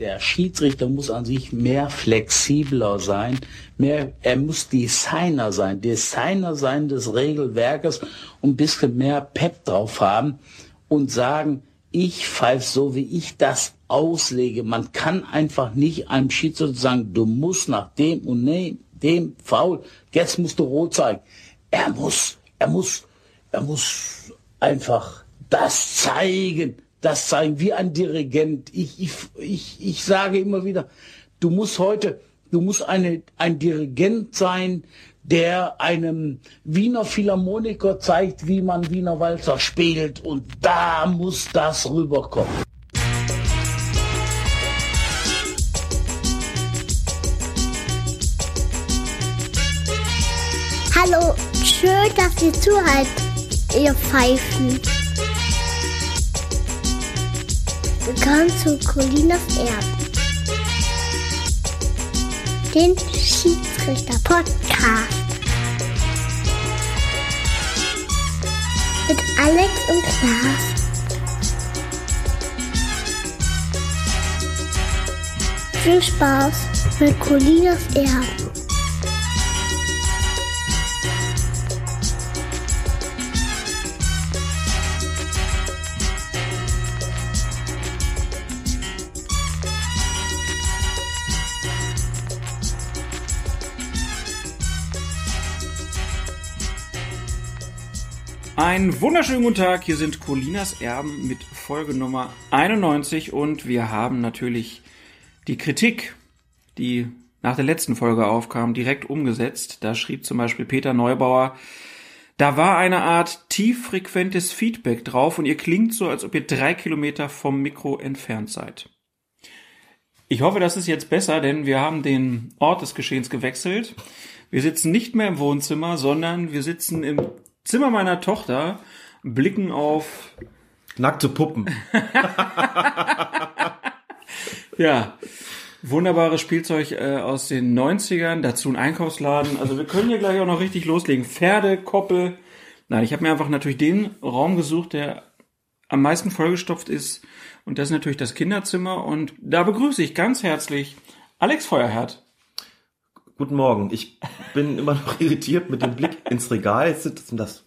Der Schiedsrichter muss an sich mehr flexibler sein, mehr, er muss Designer sein, Designer sein des Regelwerkes und ein bisschen mehr Pep drauf haben und sagen, ich pfeife so, wie ich das auslege. Man kann einfach nicht einem Schiedsrichter sagen, du musst nach dem und dem, dem Foul, jetzt musst du rot zeigen. Er muss, er muss, er muss einfach das zeigen, das zeigen, wie ein Dirigent. Ich, ich, ich, ich sage immer wieder, du musst heute, du musst eine, ein Dirigent sein, der einem Wiener Philharmoniker zeigt, wie man Wiener Walzer spielt. Und da muss das rüberkommen. Hallo, schön, dass ihr zuhört, ihr Pfeifen. Willkommen zu Colinas Erben. Den Schiedsrichter-Podcast. Mit Alex und Klaas. Viel Spaß mit Colinas Erben. Einen wunderschönen guten Tag, hier sind Colinas Erben mit Folge Nummer 91 und wir haben natürlich die Kritik, die nach der letzten Folge aufkam, direkt umgesetzt. Da schrieb zum Beispiel Peter Neubauer, da war eine Art tieffrequentes Feedback drauf und ihr klingt so, als ob ihr drei Kilometer vom Mikro entfernt seid. Ich hoffe, das ist jetzt besser, denn wir haben den Ort des Geschehens gewechselt. Wir sitzen nicht mehr im Wohnzimmer, sondern wir sitzen im Zimmer meiner Tochter, blicken auf Nackte Puppen. Ja, wunderbares Spielzeug äh, aus den 90ern, dazu ein Einkaufsladen. Also wir können hier gleich auch noch richtig loslegen. Pferde, Koppel. Nein, ich habe mir einfach natürlich den Raum gesucht, der am meisten vollgestopft ist. Und das ist natürlich das Kinderzimmer. Und da begrüße ich ganz herzlich Alex Feuerherd. Guten Morgen. Ich bin immer noch irritiert mit dem Blick ins Regal. Jetzt sind, das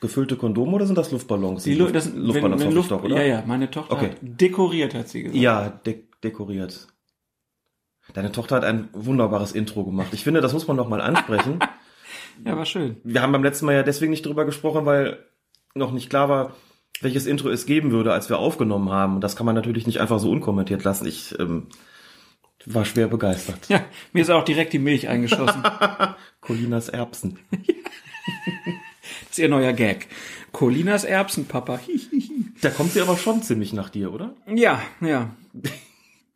gefüllte Kondome oder sind das Luftballons? Die Lu das, Luftballons wenn, wenn Luft, doch, oder? Ja, ja, meine Tochter Okay. hat dekoriert, hat sie gesagt. Ja, de dekoriert. Deine Tochter hat ein wunderbares Intro gemacht. Ich finde, das muss man noch mal ansprechen. Ja, war schön. Wir haben beim letzten Mal ja deswegen nicht drüber gesprochen, weil noch nicht klar war, welches Intro es geben würde, als wir aufgenommen haben. Und das kann man natürlich nicht einfach so unkommentiert lassen. Ich ähm, war schwer begeistert. Ja, mir ist auch direkt die Milch eingeschossen. Colinas Erbsen. Das ist ihr neuer Gag. Colinas Erbsenpapa. Hihihi. Da kommt sie aber schon ziemlich nach dir, oder? Ja, ja.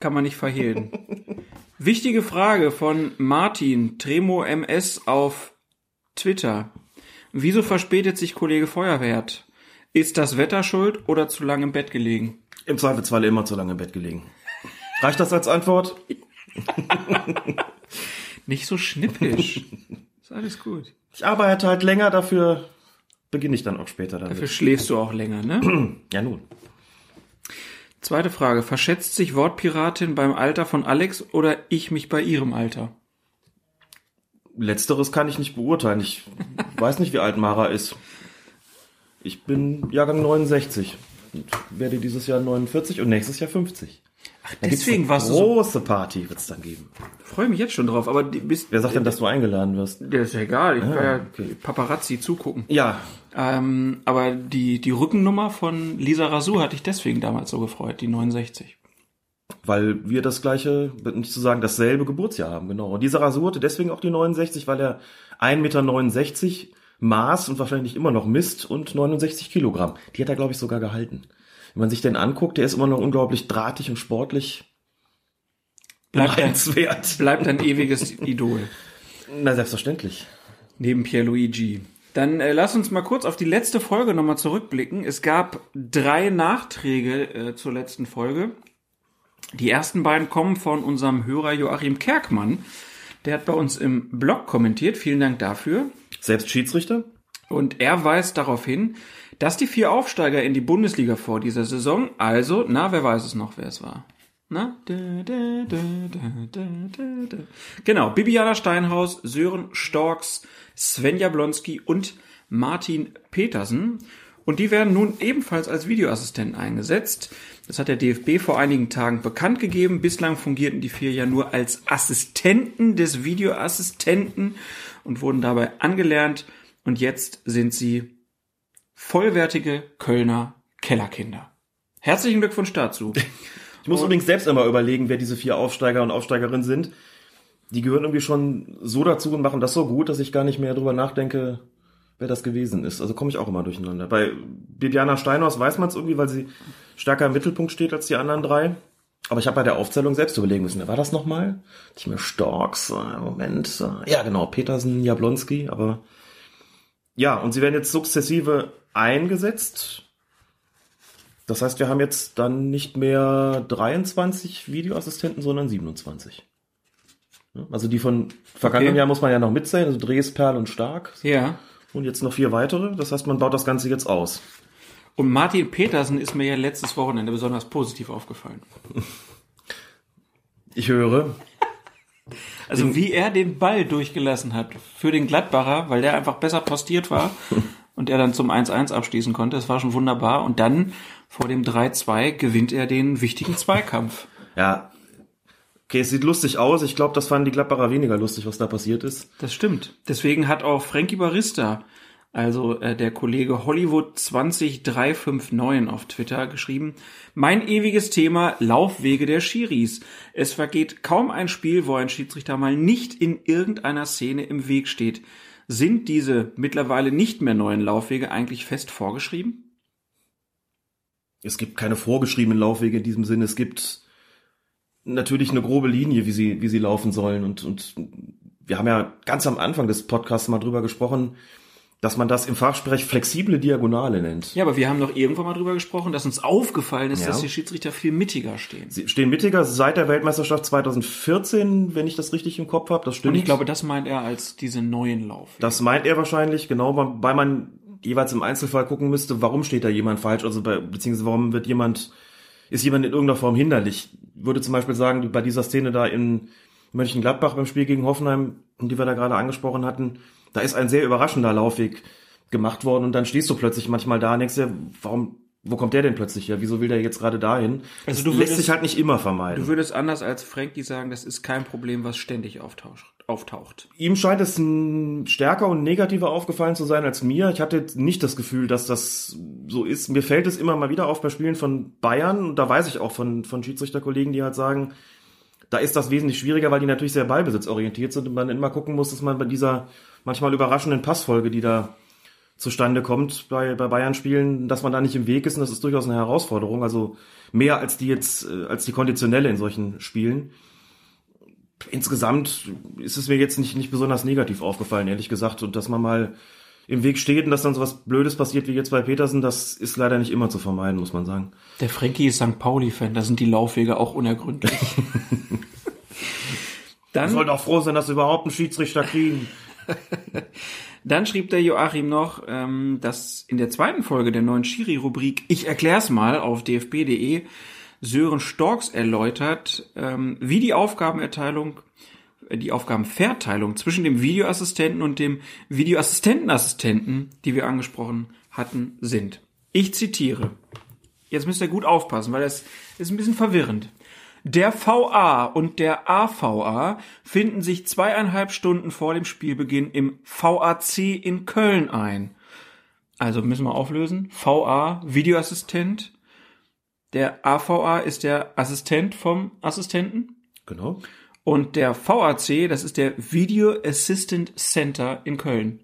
Kann man nicht verhehlen. Wichtige Frage von Martin Tremo MS auf Twitter. Wieso verspätet sich Kollege Feuerwert? Ist das Wetter schuld oder zu lange im Bett gelegen? Im Zweifelsfall immer zu lange im Bett gelegen. Reicht das als Antwort? Nicht so schnippisch. Ist alles gut. Ich arbeite halt länger, dafür beginne ich dann auch später Dafür damit. schläfst du auch länger, ne? Ja nun. Zweite Frage. Verschätzt sich Wortpiratin beim Alter von Alex oder ich mich bei ihrem Alter? Letzteres kann ich nicht beurteilen. Ich weiß nicht, wie alt Mara ist. Ich bin Jahrgang 69 und werde dieses Jahr 49 und nächstes Jahr 50. Ach, Da deswegen warst du so. große Party wird's dann geben. Freue mich jetzt schon drauf, aber bist, Wer sagt denn, dass du eingeladen wirst? Ja, ist ja egal. Ich kann ja Ah, okay. Paparazzi zugucken. Ja, Ähm, aber die, die Rückennummer von Lisa Razou hatte ich deswegen damals so gefreut, die 69. weil wir das gleiche, nicht zu sagen, dasselbe Geburtsjahr haben, genau. Und dieser Rasur hatte deswegen auch die 69, weil er 1,69 Meter maß und wahrscheinlich immer noch misst und 69 Kilogramm. Die hat er, glaube ich, sogar gehalten. Wenn man sich den anguckt, der ist immer noch unglaublich drahtig und sportlich. Bleibt ein, bleibt ein ewiges Idol. Na, selbstverständlich. Neben Pierluigi. Dann äh, lass uns mal kurz auf die letzte Folge nochmal zurückblicken. Es gab drei Nachträge äh, zur letzten Folge. Die ersten beiden kommen von unserem Hörer Joachim Kerkmann. Der hat bei uns im Blog kommentiert. Vielen Dank dafür. Selbst Schiedsrichter? Und er weist darauf hin, dass die vier Aufsteiger in die Bundesliga vor dieser Saison, also, na, wer weiß es noch, wer es war? Na? Genau, Bibiana Steinhaus, Sören Storks, Sven Jablonski und Martin Petersen. Und die werden nun ebenfalls als Videoassistenten eingesetzt. Das hat der DFB vor einigen Tagen bekannt gegeben. Bislang fungierten die vier ja nur als Assistenten des Videoassistenten und wurden dabei angelernt. Und jetzt sind sie vollwertige Kölner Kellerkinder. Herzlichen Glückwunsch dazu. Ich muss übrigens selbst immer überlegen, wer diese vier Aufsteiger und Aufsteigerinnen sind. Die gehören irgendwie schon so dazu und machen das so gut, dass ich gar nicht mehr drüber nachdenke, wer das gewesen ist. Also komme ich auch immer durcheinander. Bei Bibiana Steinhaus weiß man es irgendwie, weil sie stärker im Mittelpunkt steht als die anderen drei. Aber ich habe bei der Aufzählung selbst überlegen müssen, wer war das nochmal? Ich mir Storks, äh, Moment. Äh, ja, genau, Petersen, Jablonski, aber ja, und sie werden jetzt sukzessive eingesetzt. Das heißt, wir haben jetzt dann nicht mehr 23 Videoassistenten, sondern 27. Also die von vergangenen Okay. Jahr muss man ja noch mitzählen, also Dres, Perl und Stark. Ja. Und jetzt noch vier weitere. Das heißt, man baut das Ganze jetzt aus. Und Martin Petersen ist mir ja letztes Wochenende besonders positiv aufgefallen. Ich höre. Also wie er den Ball durchgelassen hat für den Gladbacher, weil der einfach besser postiert war und er dann zum 1-1 abschließen konnte. Das war schon wunderbar. Und dann vor dem 3-2 gewinnt er den wichtigen Zweikampf. Ja. Okay, es sieht lustig aus. Ich glaube, das fanden die Gladbacher weniger lustig, was da passiert ist. Das stimmt. Deswegen hat auch Frankie Barista, also äh, der Kollege Hollywood 20359 auf Twitter geschrieben, mein ewiges Thema Laufwege der Schiris. Es vergeht kaum ein Spiel, wo ein Schiedsrichter mal nicht in irgendeiner Szene im Weg steht. Sind diese mittlerweile nicht mehr neuen Laufwege eigentlich fest vorgeschrieben? Es gibt keine vorgeschriebenen Laufwege in diesem Sinne. Es gibt natürlich eine grobe Linie, wie sie, wie sie laufen sollen. Und, und wir haben ja ganz am Anfang des Podcasts mal drüber gesprochen, dass man das im Fachsprech flexible Diagonale nennt. Ja, aber wir haben doch irgendwann mal drüber gesprochen, dass uns aufgefallen ist, Ja. dass die Schiedsrichter viel mittiger stehen. Sie stehen mittiger seit der Weltmeisterschaft 2014, wenn ich das richtig im Kopf habe. Das stimmt. Und ich glaube, das meint er als diese neuen Laufwege. Das meint er wahrscheinlich, genau, weil man jeweils im Einzelfall gucken müsste, warum steht da jemand falsch, also bei, beziehungsweise warum wird jemand, ist jemand in irgendeiner Form hinderlich. Ich würde zum Beispiel sagen, bei dieser Szene da in Mönchengladbach beim Spiel gegen Hoffenheim, die wir da gerade angesprochen hatten, da ist ein sehr überraschender Laufweg gemacht worden und dann stehst du plötzlich manchmal da und denkst dir, warum, wo kommt der denn plötzlich her? Wieso will der jetzt gerade dahin? Also das du lässt würdest- sich halt nicht immer vermeiden. Du würdest anders als Frankie sagen, das ist kein Problem, was ständig auftaucht. auftaucht. Ihm scheint es stärker und negativer aufgefallen zu sein als mir. Ich hatte nicht das Gefühl, dass das so ist. Mir fällt es immer mal wieder auf bei Spielen von Bayern. Und da weiß ich auch von, von Schiedsrichterkollegen, die halt sagen, da ist das wesentlich schwieriger, weil die natürlich sehr ballbesitzorientiert sind und man immer gucken muss, dass man bei dieser manchmal überraschenden Passfolge, die da zustande kommt bei, bei Bayern-Spielen, dass man da nicht im Weg ist und das ist durchaus eine Herausforderung. Also mehr als die jetzt, äh, als die konditionelle in solchen Spielen insgesamt ist es mir jetzt nicht, nicht besonders negativ aufgefallen, ehrlich gesagt. Und dass man mal im Weg steht und dass dann so was Blödes passiert wie jetzt bei Petersen, das ist leider nicht immer zu vermeiden, muss man sagen. Der Frankie ist St. Pauli-Fan, da sind die Laufwege auch unergründlich. Dann, sollten auch froh sein, dass wir überhaupt einen Schiedsrichter kriegen. dann schrieb der Joachim noch, ähm, dass in der zweiten Folge der neuen Schiri-Rubrik Ich erklär's mal auf dfb.de Sören Storks erläutert, ähm, wie die Aufgabenerteilung, äh, die Aufgabenverteilung zwischen dem Videoassistenten und dem Videoassistentenassistenten, die wir angesprochen hatten, sind. Ich zitiere. Jetzt müsst ihr gut aufpassen, weil das ist ein bisschen verwirrend. Der VA und der AVA finden sich zweieinhalb Stunden vor dem Spielbeginn im VAC in Köln ein. Also müssen wir auflösen. VA, Videoassistent. Der AVA ist der Assistent vom Assistenten. Genau. Und der VAC, das ist der Video Assistant Center in Köln.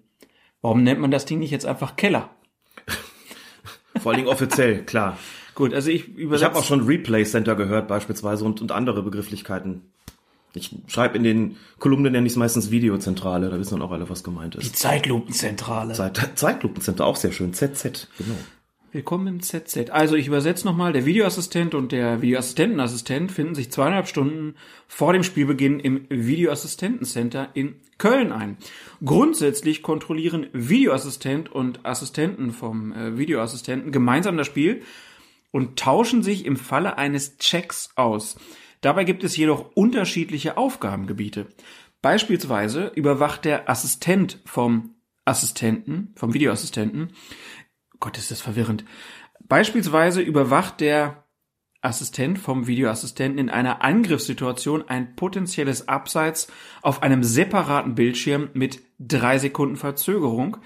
Warum nennt man das Ding nicht jetzt einfach Keller? Vor allen Dingen offiziell, klar. Gut, also ich Ich übersetze. habe auch schon Replay Center gehört beispielsweise und, und andere Begrifflichkeiten. Ich schreibe in den Kolumnen nenne ich es meistens Videozentrale, da wissen dann auch alle, was gemeint die ist. Zeitlupenzentrale. Zeit, Zeitlupencenter, auch sehr schön. ZZ, genau. Willkommen im ZZ. Also ich übersetze nochmal, der Videoassistent und der Videoassistentenassistent finden sich zweieinhalb Stunden vor dem Spielbeginn im Videoassistentencenter in Köln ein. Grundsätzlich kontrollieren Videoassistent und Assistenten vom äh, Videoassistenten gemeinsam das Spiel und tauschen sich im Falle eines Checks aus. Dabei gibt es jedoch unterschiedliche Aufgabengebiete. Beispielsweise überwacht der Assistent vom Assistenten, vom Videoassistenten, Gott, ist das verwirrend. Beispielsweise überwacht der Assistent vom Videoassistenten in einer Angriffssituation ein potenzielles Abseits auf einem separaten Bildschirm mit drei Sekunden Verzögerung,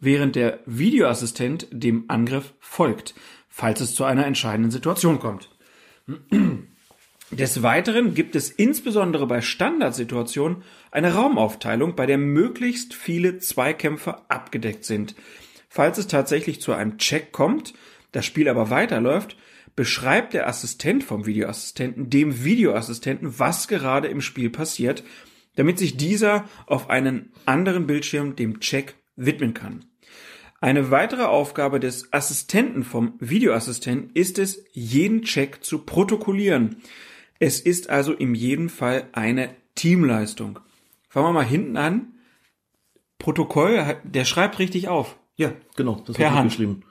während der Videoassistent dem Angriff folgt, falls es zu einer entscheidenden Situation kommt. Des Weiteren gibt es insbesondere bei Standardsituationen eine Raumaufteilung, bei der möglichst viele Zweikämpfe abgedeckt sind. Falls es tatsächlich zu einem Check kommt, das Spiel aber weiterläuft, beschreibt der Assistent vom Videoassistenten dem Videoassistenten, was gerade im Spiel passiert, damit sich dieser auf einen anderen Bildschirm dem Check widmen kann. Eine weitere Aufgabe des Assistenten vom Videoassistenten ist es, jeden Check zu protokollieren. Es ist also in jedem Fall eine Teamleistung. Fangen wir mal hinten an. Protokoll, der schreibt richtig auf. Ja, genau, das Per Hand. geschrieben.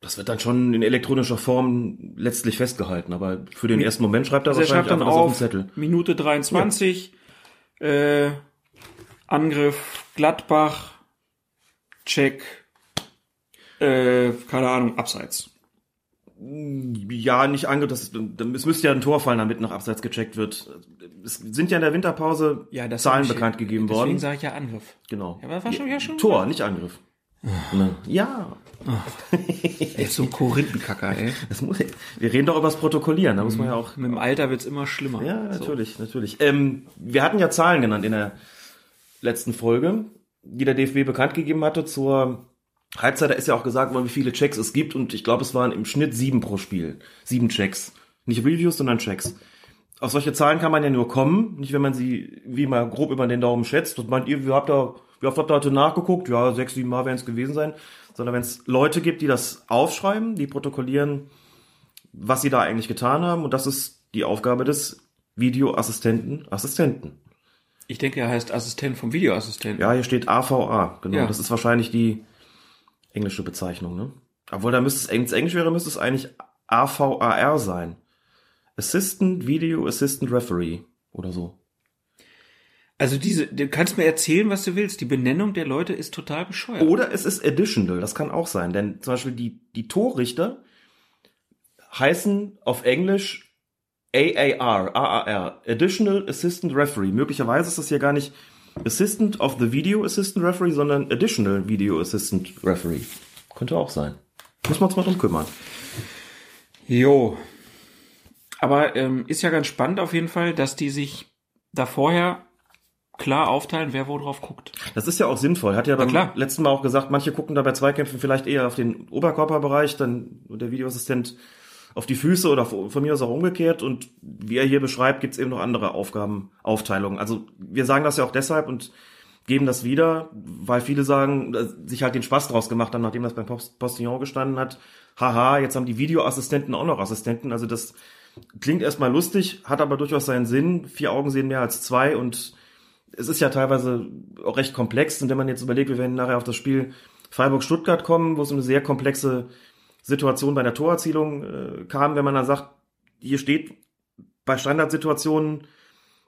Das wird dann schon in elektronischer Form letztlich festgehalten, aber für den ersten Moment schreibt er Also wahrscheinlich schreibt dann auf auf, den Zettel. Minute 23, äh, Angriff Gladbach, Check, äh, keine Ahnung, Abseits. Ja, nicht ange, das, es müsste ja ein Tor fallen, damit nach Abseits gecheckt wird. Es sind ja in der Winterpause Ja, Zahlen hab ich- bekannt gegeben Deswegen worden. sage ich ja Angriff. Genau. Ja, aber war schon- ja, schon- Tor, nicht Angriff. Ne? Ja, Ey, so ein Korinthenkacker, ey. das muss, wir reden doch über das Protokollieren, da muss man ja auch Mit dem Alter wird's immer schlimmer. Ja, So. natürlich, natürlich. Ähm, wir hatten ja Zahlen genannt in der letzten Folge, die der DFB bekannt gegeben hatte zur Halbzeit. Da ist ja auch gesagt worden, wie viele Checks es gibt und ich glaube, es waren im Schnitt sieben pro Spiel. Sieben Checks. Nicht Reviews, sondern Checks. Auf solche Zahlen kann man ja nur kommen, nicht wenn man sie wie mal grob über den Daumen schätzt. Und meint ihr, wie habt ihr, wie oft habt ihr heute nachgeguckt? Ja, sechs, sieben Mal werden es gewesen sein. Sondern wenn es Leute gibt, die das aufschreiben, die protokollieren, was sie da eigentlich getan haben. Und das ist die Aufgabe des Videoassistenten, Assistenten. Ich denke, er heißt Assistent vom Videoassistenten. Ja, hier steht AVA, genau. Ja. Das ist wahrscheinlich die englische Bezeichnung, ne? Obwohl, da müsste es, wenn es Englisch wäre, müsste es eigentlich AVAR sein. Assistant Video Assistant Referee oder so. Also diese, du kannst mir erzählen, was du willst. Die Benennung der Leute ist total bescheuert. Oder es ist additional, das kann auch sein. Denn zum Beispiel die, die Torrichter heißen auf Englisch AAR, AAR, Additional Assistant Referee. Möglicherweise ist das hier gar nicht Assistant of the Video Assistant Referee, sondern Additional Video Assistant Referee. Könnte auch sein. Muss man uns mal drum kümmern. Jo. Aber ähm, ist ja ganz spannend auf jeden Fall, dass die sich da vorher klar aufteilen, wer wo drauf guckt. Das ist ja auch sinnvoll. Hat ja beim klar. letzten Mal auch gesagt, manche gucken da bei Zweikämpfen vielleicht eher auf den Oberkörperbereich, dann der Videoassistent auf die Füße oder von mir aus auch umgekehrt. Und wie er hier beschreibt, gibt es eben noch andere Aufgabenaufteilungen. Also wir sagen das ja auch deshalb und geben das wieder, weil viele sagen, äh, sich halt den Spaß draus gemacht haben, nachdem das beim Post- Postillon gestanden hat. Haha, jetzt haben die Videoassistenten auch noch Assistenten. Also das klingt erstmal lustig, hat aber durchaus seinen Sinn. Vier Augen sehen mehr als zwei und es ist ja teilweise auch recht komplex. Und wenn man jetzt überlegt, wir werden nachher auf das Spiel Freiburg-Stuttgart kommen, wo es um eine sehr komplexe Situation bei der Torerzielung äh, kam, wenn man dann sagt, hier steht, bei Standardsituationen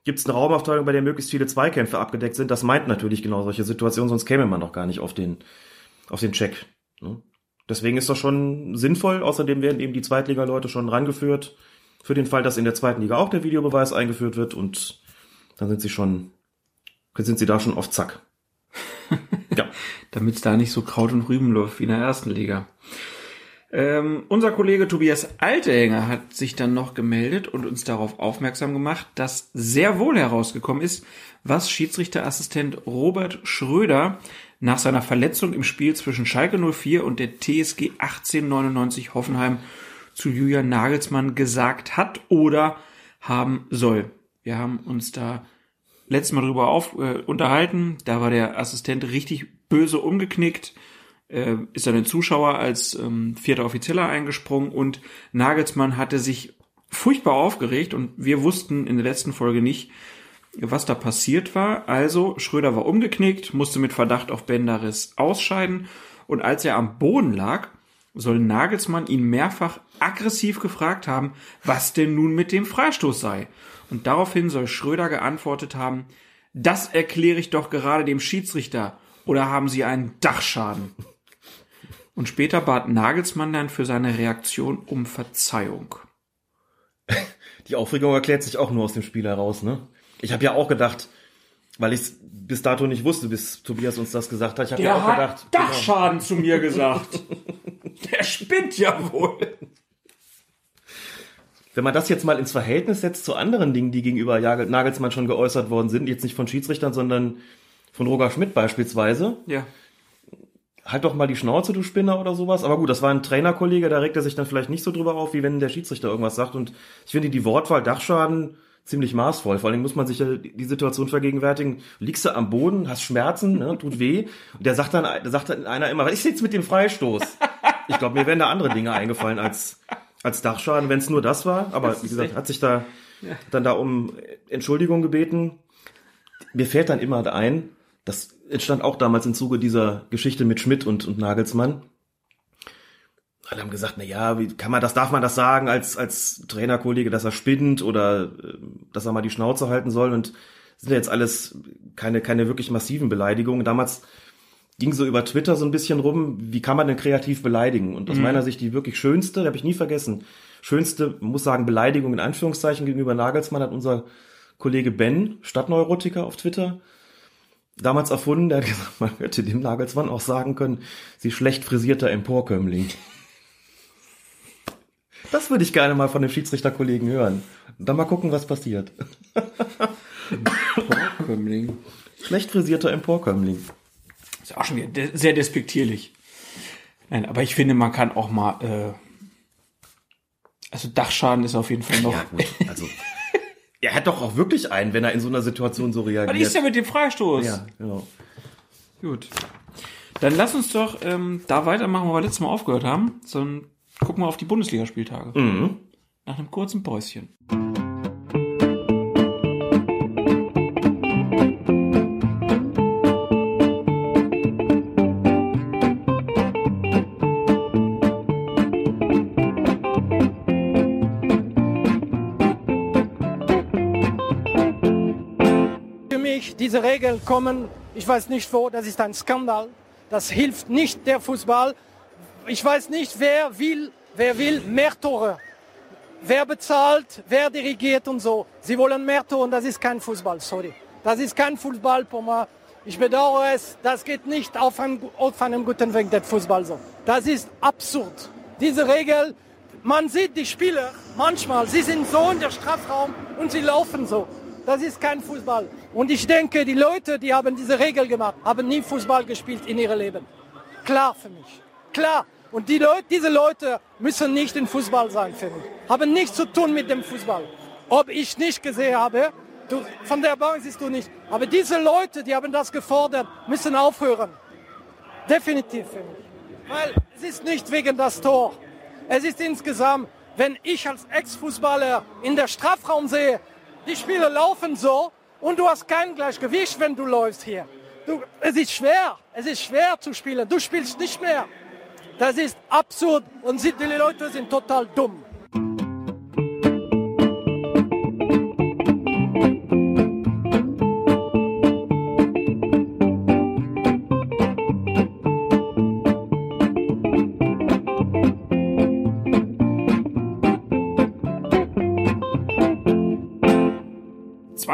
gibt es eine Raumaufteilung, bei der möglichst viele Zweikämpfe abgedeckt sind. Das meint natürlich genau solche Situationen, sonst käme man doch gar nicht auf den, auf den Check. Ne? Deswegen ist das schon sinnvoll. Außerdem werden eben die Zweitliga-Leute schon rangeführt, für den Fall, dass in der zweiten Liga auch der Videobeweis eingeführt wird und dann sind sie schon, sind sie da schon auf Zack. ja. Damit es da nicht so Kraut und Rüben läuft wie in der ersten Liga. Ähm, unser Kollege Tobias Altehänger hat sich dann noch gemeldet und uns darauf aufmerksam gemacht, dass sehr wohl herausgekommen ist, was Schiedsrichterassistent Robert Schröder nach seiner Verletzung im Spiel zwischen Schalke 04 und der TSG 1899 Hoffenheim zu Julian Nagelsmann gesagt hat oder haben soll. Wir haben uns da letztes Mal drüber auf, äh, unterhalten. Da war der Assistent richtig böse umgeknickt. Äh, ist dann ein Zuschauer als ähm, vierter Offizieller eingesprungen und Nagelsmann hatte sich furchtbar aufgeregt und wir wussten in der letzten Folge nicht, was da passiert war. Also Schröder war umgeknickt, musste mit Verdacht auf Bänderriss ausscheiden und als er am Boden lag, soll Nagelsmann ihn mehrfach aggressiv gefragt haben, was denn nun mit dem Freistoß sei. Und daraufhin soll Schröder geantwortet haben, das erkläre ich doch gerade dem Schiedsrichter. Oder haben Sie einen Dachschaden? Und später bat Nagelsmann dann für seine Reaktion um Verzeihung. Die Aufregung erklärt sich auch nur aus dem Spiel heraus, ne? Ich habe ja auch gedacht, weil ich es bis dato nicht wusste, bis Tobias uns das gesagt hat. Ich habe ja auch gedacht, genau. Dachschaden zu mir gesagt. Der spinnt ja wohl. Wenn man das jetzt mal ins Verhältnis setzt zu anderen Dingen, die gegenüber Nagelsmann schon geäußert worden sind, jetzt nicht von Schiedsrichtern, sondern von Roger Schmidt beispielsweise. Ja. Halt doch mal die Schnauze, du Spinner oder sowas. Aber gut, das war ein Trainerkollege, da regt er sich dann vielleicht nicht so drüber auf, wie wenn der Schiedsrichter irgendwas sagt. Und ich finde die Wortwahl Dachschaden ziemlich maßvoll. Vor allem muss man sich ja die Situation vergegenwärtigen. Liegst du am Boden, hast Schmerzen, ne, tut weh. Und der sagt dann, der sagt dann einer immer, was ist jetzt mit dem Freistoß? Ich glaube, mir wären da andere Dinge eingefallen als, als Dachschaden, wenn es nur das war. Aber das wie gesagt, hat sich da dann da um Entschuldigung gebeten. Mir fällt dann immer ein, das entstand auch damals im Zuge dieser Geschichte mit Schmidt und, und Nagelsmann. Alle haben gesagt, na ja, wie kann man das, darf man das sagen als, als Trainerkollege, dass er spinnt oder äh, dass er mal die Schnauze halten soll und sind ja jetzt alles keine, keine wirklich massiven Beleidigungen. Damals ging so über Twitter so ein bisschen rum, wie kann man denn kreativ beleidigen? Und aus mhm. meiner Sicht die wirklich schönste, habe ich nie vergessen, schönste, muss sagen, Beleidigung in Anführungszeichen gegenüber Nagelsmann hat unser Kollege Ben, Stadtneurotiker auf Twitter, damals erfunden. Der hat gesagt, man hätte dem Nagelsmann auch sagen können, sie schlecht frisierter Emporkömmling. Das würde ich gerne mal von dem Schiedsrichterkollegen hören. Und dann mal gucken, was passiert. Emporkömmling. Schlecht frisierter Emporkömmling. Ist ja auch schon wieder sehr despektierlich. Nein, aber ich finde, man kann auch mal, äh, also Dachschaden ist auf jeden Fall noch. Ja, gut. Also, er hat doch auch wirklich einen, wenn er in so einer Situation so reagiert. Was ist ja mit dem Freistoß? Ja, genau. Gut. Dann lass uns doch ähm, da weitermachen, wo wir letztes Mal aufgehört haben. So ein gucken wir auf die Bundesligaspieltage. Mhm. Nach einem kurzen Päuschen. Diese Regeln kommen, ich weiß nicht wo, das ist ein Skandal. Das hilft nicht der Fußball ich weiß nicht, wer will, wer will mehr Tore. Wer bezahlt, wer dirigiert und so. Sie wollen mehr Tore und das ist kein Fußball, sorry. Das ist kein Fußball mich. Ich bedauere es, das geht nicht auf, ein, auf einem guten Weg, der Fußball so. Das ist absurd. Diese Regel, man sieht die Spieler manchmal, sie sind so in der Strafraum und sie laufen so. Das ist kein Fußball. Und ich denke, die Leute, die haben diese Regel gemacht, haben nie Fußball gespielt in ihrem Leben. Klar für mich. Klar. Und die Leute, diese Leute müssen nicht im Fußball sein, finde ich. Haben nichts zu tun mit dem Fußball. Ob ich nicht gesehen habe, du, von der Bank siehst du nicht. Aber diese Leute, die haben das gefordert, müssen aufhören. Definitiv, finde ich. Weil es ist nicht wegen das Tor. Es ist insgesamt, wenn ich als Ex-Fußballer in der Strafraum sehe, die Spieler laufen so und du hast kein Gleichgewicht, wenn du läufst hier. Du, es ist schwer, es ist schwer zu spielen. Du spielst nicht mehr. Das ist absurd und die Leute sind total dumm.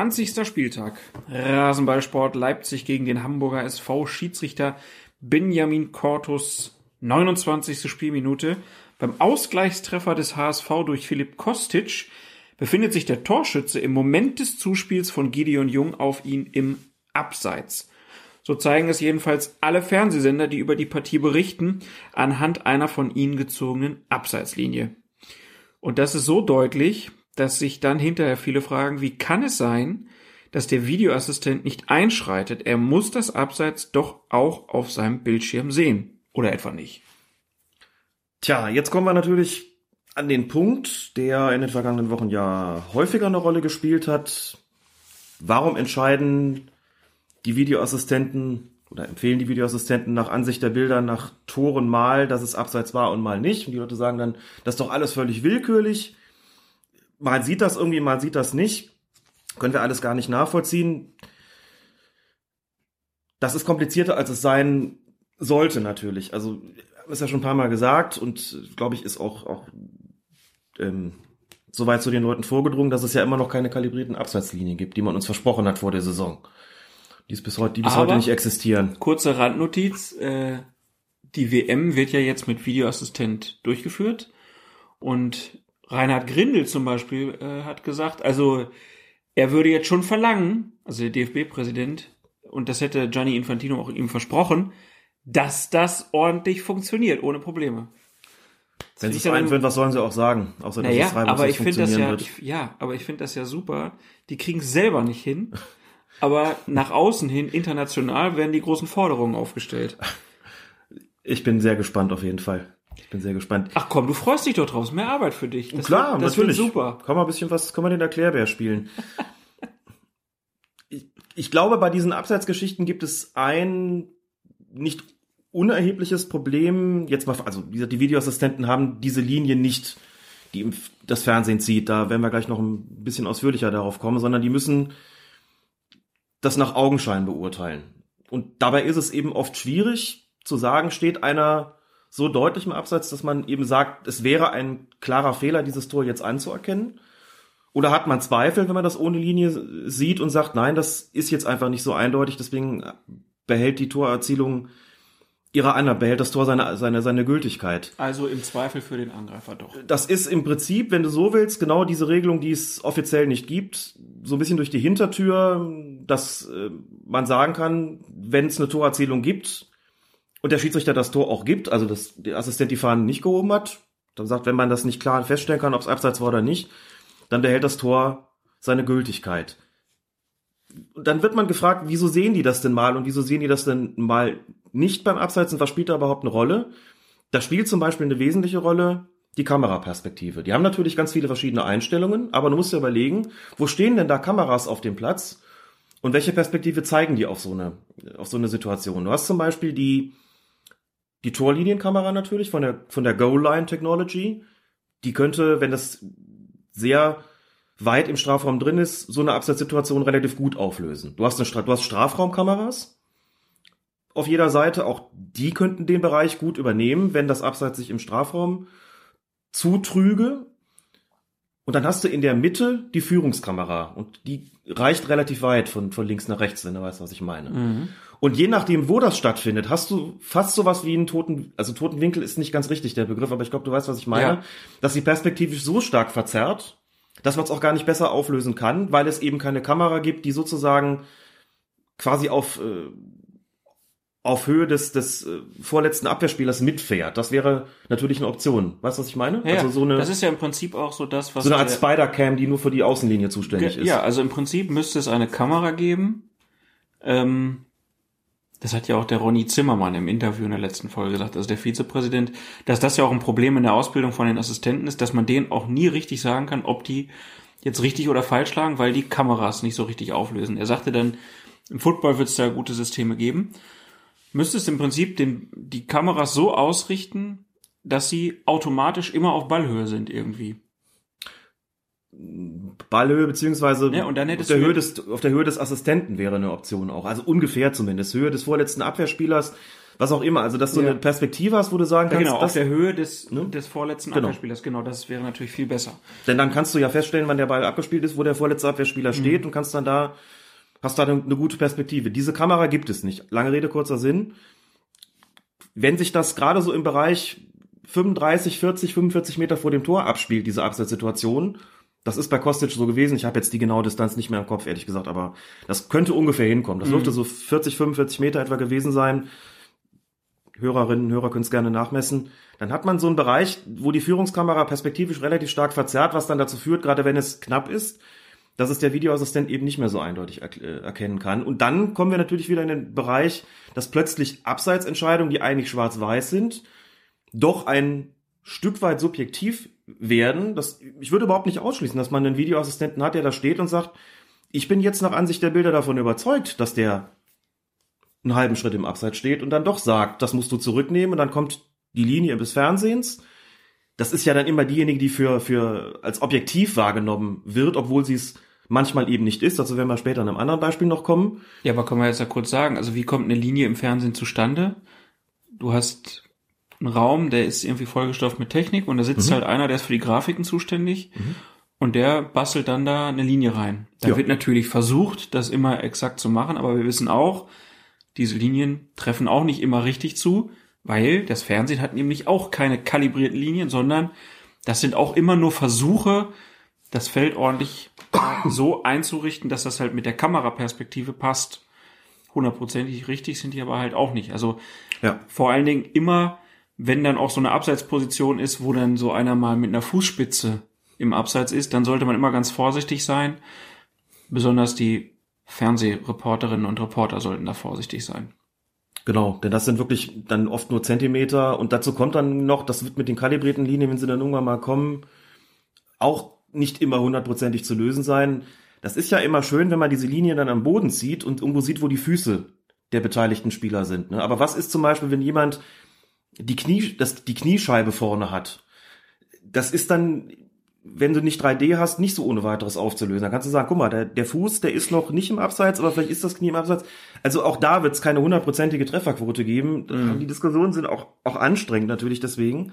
Zwanzigster Spieltag. Rasenballsport Leipzig gegen den Hamburger SV Schiedsrichter Benjamin Cortus 29. Spielminute. Beim Ausgleichstreffer des HSV durch Philipp Kostic befindet sich der Torschütze im Moment des Zuspiels von Gideon Jung auf ihn im Abseits. So zeigen es jedenfalls alle Fernsehsender, die über die Partie berichten, anhand einer von ihnen gezogenen Abseitslinie. Und das ist so deutlich, dass sich dann hinterher viele fragen, wie kann es sein, dass der Videoassistent nicht einschreitet? Er muss das Abseits doch auch auf seinem Bildschirm sehen. Oder etwa nicht? Tja, jetzt kommen wir natürlich an den Punkt, der in den vergangenen Wochen ja häufiger eine Rolle gespielt hat. Warum entscheiden die Videoassistenten oder empfehlen die Videoassistenten nach Ansicht der Bilder nach Toren mal, dass es abseits war und mal nicht. Und die Leute sagen dann, das ist doch alles völlig willkürlich. Mal sieht das irgendwie, mal sieht das nicht. Können wir alles gar nicht nachvollziehen. Das ist komplizierter, als es sein sollte natürlich. Also ist ja schon ein paar Mal gesagt und glaube ich ist auch auch ähm, soweit zu den Leuten vorgedrungen, dass es ja immer noch keine kalibrierten Abseitslinien gibt, die man uns versprochen hat vor der Saison. Die, ist bis heute, die bis Aber- heute nicht existieren. Kurze Randnotiz, äh, die WM wird ja jetzt mit Videoassistent durchgeführt und Reinhard Grindel zum Beispiel äh, hat gesagt, also er würde jetzt schon verlangen, also der DFB-Präsident, und das hätte Gianni Infantino auch ihm versprochen, dass das ordentlich funktioniert, ohne Probleme. Wenn sie es einführen, was sollen sie auch sagen? Außer dass Naja, es aber ich finde das ja, ich, ja, aber ich finde das ja super. Die kriegen es selber nicht hin. Aber nach außen hin, international, werden die großen Forderungen aufgestellt. Ich bin sehr gespannt auf jeden Fall. Ich bin sehr gespannt. Ach komm, du freust dich doch drauf. Ist mehr Arbeit für dich. Das Klar, wird, das natürlich. Wird super. Kann man ein bisschen was, kann man den Erklärbär spielen. ich, ich glaube, bei diesen Abseitsgeschichten gibt es ein nicht unerhebliches Problem. Jetzt mal, also wie gesagt, die Videoassistenten haben diese Linie nicht, die das Fernsehen zieht. Da werden wir gleich noch ein bisschen ausführlicher darauf kommen, sondern die müssen das nach Augenschein beurteilen. Und dabei ist es eben oft schwierig zu sagen, steht einer so deutlich im Abseits, dass man eben sagt, es wäre ein klarer Fehler, dieses Tor jetzt anzuerkennen? Oder hat man Zweifel, wenn man das ohne Linie sieht und sagt, nein, das ist jetzt einfach nicht so eindeutig, deswegen behält die Torerzielung ihre Annahme, behält das Tor seine, seine, seine Gültigkeit. Also im Zweifel für den Angreifer doch. Das ist im Prinzip, wenn du so willst, genau diese Regelung, die es offiziell nicht gibt, so ein bisschen durch die Hintertür, dass äh, man sagen kann, wenn es eine Torerzielung gibt und der Schiedsrichter das Tor auch gibt, also dass der Assistent die Fahnen nicht gehoben hat, dann sagt, wenn man das nicht klar feststellen kann, ob es abseits war oder nicht, dann behält das Tor seine Gültigkeit. Und dann wird man gefragt, wieso sehen die das denn mal und wieso sehen die das denn mal nicht beim Abseits und was spielt da überhaupt eine Rolle? Da spielt zum Beispiel eine wesentliche Rolle die Kameraperspektive. Die haben natürlich ganz viele verschiedene Einstellungen, aber du musst dir überlegen, wo stehen denn da Kameras auf dem Platz und welche Perspektive zeigen die auf so eine, auf so eine Situation? Du hast zum Beispiel die, die Torlinienkamera natürlich von der, von der Goal Line Technology. Die könnte, wenn das sehr weit im Strafraum drin ist, so eine Abseitssituation relativ gut auflösen. Du hast, eine, Stra- du hast Strafraumkameras auf jeder Seite, auch die könnten den Bereich gut übernehmen, wenn das Abseits sich im Strafraum zutrüge. Und dann hast du in der Mitte die Führungskamera und die reicht relativ weit von, von links nach rechts, wenn du weißt, was ich meine. Und je nachdem, wo das stattfindet, hast du fast sowas wie einen toten, also toten Winkel ist nicht ganz richtig der Begriff, aber ich glaube, du weißt, was ich meine, Ja. dass sie perspektivisch so stark verzerrt, dass man es auch gar nicht besser auflösen kann, weil es eben keine Kamera gibt, die sozusagen quasi auf, äh, auf Höhe des, des äh, vorletzten Abwehrspielers mitfährt. Das wäre natürlich eine Option. Weißt du, was ich meine? Ja, also so eine, das ist ja im Prinzip auch so das, was so eine Art der- Spider-Cam, die nur für die Außenlinie zuständig ist. Ja, also im Prinzip müsste es eine Kamera geben. Ähm, das hat ja auch der Ronny Zimmermann im Interview in der letzten Folge gesagt, also der Vizepräsident, dass das ja auch ein Problem in der Ausbildung von den Assistenten ist, dass man denen auch nie richtig sagen kann, ob die jetzt richtig oder falsch schlagen, weil die Kameras nicht so richtig auflösen. Er sagte dann, im Football wird es da gute Systeme geben. Müsstest im Prinzip den, die Kameras so ausrichten, dass sie automatisch immer auf Ballhöhe sind irgendwie. Ballhöhe beziehungsweise Ja, auf, der Höhe des, auf der Höhe des Assistenten wäre eine Option auch. Also ungefähr zumindest. Höhe des vorletzten Abwehrspielers, was auch immer. Also dass du Ja. eine Perspektive hast, wo du sagen Ja, kannst, genau, das, auf der Höhe des, ne? des vorletzten Genau. Abwehrspielers. Genau, das wäre natürlich viel besser. Denn dann kannst du ja feststellen, wann der Ball abgespielt ist, wo der vorletzte Abwehrspieler steht und kannst dann da, hast da eine, eine gute Perspektive. Diese Kamera gibt es nicht. Lange Rede, kurzer Sinn. Wenn sich das gerade so im Bereich 35, 40, 45 Meter vor dem Tor abspielt, diese Abseitssituation, das ist bei Kostic so gewesen. Ich habe jetzt die genaue Distanz nicht mehr im Kopf, ehrlich gesagt, aber das könnte ungefähr hinkommen. Das dürfte so 40, 45 Meter etwa gewesen sein. Hörerinnen und Hörer können es gerne nachmessen. Dann hat man so einen Bereich, wo die Führungskamera perspektivisch relativ stark verzerrt, was dann dazu führt, gerade wenn es knapp ist, dass es der Videoassistent eben nicht mehr so eindeutig äh, erkennen kann. Und dann kommen wir natürlich wieder in den Bereich, dass plötzlich Abseitsentscheidungen, die eigentlich schwarz-weiß sind, doch ein Stück weit subjektiv werden. Das, ich würde überhaupt nicht ausschließen, dass man einen Videoassistenten hat, der da steht und sagt, ich bin jetzt nach Ansicht der Bilder davon überzeugt, dass der einen halben Schritt im Abseits steht und dann doch sagt, das musst du zurücknehmen und dann kommt die Linie des Fernsehens. Das ist ja dann immer diejenige, die für, für als objektiv wahrgenommen wird, obwohl sie es manchmal eben nicht ist. Dazu werden wir später in einem anderen Beispiel noch kommen. Ja, aber können wir jetzt ja kurz sagen, also wie kommt eine Linie im Fernsehen zustande? Du hast einen Raum, der ist irgendwie vollgestopft mit Technik und da sitzt Mhm. halt einer, der ist für die Grafiken zuständig und der bastelt dann da eine Linie rein. Da Ja. wird natürlich versucht, das immer exakt zu machen, aber wir wissen auch, diese Linien treffen auch nicht immer richtig zu, weil das Fernsehen hat nämlich auch keine kalibrierten Linien, sondern das sind auch immer nur Versuche, das Feld ordentlich so einzurichten, dass das halt mit der Kameraperspektive passt. Hundertprozentig richtig sind die aber halt auch nicht. Also Ja. vor allen Dingen immer, wenn dann auch so eine Abseitsposition ist, wo dann so einer mal mit einer Fußspitze im Abseits ist, dann sollte man immer ganz vorsichtig sein. Besonders die Fernsehreporterinnen und Reporter sollten da vorsichtig sein. Genau, denn das sind wirklich dann oft nur Zentimeter und dazu kommt dann noch, das wird mit den kalibrierten Linien, wenn sie dann irgendwann mal kommen, auch nicht immer hundertprozentig zu lösen sein. Das ist ja immer schön, wenn man diese Linie dann am Boden zieht und irgendwo sieht, wo die Füße der beteiligten Spieler sind. Ne? Aber was ist zum Beispiel, wenn jemand die Knie, das, die Kniescheibe vorne hat? Das ist dann, wenn du nicht 3D hast, nicht so ohne weiteres aufzulösen. Da kannst du sagen, guck mal, der, der Fuß, der ist noch nicht im Abseits, aber vielleicht ist das Knie im Abseits. Also auch da wird es keine hundertprozentige Trefferquote geben. Die Diskussionen sind auch, auch anstrengend natürlich deswegen.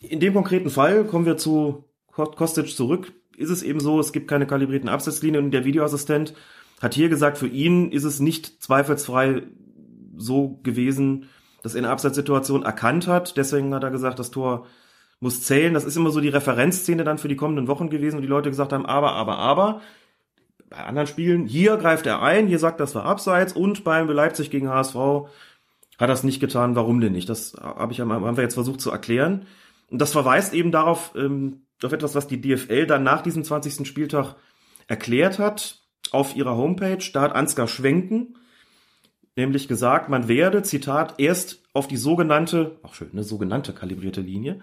In dem konkreten Fall kommen wir zu Ko- Kostic zurück. Ist es eben so, es gibt keine kalibrierten Absetzlinien und der Videoassistent hat hier gesagt, für ihn ist es nicht zweifelsfrei so gewesen, dass er eine Abseitssituation erkannt hat. Deswegen hat er gesagt, das Tor muss zählen. Das ist immer so die Referenzszene dann für die kommenden Wochen gewesen, wo die Leute gesagt haben, aber, aber, aber. Bei anderen Spielen, hier greift er ein, hier sagt, das war abseits und beim Leipzig gegen HSV hat er es nicht getan. Warum denn nicht? Das habe ich, haben wir jetzt versucht zu erklären. Und das verweist eben darauf, ähm, auf etwas, was die DFL dann nach diesem 20. Spieltag erklärt hat auf ihrer Homepage. Da hat Ansgar Schwenken nämlich gesagt, man werde, Zitat, erst auf die sogenannte, auch schön, eine sogenannte kalibrierte Linie.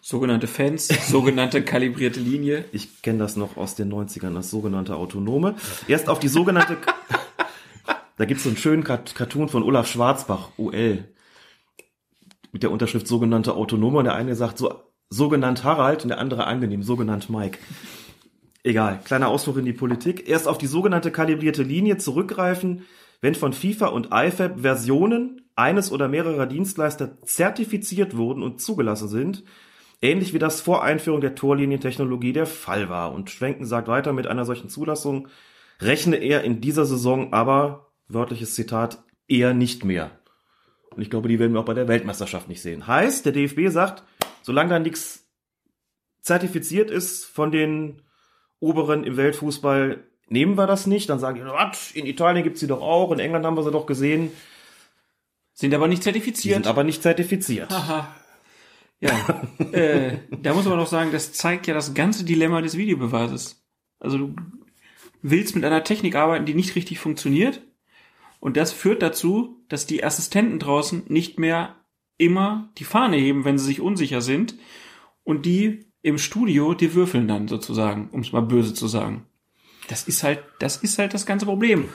Sogenannte Fans, sogenannte kalibrierte Linie. Ich kenne das noch aus den 90ern, das sogenannte Autonome. Erst auf die sogenannte, da gibt's so einen schönen Cartoon von Olaf Schwarzbach, OL, mit der Unterschrift sogenannte Autonome. Und der eine sagt so, sogenannt Harald und der andere angenehm, sogenannt Mike. Egal, kleiner Ausflug in die Politik. Erst auf die sogenannte kalibrierte Linie zurückgreifen, wenn von FIFA und IFAB Versionen eines oder mehrerer Dienstleister zertifiziert wurden und zugelassen sind, ähnlich wie das vor Einführung der Torlinientechnologie der Fall war. Und Schwenken sagt weiter, mit einer solchen Zulassung rechne er in dieser Saison aber, wörtliches Zitat, eher nicht mehr. Und ich glaube, die werden wir auch bei der Weltmeisterschaft nicht sehen. Heißt, der DFB sagt, solange da nichts zertifiziert ist von den Oberen im Weltfußball, nehmen wir das nicht. Dann sagen die, was, in Italien gibt's sie doch auch, in England haben wir sie doch gesehen. Sind aber nicht Die zertifiziert. sind aber nicht zertifiziert. Aha. Ja, äh, da muss man doch sagen, das zeigt ja das ganze Dilemma des Videobeweises. Also du willst mit einer Technik arbeiten, die nicht richtig funktioniert. Und das führt dazu, dass die Assistenten draußen nicht mehr immer die Fahne heben, wenn sie sich unsicher sind. Und die im Studio, die würfeln dann sozusagen, um es mal böse zu sagen. Das ist halt, das ist halt das ganze Problem.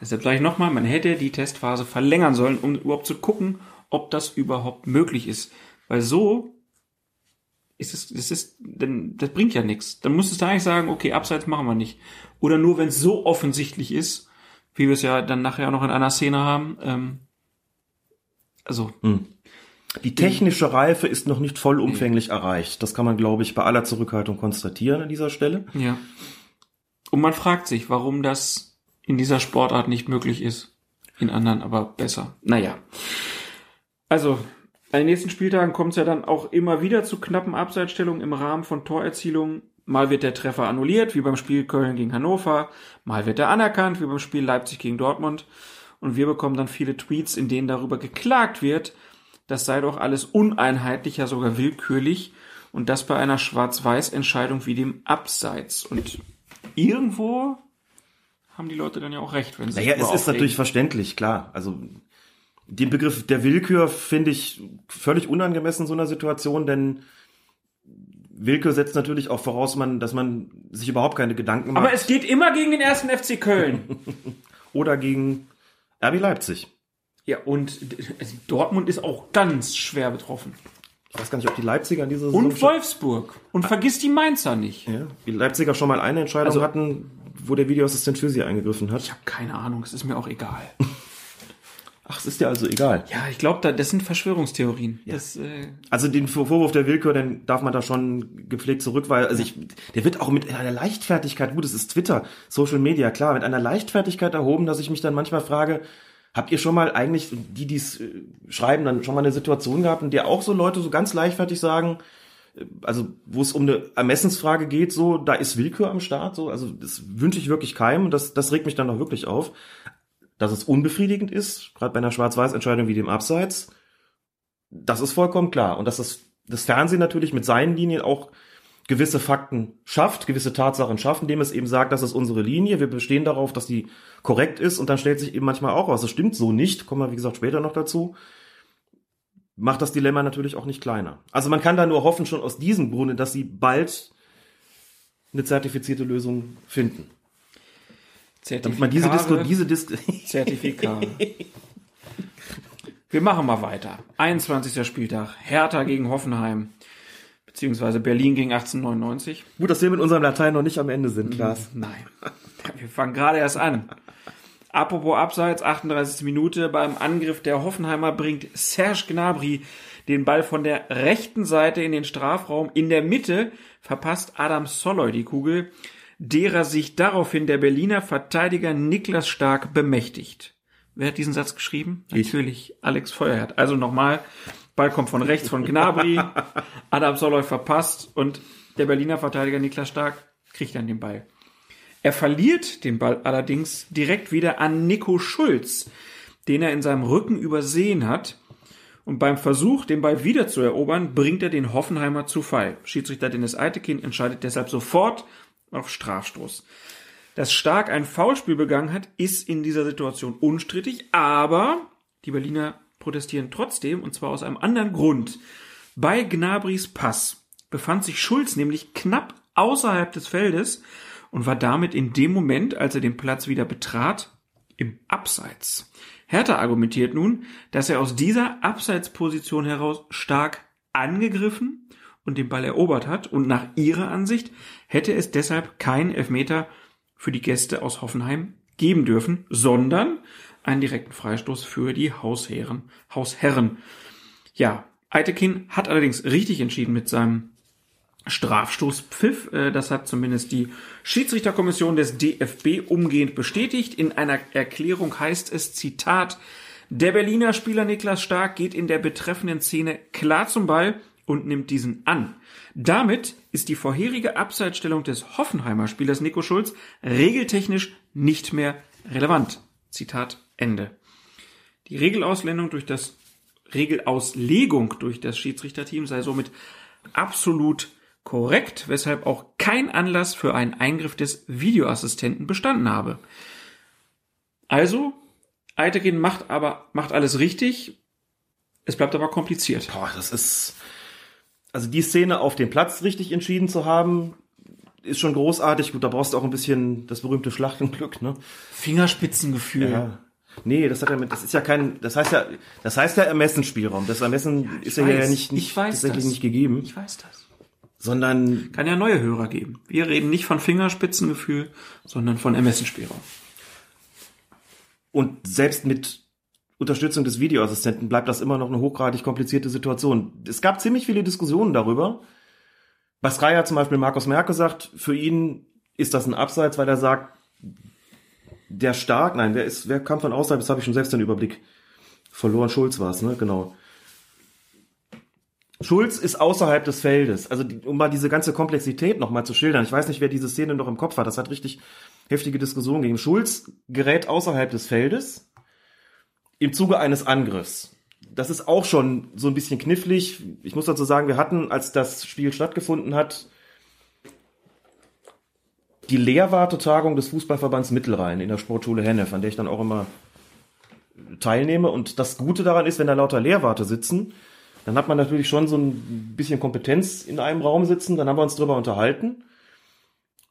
Deshalb sage ich nochmal, man hätte die Testphase verlängern sollen, um überhaupt zu gucken, ob das überhaupt möglich ist. Weil so ist es, das ist, denn das bringt ja nichts. Dann müsstest du eigentlich sagen, okay, abseits machen wir nicht. Oder nur, wenn es so offensichtlich ist, wie wir es ja dann nachher noch in einer Szene haben. Ähm, also, Die technische Reife ist noch nicht vollumfänglich erreicht. Das kann man, glaube ich, bei aller Zurückhaltung konstatieren an dieser Stelle. ja. Und man fragt sich, warum das in dieser Sportart nicht möglich ist. In anderen aber besser. Naja. Also, an den nächsten Spieltagen kommt es ja dann auch immer wieder zu knappen Abseitsstellungen im Rahmen von Torerzielungen. Mal wird der Treffer annulliert, wie beim Spiel Köln gegen Hannover. Mal wird er anerkannt, wie beim Spiel Leipzig gegen Dortmund. Und wir bekommen dann viele Tweets, in denen darüber geklagt wird, das sei doch alles uneinheitlich, ja sogar willkürlich. Und das bei einer Schwarz-Weiß-Entscheidung wie dem Abseits. Und irgendwo haben die Leute dann ja auch recht, wenn sie Naja, es ist natürlich verständlich, klar. Also den Begriff der Willkür finde ich völlig unangemessen in so einer Situation, denn Willkür setzt natürlich auch voraus, man, dass man sich überhaupt keine Gedanken macht Aber es geht immer gegen den ersten FC Köln. oder gegen RB Leipzig. Ja, und also Dortmund ist auch ganz schwer betroffen. Ich weiß gar nicht, ob die Leipziger in dieser Saison Und Wolfsburg. Und vergiss die Mainzer nicht. Ja, die Leipziger schon mal eine Entscheidung Also- hatten, wo der Videoassistent für sie eingegriffen hat. Ich habe keine Ahnung, es ist mir auch egal. Ach, es ist dir also egal. Ja, ich glaube, da, das sind Verschwörungstheorien. Das, äh, Also den Vor- Vorwurf der Willkür, den darf man da schon gepflegt zurückweisen. Also ich, der wird auch mit einer Leichtfertigkeit, gut, es ist Twitter, Social Media, klar, mit einer Leichtfertigkeit erhoben, dass ich mich dann manchmal frage, habt ihr schon mal eigentlich, die, die es äh, schreiben, dann schon mal eine Situation gehabt, in der auch so Leute so ganz leichtfertig sagen, äh, also wo es um eine Ermessensfrage geht, so, da ist Willkür am Start, so, also das wünsche ich wirklich keinem und das, das regt mich dann auch wirklich auf. Dass es unbefriedigend ist, gerade bei einer Schwarz-Weiß-Entscheidung wie dem Abseits, das ist vollkommen klar. Und dass das, das Fernsehen natürlich mit seinen Linien auch gewisse Fakten schafft, gewisse Tatsachen schafft, indem es eben sagt, das ist unsere Linie, wir bestehen darauf, dass die korrekt ist und dann stellt sich eben manchmal auch raus, das stimmt so nicht, kommen wir wie gesagt später noch dazu, macht das Dilemma natürlich auch nicht kleiner. Also man kann da nur hoffen, schon aus diesem Grunde, dass sie bald eine zertifizierte Lösung finden. Damit man diese Disco, diese Disco, Zertifikate. Wir machen mal weiter. 21. Spieltag. Hertha gegen Hoffenheim. Beziehungsweise Berlin gegen 1899. gut, dass wir mit unserem Latein noch nicht am Ende sind, Klaas. Nein. Wir fangen gerade erst an. Apropos Abseits, 38. Minute. Beim Angriff der Hoffenheimer bringt Serge Gnabry den Ball von der rechten Seite in den Strafraum. In der Mitte verpasst Adam Soloy die Kugel, derer sich daraufhin der Berliner Verteidiger Niklas Stark bemächtigt. Wer hat diesen Satz geschrieben? Natürlich Alex Feuerherd. Also nochmal, Ball kommt von rechts von Gnabry, Adam Soloy verpasst und der Berliner Verteidiger Niklas Stark kriegt dann den Ball. Er verliert den Ball allerdings direkt wieder an Nico Schulz, den er in seinem Rücken übersehen hat. Und beim Versuch, den Ball wieder zu erobern, bringt er den Hoffenheimer zu Fall. Schiedsrichter Dennis Eitekin entscheidet deshalb sofort auf Strafstoß. Dass Stark ein Foulspiel begangen hat, ist in dieser Situation unstrittig, aber die Berliner protestieren trotzdem, und zwar aus einem anderen Grund. Bei Gnabrys Pass befand sich Schulz nämlich knapp außerhalb des Feldes und war damit in dem Moment, als er den Platz wieder betrat, im Abseits. Hertha argumentiert nun, dass er aus dieser Abseitsposition heraus stark angegriffen und den Ball erobert hat und nach ihrer Ansicht hätte es deshalb keinen Elfmeter für die Gäste aus Hoffenheim geben dürfen, sondern einen direkten Freistoß für die Hausherren. Hausherren. Ja, Eitekin hat allerdings richtig entschieden mit seinem Strafstoßpfiff. Äh, Das hat zumindest die Schiedsrichterkommission des DFB umgehend bestätigt. In einer Erklärung heißt es, Zitat, der Berliner Spieler Niklas Stark geht in der betreffenden Szene klar zum Ball und nimmt diesen an. Damit ist die vorherige Abseitsstellung des Hoffenheimer Spielers Nico Schulz regeltechnisch nicht mehr relevant. Zitat Ende. Die Regelauslegung durch das Regelauslegung durch das Schiedsrichterteam sei somit absolut korrekt, weshalb auch kein Anlass für einen Eingriff des Videoassistenten bestanden habe. Also, Eitekin macht aber, macht alles richtig. Es bleibt aber kompliziert. Boah, das ist, also die Szene auf dem Platz richtig entschieden zu haben, ist schon großartig. Gut, da brauchst du auch ein bisschen das berühmte Schlachtenglück, ne? Fingerspitzengefühl. Ja. Nee, das hat ja mit, das ist ja kein, das heißt ja, das heißt ja Ermessensspielraum. Das Ermessen ist ja, ja weiß, nicht, nicht ich weiß tatsächlich das. nicht gegeben, Ich weiß das. sondern Kann ja neue Hörer geben. Wir reden nicht von Fingerspitzengefühl, sondern von Ermessensspielraum. und selbst mit Unterstützung des Videoassistenten bleibt das immer noch eine hochgradig komplizierte Situation. Es gab ziemlich viele Diskussionen darüber. Sky hat zum Beispiel Markus Merke sagt, für ihn ist das ein Abseits, weil er sagt, der Stark, nein, wer ist, wer kam von außerhalb, das habe ich schon selbst den Überblick verloren. Schulz war es, ne? Genau. Schulz ist außerhalb des Feldes. Also, um mal diese ganze Komplexität nochmal zu schildern. Ich weiß nicht, wer diese Szene noch im Kopf hat. Das hat richtig heftige Diskussionen gegeben. Schulz gerät außerhalb des Feldes im Zuge eines Angriffs. Das ist auch schon so ein bisschen knifflig. Ich muss dazu sagen, wir hatten, als das Spiel stattgefunden hat, die Lehrwartetagung des Fußballverbands Mittelrhein in der Sportschule Hennef, an der ich dann auch immer teilnehme. Und das Gute daran ist, wenn da lauter Lehrwarte sitzen, dann hat man natürlich schon so ein bisschen Kompetenz in einem Raum sitzen. Dann haben wir uns drüber unterhalten.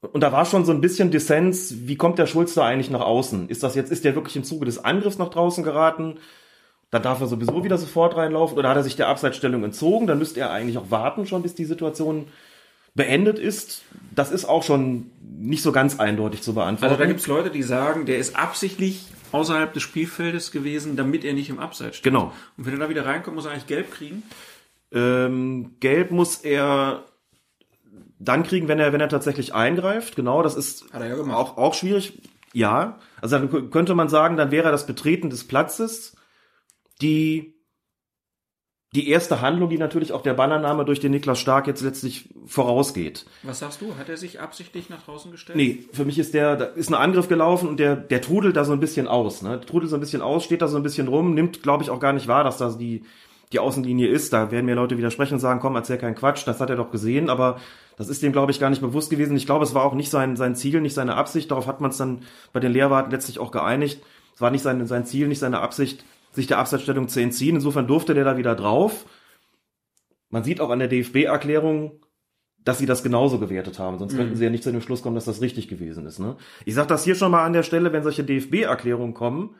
Und da war schon so ein bisschen Dissens, wie kommt der Schulz da eigentlich nach außen? Ist das jetzt, ist der wirklich im Zuge des Angriffs nach draußen geraten? Dann darf er sowieso wieder sofort reinlaufen oder hat er sich der Abseitsstellung entzogen? Dann müsste er eigentlich auch warten schon, bis die Situation beendet ist. Das ist auch schon nicht so ganz eindeutig zu beantworten. Also da gibt's Leute, die sagen, der ist absichtlich außerhalb des Spielfeldes gewesen, damit er nicht im Abseits steht. Genau. Und wenn er da wieder reinkommt, muss er eigentlich gelb kriegen. Ähm, gelb muss er dann kriegen, wenn er, wenn er tatsächlich eingreift. Genau, das ist ja auch, auch schwierig. Ja, also dann könnte man sagen, dann wäre das Betreten des Platzes die, die erste Handlung, die natürlich auch der Ballannahme durch den Niklas Stark jetzt letztlich vorausgeht. Was sagst du? Hat er sich absichtlich nach draußen gestellt? Nee, für mich ist der, da ist ein Angriff gelaufen und der, der trudelt da so ein bisschen aus, ne? Trudelt so ein bisschen aus, steht da so ein bisschen rum, nimmt, glaube ich, auch gar nicht wahr, dass das die, die Außenlinie ist. Da werden mir Leute widersprechen und sagen, komm, erzähl keinen Quatsch, das hat er doch gesehen, aber das ist dem, glaube ich, gar nicht bewusst gewesen. Ich glaube, es war auch nicht sein, sein Ziel, nicht seine Absicht. Darauf hat man es dann bei den Lehrwarten letztlich auch geeinigt. Es war nicht sein, sein Ziel, nicht seine Absicht, sich der Abseitsstellung zu entziehen. Insofern durfte der da wieder drauf. Man sieht auch an der DFB-Erklärung, dass sie das genauso gewertet haben. Sonst könnten sie ja nicht zu dem Schluss kommen, dass das richtig gewesen ist. Ne? Ich sage das hier schon mal an der Stelle, wenn solche DFB-Erklärungen kommen,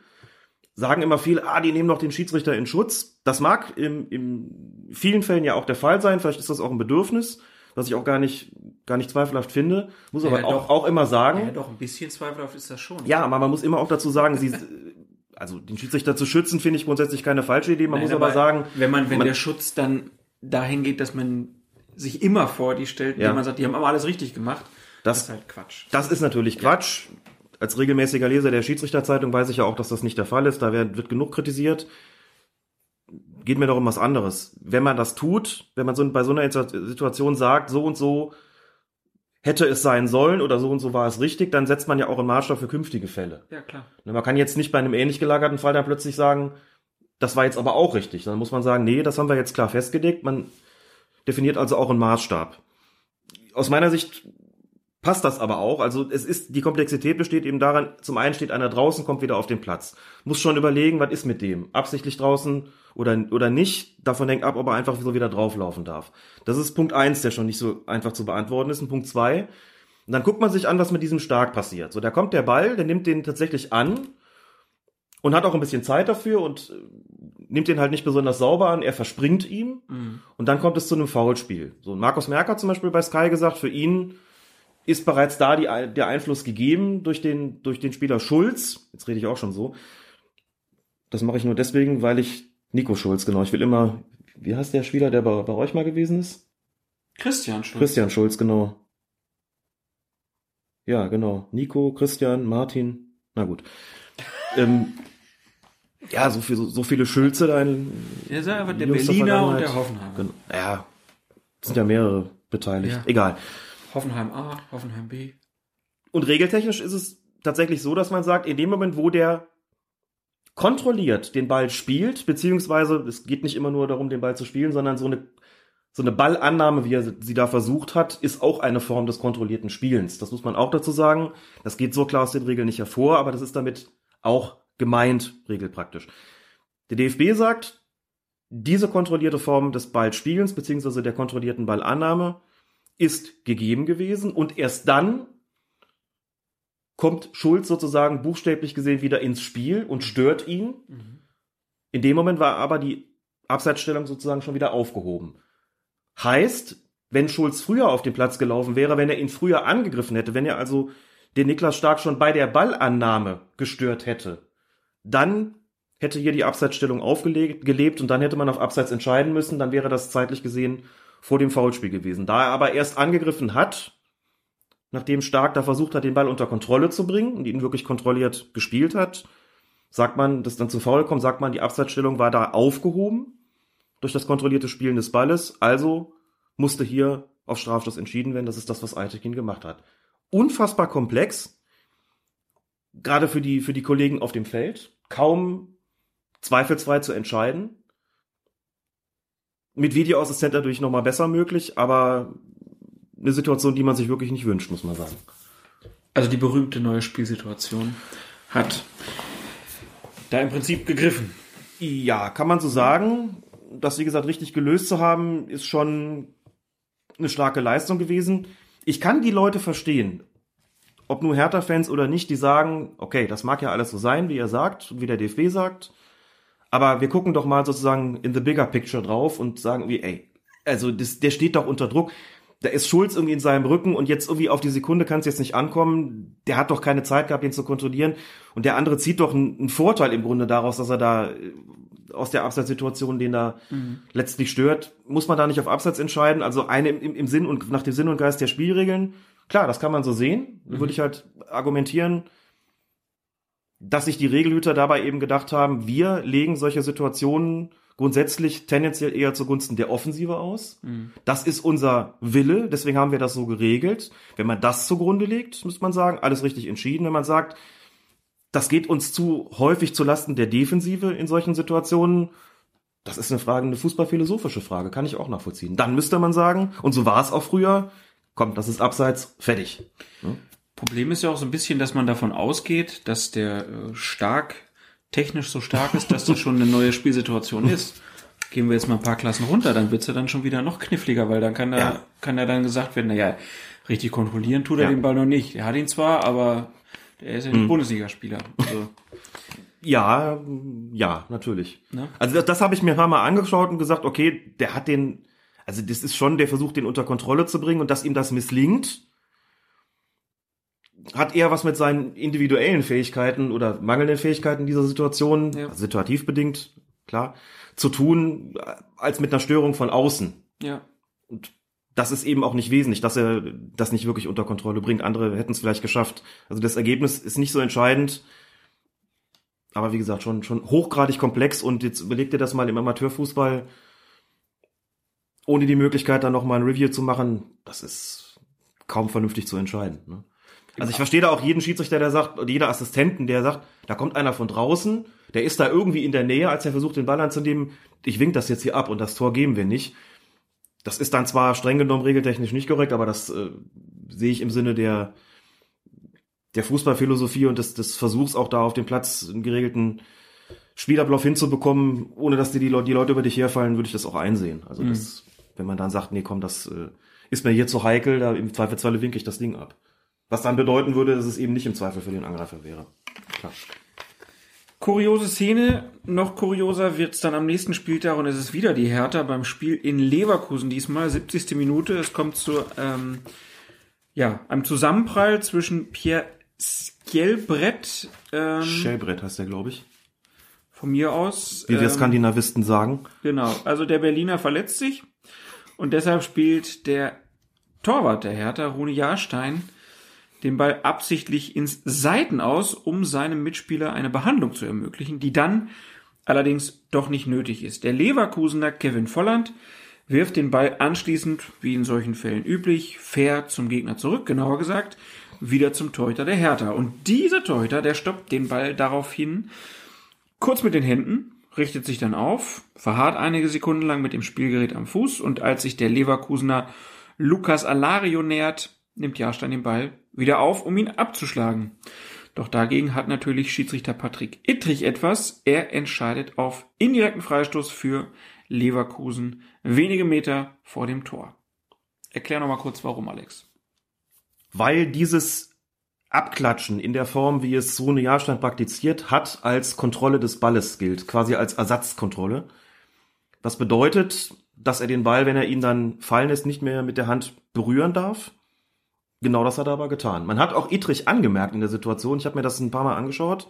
sagen immer viele, ah, die nehmen doch den Schiedsrichter in Schutz. Das mag im, in vielen Fällen ja auch der Fall sein. Vielleicht ist das auch ein Bedürfnis, was ich auch gar nicht, gar nicht zweifelhaft finde. Muss aber Ja, auch, doch. auch immer sagen. Ja, doch, ein bisschen zweifelhaft ist das schon. Ja, aber man muss immer auch dazu sagen, sie, also den Schiedsrichter zu schützen, finde ich grundsätzlich keine falsche Idee. Man Nein, muss aber, sagen, wenn man, wenn man- der Schutz dann dahin geht, dass man sich immer vor die stellt, Ja. man sagt, die haben aber alles richtig gemacht, Das- das ist halt Quatsch. Das ist natürlich Quatsch. Als regelmäßiger Leser der Schiedsrichterzeitung weiß ich ja auch, dass das nicht der Fall ist. Da wird, wird genug kritisiert. Geht mir doch um was anderes. Wenn man das tut, wenn man so bei so einer Situation sagt, so und so hätte es sein sollen oder so und so war es richtig, dann setzt man ja auch einen Maßstab für künftige Fälle. Ja, klar. Ne, Man kann jetzt nicht bei einem ähnlich gelagerten Fall dann plötzlich sagen, das war jetzt aber auch richtig. Dann muss man sagen, nee, das haben wir jetzt klar festgelegt. Man definiert also auch einen Maßstab. Aus meiner Sicht passt das aber auch. Also es ist, die Komplexität besteht eben daran, zum einen steht einer draußen, kommt wieder auf den Platz. Muss schon überlegen, was ist mit dem? Absichtlich draußen oder, oder nicht? Davon hängt ab, ob er einfach so wieder drauflaufen darf. Das ist Punkt eins, der schon nicht so einfach zu beantworten ist. Und Punkt zwei, und dann guckt man sich an, was mit diesem Stark passiert. So, da kommt der Ball, der nimmt den tatsächlich an und hat auch ein bisschen Zeit dafür und äh, nimmt den halt nicht besonders sauber an. Er verspringt ihm und dann kommt es zu einem Foulspiel. So, Markus Merker hat zum Beispiel bei Sky gesagt, für ihn ist bereits da die, der Einfluss gegeben durch den, durch den Spieler Schulz. Jetzt rede ich auch schon so. Das mache ich nur deswegen, weil ich Nico Schulz, genau. Ich will immer, wie heißt der Spieler, der bei, bei euch mal gewesen ist? Christian Schulz. Christian Schulz, genau. Ja, genau. Nico, Christian, Martin. Na gut. ähm, ja, so, viel, so, so viele Schulze da in. Ja, sag einfach der Jungs der Berliner und der Hoffenheimer. Genau. Ja, es sind ja mehrere beteiligt. Ja. Egal. Hoffenheim A, Hoffenheim B. Und regeltechnisch ist es tatsächlich so, dass man sagt, in dem Moment, wo der kontrolliert den Ball spielt, beziehungsweise es geht nicht immer nur darum, den Ball zu spielen, sondern so eine, so eine Ballannahme, wie er sie da versucht hat, ist auch eine Form des kontrollierten Spielens. Das muss man auch dazu sagen. Das geht so klar aus den Regeln nicht hervor, aber das ist damit auch gemeint, regelpraktisch. Der DFB sagt, diese kontrollierte Form des Ballspielens, beziehungsweise der kontrollierten Ballannahme, ist gegeben gewesen und erst dann kommt Schulz sozusagen buchstäblich gesehen wieder ins Spiel und stört ihn. In dem Moment war aber die Abseitsstellung sozusagen schon wieder aufgehoben. Heißt, wenn Schulz früher auf den Platz gelaufen wäre, wenn er ihn früher angegriffen hätte, wenn er also den Niklas Stark schon bei der Ballannahme gestört hätte, dann hätte hier die Abseitsstellung aufgelegt, gelebt und dann hätte man auf Abseits entscheiden müssen, dann wäre das zeitlich gesehen vor dem Foulspiel gewesen. Da er aber erst angegriffen hat, nachdem Stark da versucht hat, den Ball unter Kontrolle zu bringen und ihn wirklich kontrolliert gespielt hat, sagt man, dass dann zu Foul kommt, sagt man, die Abseitsstellung war da aufgehoben durch das kontrollierte Spielen des Balles, also musste hier auf Strafstoß entschieden werden. Das ist das, was Eitekin gemacht hat. Unfassbar komplex, gerade für die, für die Kollegen auf dem Feld, kaum zweifelsfrei zu entscheiden. Mit Videoassistent natürlich nochmal besser möglich, aber eine Situation, die man sich wirklich nicht wünscht, muss man sagen. Also die berühmte neue Spielsituation hat da im Prinzip gegriffen. Ja, kann man so sagen. Das, wie gesagt, richtig gelöst zu haben, ist schon eine starke Leistung gewesen. Ich kann die Leute verstehen. ob nur Hertha-Fans oder nicht, die sagen, okay, das mag ja alles so sein, wie er sagt, wie der DFB sagt, aber wir gucken doch mal sozusagen in the bigger picture drauf und sagen wie, ey, also das, der steht doch unter Druck. Da ist Schulz irgendwie in seinem Rücken und jetzt irgendwie auf die Sekunde kann es jetzt nicht ankommen. Der hat doch keine Zeit gehabt, ihn zu kontrollieren. Und der andere zieht doch einen, einen Vorteil im Grunde daraus, dass er da äh, aus der Abseitssituation, den da mhm. letztlich stört. Muss man da nicht auf Abseits entscheiden? Also eine im, im Sinn und nach dem Sinn und Geist der Spielregeln. Klar, das kann man so sehen. Mhm. Würde ich halt argumentieren, dass sich die Regelhüter dabei eben gedacht haben, wir legen solche Situationen grundsätzlich tendenziell eher zugunsten der Offensive aus. Mhm. Das ist unser Wille, deswegen haben wir das so geregelt. Wenn man das zugrunde legt, muss man sagen, alles richtig entschieden. Wenn man sagt, das geht uns zu häufig zu Lasten der Defensive in solchen Situationen, das ist eine Frage, eine fußballphilosophische Frage, kann ich auch nachvollziehen. Dann müsste man sagen, und so war es auch früher, komm, das ist abseits, fertig. Ja? Problem ist ja auch so ein bisschen, dass man davon ausgeht, dass der äh, stark, technisch so stark ist, dass das schon eine neue Spielsituation ist. Gehen wir jetzt mal ein paar Klassen runter, dann wird's ja dann schon wieder noch kniffliger, weil dann kann da, ja. kann ja dann gesagt werden, naja, richtig kontrollieren tut er ja. den Ball noch nicht. Er hat ihn zwar, aber er ist ja nicht mhm. Bundesligaspieler. Also. Ja, ja, natürlich. Ne? Also das, das habe ich mir mal angeschaut und gesagt, okay, der hat den, also das ist schon der Versuch, den unter Kontrolle zu bringen und dass ihm das misslingt, hat eher was mit seinen individuellen Fähigkeiten oder mangelnden Fähigkeiten dieser Situation, ja. also situativ bedingt, klar, zu tun, als mit einer Störung von außen. Ja. Und das ist eben auch nicht wesentlich, dass er das nicht wirklich unter Kontrolle bringt. Andere hätten es vielleicht geschafft. Also das Ergebnis ist nicht so entscheidend. Aber wie gesagt, schon, schon hochgradig komplex und jetzt überleg dir das mal im Amateurfußball, ohne die Möglichkeit dann nochmal ein Review zu machen, das ist kaum vernünftig zu entscheiden. Ne? Also ich verstehe da auch jeden Schiedsrichter, der sagt, oder jeder Assistenten, der sagt, da kommt einer von draußen, der ist da irgendwie in der Nähe, als er versucht, den Ball anzunehmen, ich wink das jetzt hier ab und das Tor geben wir nicht. Das ist dann zwar streng genommen regeltechnisch nicht korrekt, aber das äh, sehe ich im Sinne der, der Fußballphilosophie und des, des Versuchs auch da auf dem Platz einen geregelten Spielablauf hinzubekommen, ohne dass dir die, die Leute über dich herfallen, würde ich das auch einsehen. Also mhm. das, wenn man dann sagt, nee, komm, das äh, ist mir hier zu heikel, da im Zweifelsfalle winke ich das Ding ab. Was dann bedeuten würde, dass es eben nicht im Zweifel für den Angreifer wäre. Klar. Kuriose Szene, noch kurioser wird's dann am nächsten Spieltag und es ist wieder die Hertha beim Spiel in Leverkusen diesmal, 70. Minute. Es kommt zu ähm, ja, einem Zusammenprall zwischen Pierre Skjelbrett. Ähm, Schellbrett heißt der, glaube ich. Von mir aus. Wie wir ähm, Skandinavisten sagen. Genau, also der Berliner verletzt sich und deshalb spielt der Torwart der Hertha, Rune Jahrstein, den Ball absichtlich ins Seiten aus, um seinem Mitspieler eine Behandlung zu ermöglichen, die dann allerdings doch nicht nötig ist. Der Leverkusener Kevin Volland wirft den Ball anschließend, wie in solchen Fällen üblich, fair zum Gegner zurück, genauer gesagt, wieder zum Torhüter der Hertha. Und dieser Torhüter, der stoppt den Ball daraufhin kurz mit den Händen, richtet sich dann auf, verharrt einige Sekunden lang mit dem Spielgerät am Fuß und als sich der Leverkusener Lukas Alario nähert, nimmt Jahrstein den Ball wieder auf, um ihn abzuschlagen. Doch dagegen hat natürlich Schiedsrichter Patrick Ittrich etwas. Er entscheidet auf indirekten Freistoß für Leverkusen wenige Meter vor dem Tor. Erklär noch mal kurz, warum, Alex. Weil dieses Abklatschen in der Form, wie es Rune Jahrstein praktiziert, hat als Kontrolle des Balles gilt, quasi als Ersatzkontrolle. Das bedeutet, dass er den Ball, wenn er ihn dann fallen lässt, nicht mehr mit der Hand berühren darf, Genau das hat er aber getan. Man hat auch Idrich angemerkt in der Situation. Ich habe mir das ein paar Mal angeschaut.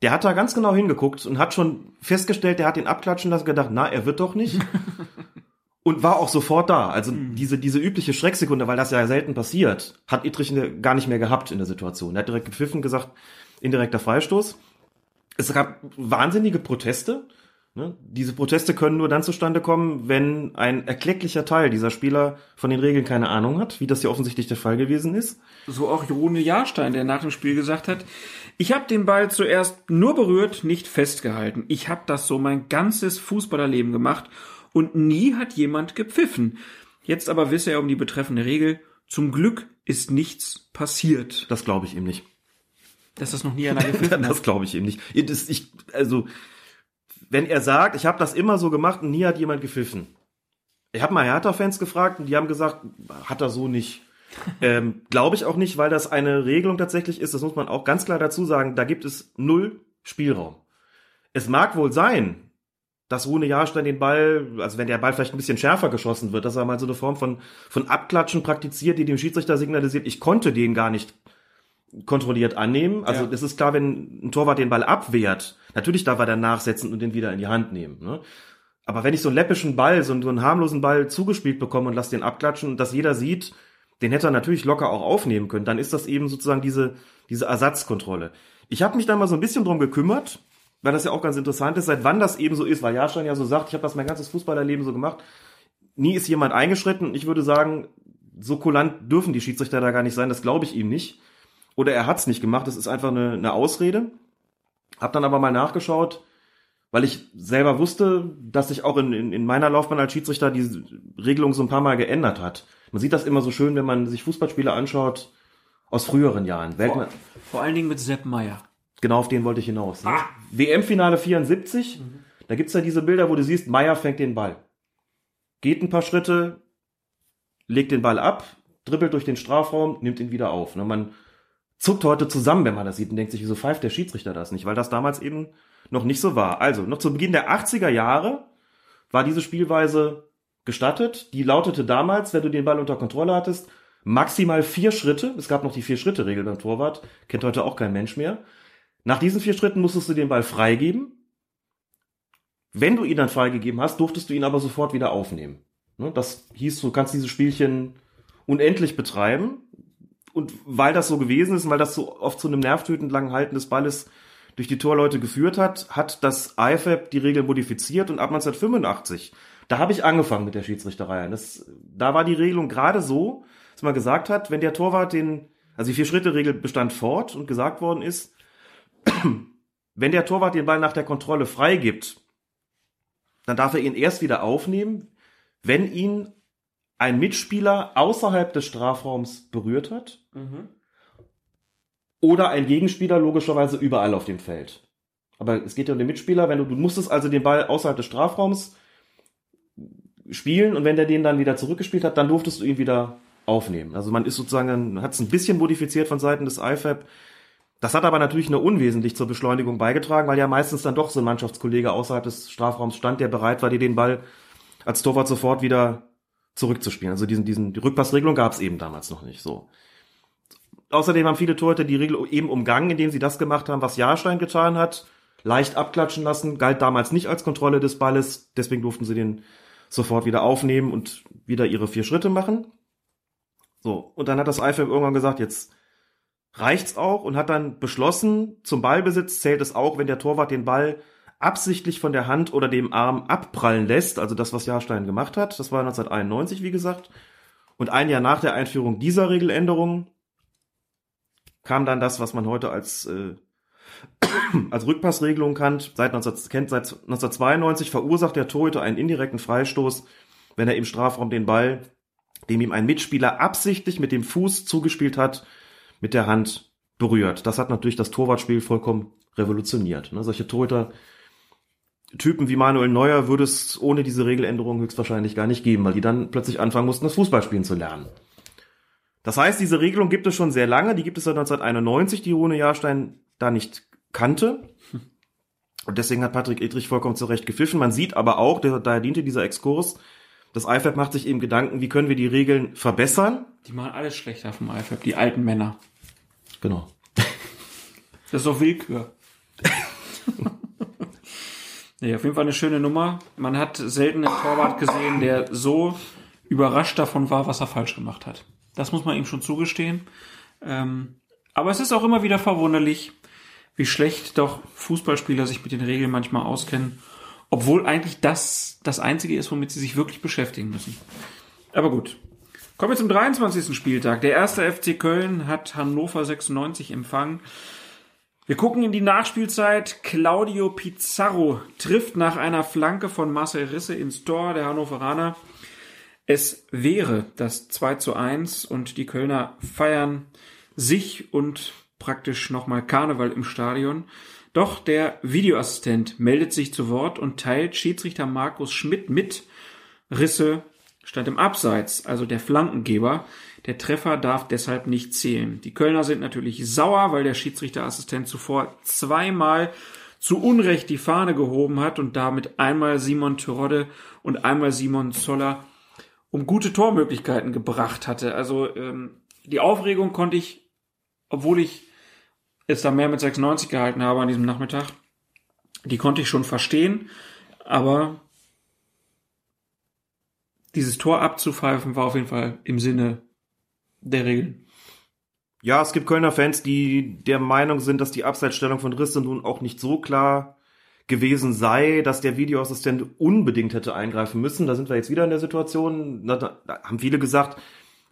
Der hat da ganz genau hingeguckt und hat schon festgestellt, der hat ihn abklatschen lassen, gedacht, na, er wird doch nicht. und war auch sofort da. Also mhm. diese, diese übliche Schrecksekunde, weil das ja selten passiert, hat Idrich gar nicht mehr gehabt in der Situation. Er hat direkt gepfiffen, gesagt, indirekter Freistoß. Es gab wahnsinnige Proteste. Ne? Diese Proteste können nur dann zustande kommen, wenn ein erklecklicher Teil dieser Spieler von den Regeln keine Ahnung hat, wie das ja offensichtlich der Fall gewesen ist. So auch Rune Jahrstein, der nach dem Spiel gesagt hat, ich habe den Ball zuerst nur berührt, nicht festgehalten. Ich habe das so mein ganzes Fußballerleben gemacht und nie hat jemand gepfiffen. Jetzt aber wisse er um die betreffende Regel. Zum Glück ist nichts passiert. Das glaube ich ihm nicht. Dass das noch nie einer gepfiffen hat. Das glaube ich ihm nicht. Ich, also wenn er sagt, ich habe das immer so gemacht und nie hat jemand gepfiffen. Ich habe mal Hertha-Fans gefragt und die haben gesagt, hat er so nicht. ähm, Glaube ich auch nicht, weil das eine Regelung tatsächlich ist, das muss man auch ganz klar dazu sagen, da gibt es null Spielraum. Es mag wohl sein, dass Rune Jahrstein den Ball, also wenn der Ball vielleicht ein bisschen schärfer geschossen wird, dass er mal so eine Form von, von Abklatschen praktiziert, die dem Schiedsrichter signalisiert, ich konnte den gar nicht kontrolliert annehmen. Also es ist klar, wenn ein Torwart den Ball abwehrt, natürlich darf er dann nachsetzen und den wieder in die Hand nehmen. Ne? Aber wenn ich so einen läppischen Ball, so einen, so einen harmlosen Ball zugespielt bekomme und lass den abklatschen und das jeder sieht, den hätte er natürlich locker auch aufnehmen können, dann ist das eben sozusagen diese, diese Ersatzkontrolle. Ich habe mich da mal so ein bisschen drum gekümmert, weil das ja auch ganz interessant ist, seit wann das eben so ist, weil Jahrstein ja so sagt, ich habe das mein ganzes Fußballerleben so gemacht. Nie ist jemand eingeschritten ich würde sagen, so kulant dürfen die Schiedsrichter da gar nicht sein, das glaube ich ihm nicht. Oder er hat's nicht gemacht, das ist einfach eine, eine Ausrede. Hab dann aber mal nachgeschaut, weil ich selber wusste, dass sich auch in, in, in meiner Laufbahn als Schiedsrichter die Regelung so ein paar Mal geändert hat. Man sieht das immer so schön, wenn man sich Fußballspiele anschaut aus früheren Jahren. Vor, vor allen Dingen mit Sepp Meier. Genau auf den wollte ich hinaus. Ne? Ah. WM-Finale 74, mhm. da gibt's ja diese Bilder, wo du siehst, Meier fängt den Ball. Geht ein paar Schritte, legt den Ball ab, dribbelt durch den Strafraum, nimmt ihn wieder auf. Ne? Man zuckt heute zusammen, wenn man das sieht und denkt sich, wieso pfeift der Schiedsrichter das nicht? Weil das damals eben noch nicht so war. Also, noch zu Beginn der 80er Jahre war diese Spielweise gestattet. Die lautete damals, wenn du den Ball unter Kontrolle hattest, maximal vier Schritte. Es gab noch die Vier-Schritte-Regel beim Torwart. Kennt heute auch kein Mensch mehr. Nach diesen vier Schritten musstest du den Ball freigeben. Wenn du ihn dann freigegeben hast, durftest du ihn aber sofort wieder aufnehmen. Ne, das hieß, du kannst dieses Spielchen unendlich betreiben und weil das so gewesen ist und weil das so oft zu einem nervtötend langen Halten des Balles durch die Torleute geführt hat, hat das IFAB die Regel modifiziert und ab 1985, da habe ich angefangen mit der Schiedsrichterei. Das, da war die Regelung gerade so, dass man gesagt hat, wenn der Torwart den, also die Vier-Schritte-Regel bestand fort und gesagt worden ist, wenn der Torwart den Ball nach der Kontrolle freigibt, dann darf er ihn erst wieder aufnehmen, wenn ihn ein Mitspieler außerhalb des Strafraums berührt hat mhm. oder ein Gegenspieler logischerweise überall auf dem Feld. Aber es geht ja um den Mitspieler, wenn du, du musstest also den Ball außerhalb des Strafraums spielen und wenn der den dann wieder zurückgespielt hat, dann durftest du ihn wieder aufnehmen. Also man ist sozusagen, hat es ein bisschen modifiziert von Seiten des IFAB. Das hat aber natürlich nur unwesentlich zur Beschleunigung beigetragen, weil ja meistens dann doch so ein Mannschaftskollege außerhalb des Strafraums stand, der bereit war, dir den Ball als Torwart sofort wieder zurückzuspielen. Also diesen, diesen, die Rückpassregelung gab es eben damals noch nicht so. Außerdem haben viele Torhüter die Regel eben umgangen, indem sie das gemacht haben, was Jahrstein getan hat. Leicht abklatschen lassen, galt damals nicht als Kontrolle des Balles, deswegen durften sie den sofort wieder aufnehmen und wieder ihre vier Schritte machen. So, und dann hat das IFAB irgendwann gesagt, jetzt reicht's auch und hat dann beschlossen, zum Ballbesitz zählt es auch, wenn der Torwart den Ball absichtlich von der Hand oder dem Arm abprallen lässt, also das, was Jahrstein gemacht hat, das war 1991, wie gesagt, und ein Jahr nach der Einführung dieser Regeländerung kam dann das, was man heute als äh, als Rückpassregelung kannt. Seit, 19, kennt, seit 1992 verursacht der Torhüter einen indirekten Freistoß, wenn er im Strafraum den Ball, dem ihm ein Mitspieler absichtlich mit dem Fuß zugespielt hat, mit der Hand berührt. Das hat natürlich das Torwartspiel vollkommen revolutioniert. Ne? Solche Torhüter Typen wie Manuel Neuer würde es ohne diese Regeländerung höchstwahrscheinlich gar nicht geben, weil die dann plötzlich anfangen mussten, das Fußballspielen zu lernen. Das heißt, diese Regelung gibt es schon sehr lange, die gibt es seit 1991, die Rune Jahrstein da nicht kannte. Und deswegen hat Patrick Edrich vollkommen zurecht gepfiffen. Man sieht aber auch, daher diente dieser Exkurs, das IFAB macht sich eben Gedanken, wie können wir die Regeln verbessern. Die machen alles schlechter vom IFAB, die alten Männer. Genau. Das ist doch Willkür. Nee, auf jeden Fall eine schöne Nummer. Man hat selten einen Torwart gesehen, der so überrascht davon war, was er falsch gemacht hat. Das muss man ihm schon zugestehen. Ähm, aber es ist auch immer wieder verwunderlich, wie schlecht doch Fußballspieler sich mit den Regeln manchmal auskennen, obwohl eigentlich das das Einzige ist, womit sie sich wirklich beschäftigen müssen. Aber gut. Kommen wir zum 23. Spieltag. Der erste FC Köln hat Hannover 96 empfangen. Wir gucken in die Nachspielzeit. Claudio Pizarro trifft nach einer Flanke von Marcel Risse ins Tor der Hannoveraner. Es wäre das 2 zu 1 und die Kölner feiern sich und praktisch nochmal Karneval im Stadion. Doch der Videoassistent meldet sich zu Wort und teilt Schiedsrichter Markus Schmidt mit. Risse stand im Abseits, also der Flankengeber. Der Treffer darf deshalb nicht zählen. Die Kölner sind natürlich sauer, weil der Schiedsrichterassistent zuvor zweimal zu Unrecht die Fahne gehoben hat und damit einmal Simon Terodde und einmal Simon Zoller um gute Tormöglichkeiten gebracht hatte. Also ähm, die Aufregung konnte ich, obwohl ich es da mehr mit 96 gehalten habe an diesem Nachmittag, die konnte ich schon verstehen, aber dieses Tor abzupfeifen war auf jeden Fall im Sinne der Regeln. Ja, es gibt Kölner Fans, die der Meinung sind, dass die Abseitsstellung von Risse nun auch nicht so klar gewesen sei, dass der Videoassistent unbedingt hätte eingreifen müssen. Da sind wir jetzt wieder in der Situation. Da, da haben viele gesagt,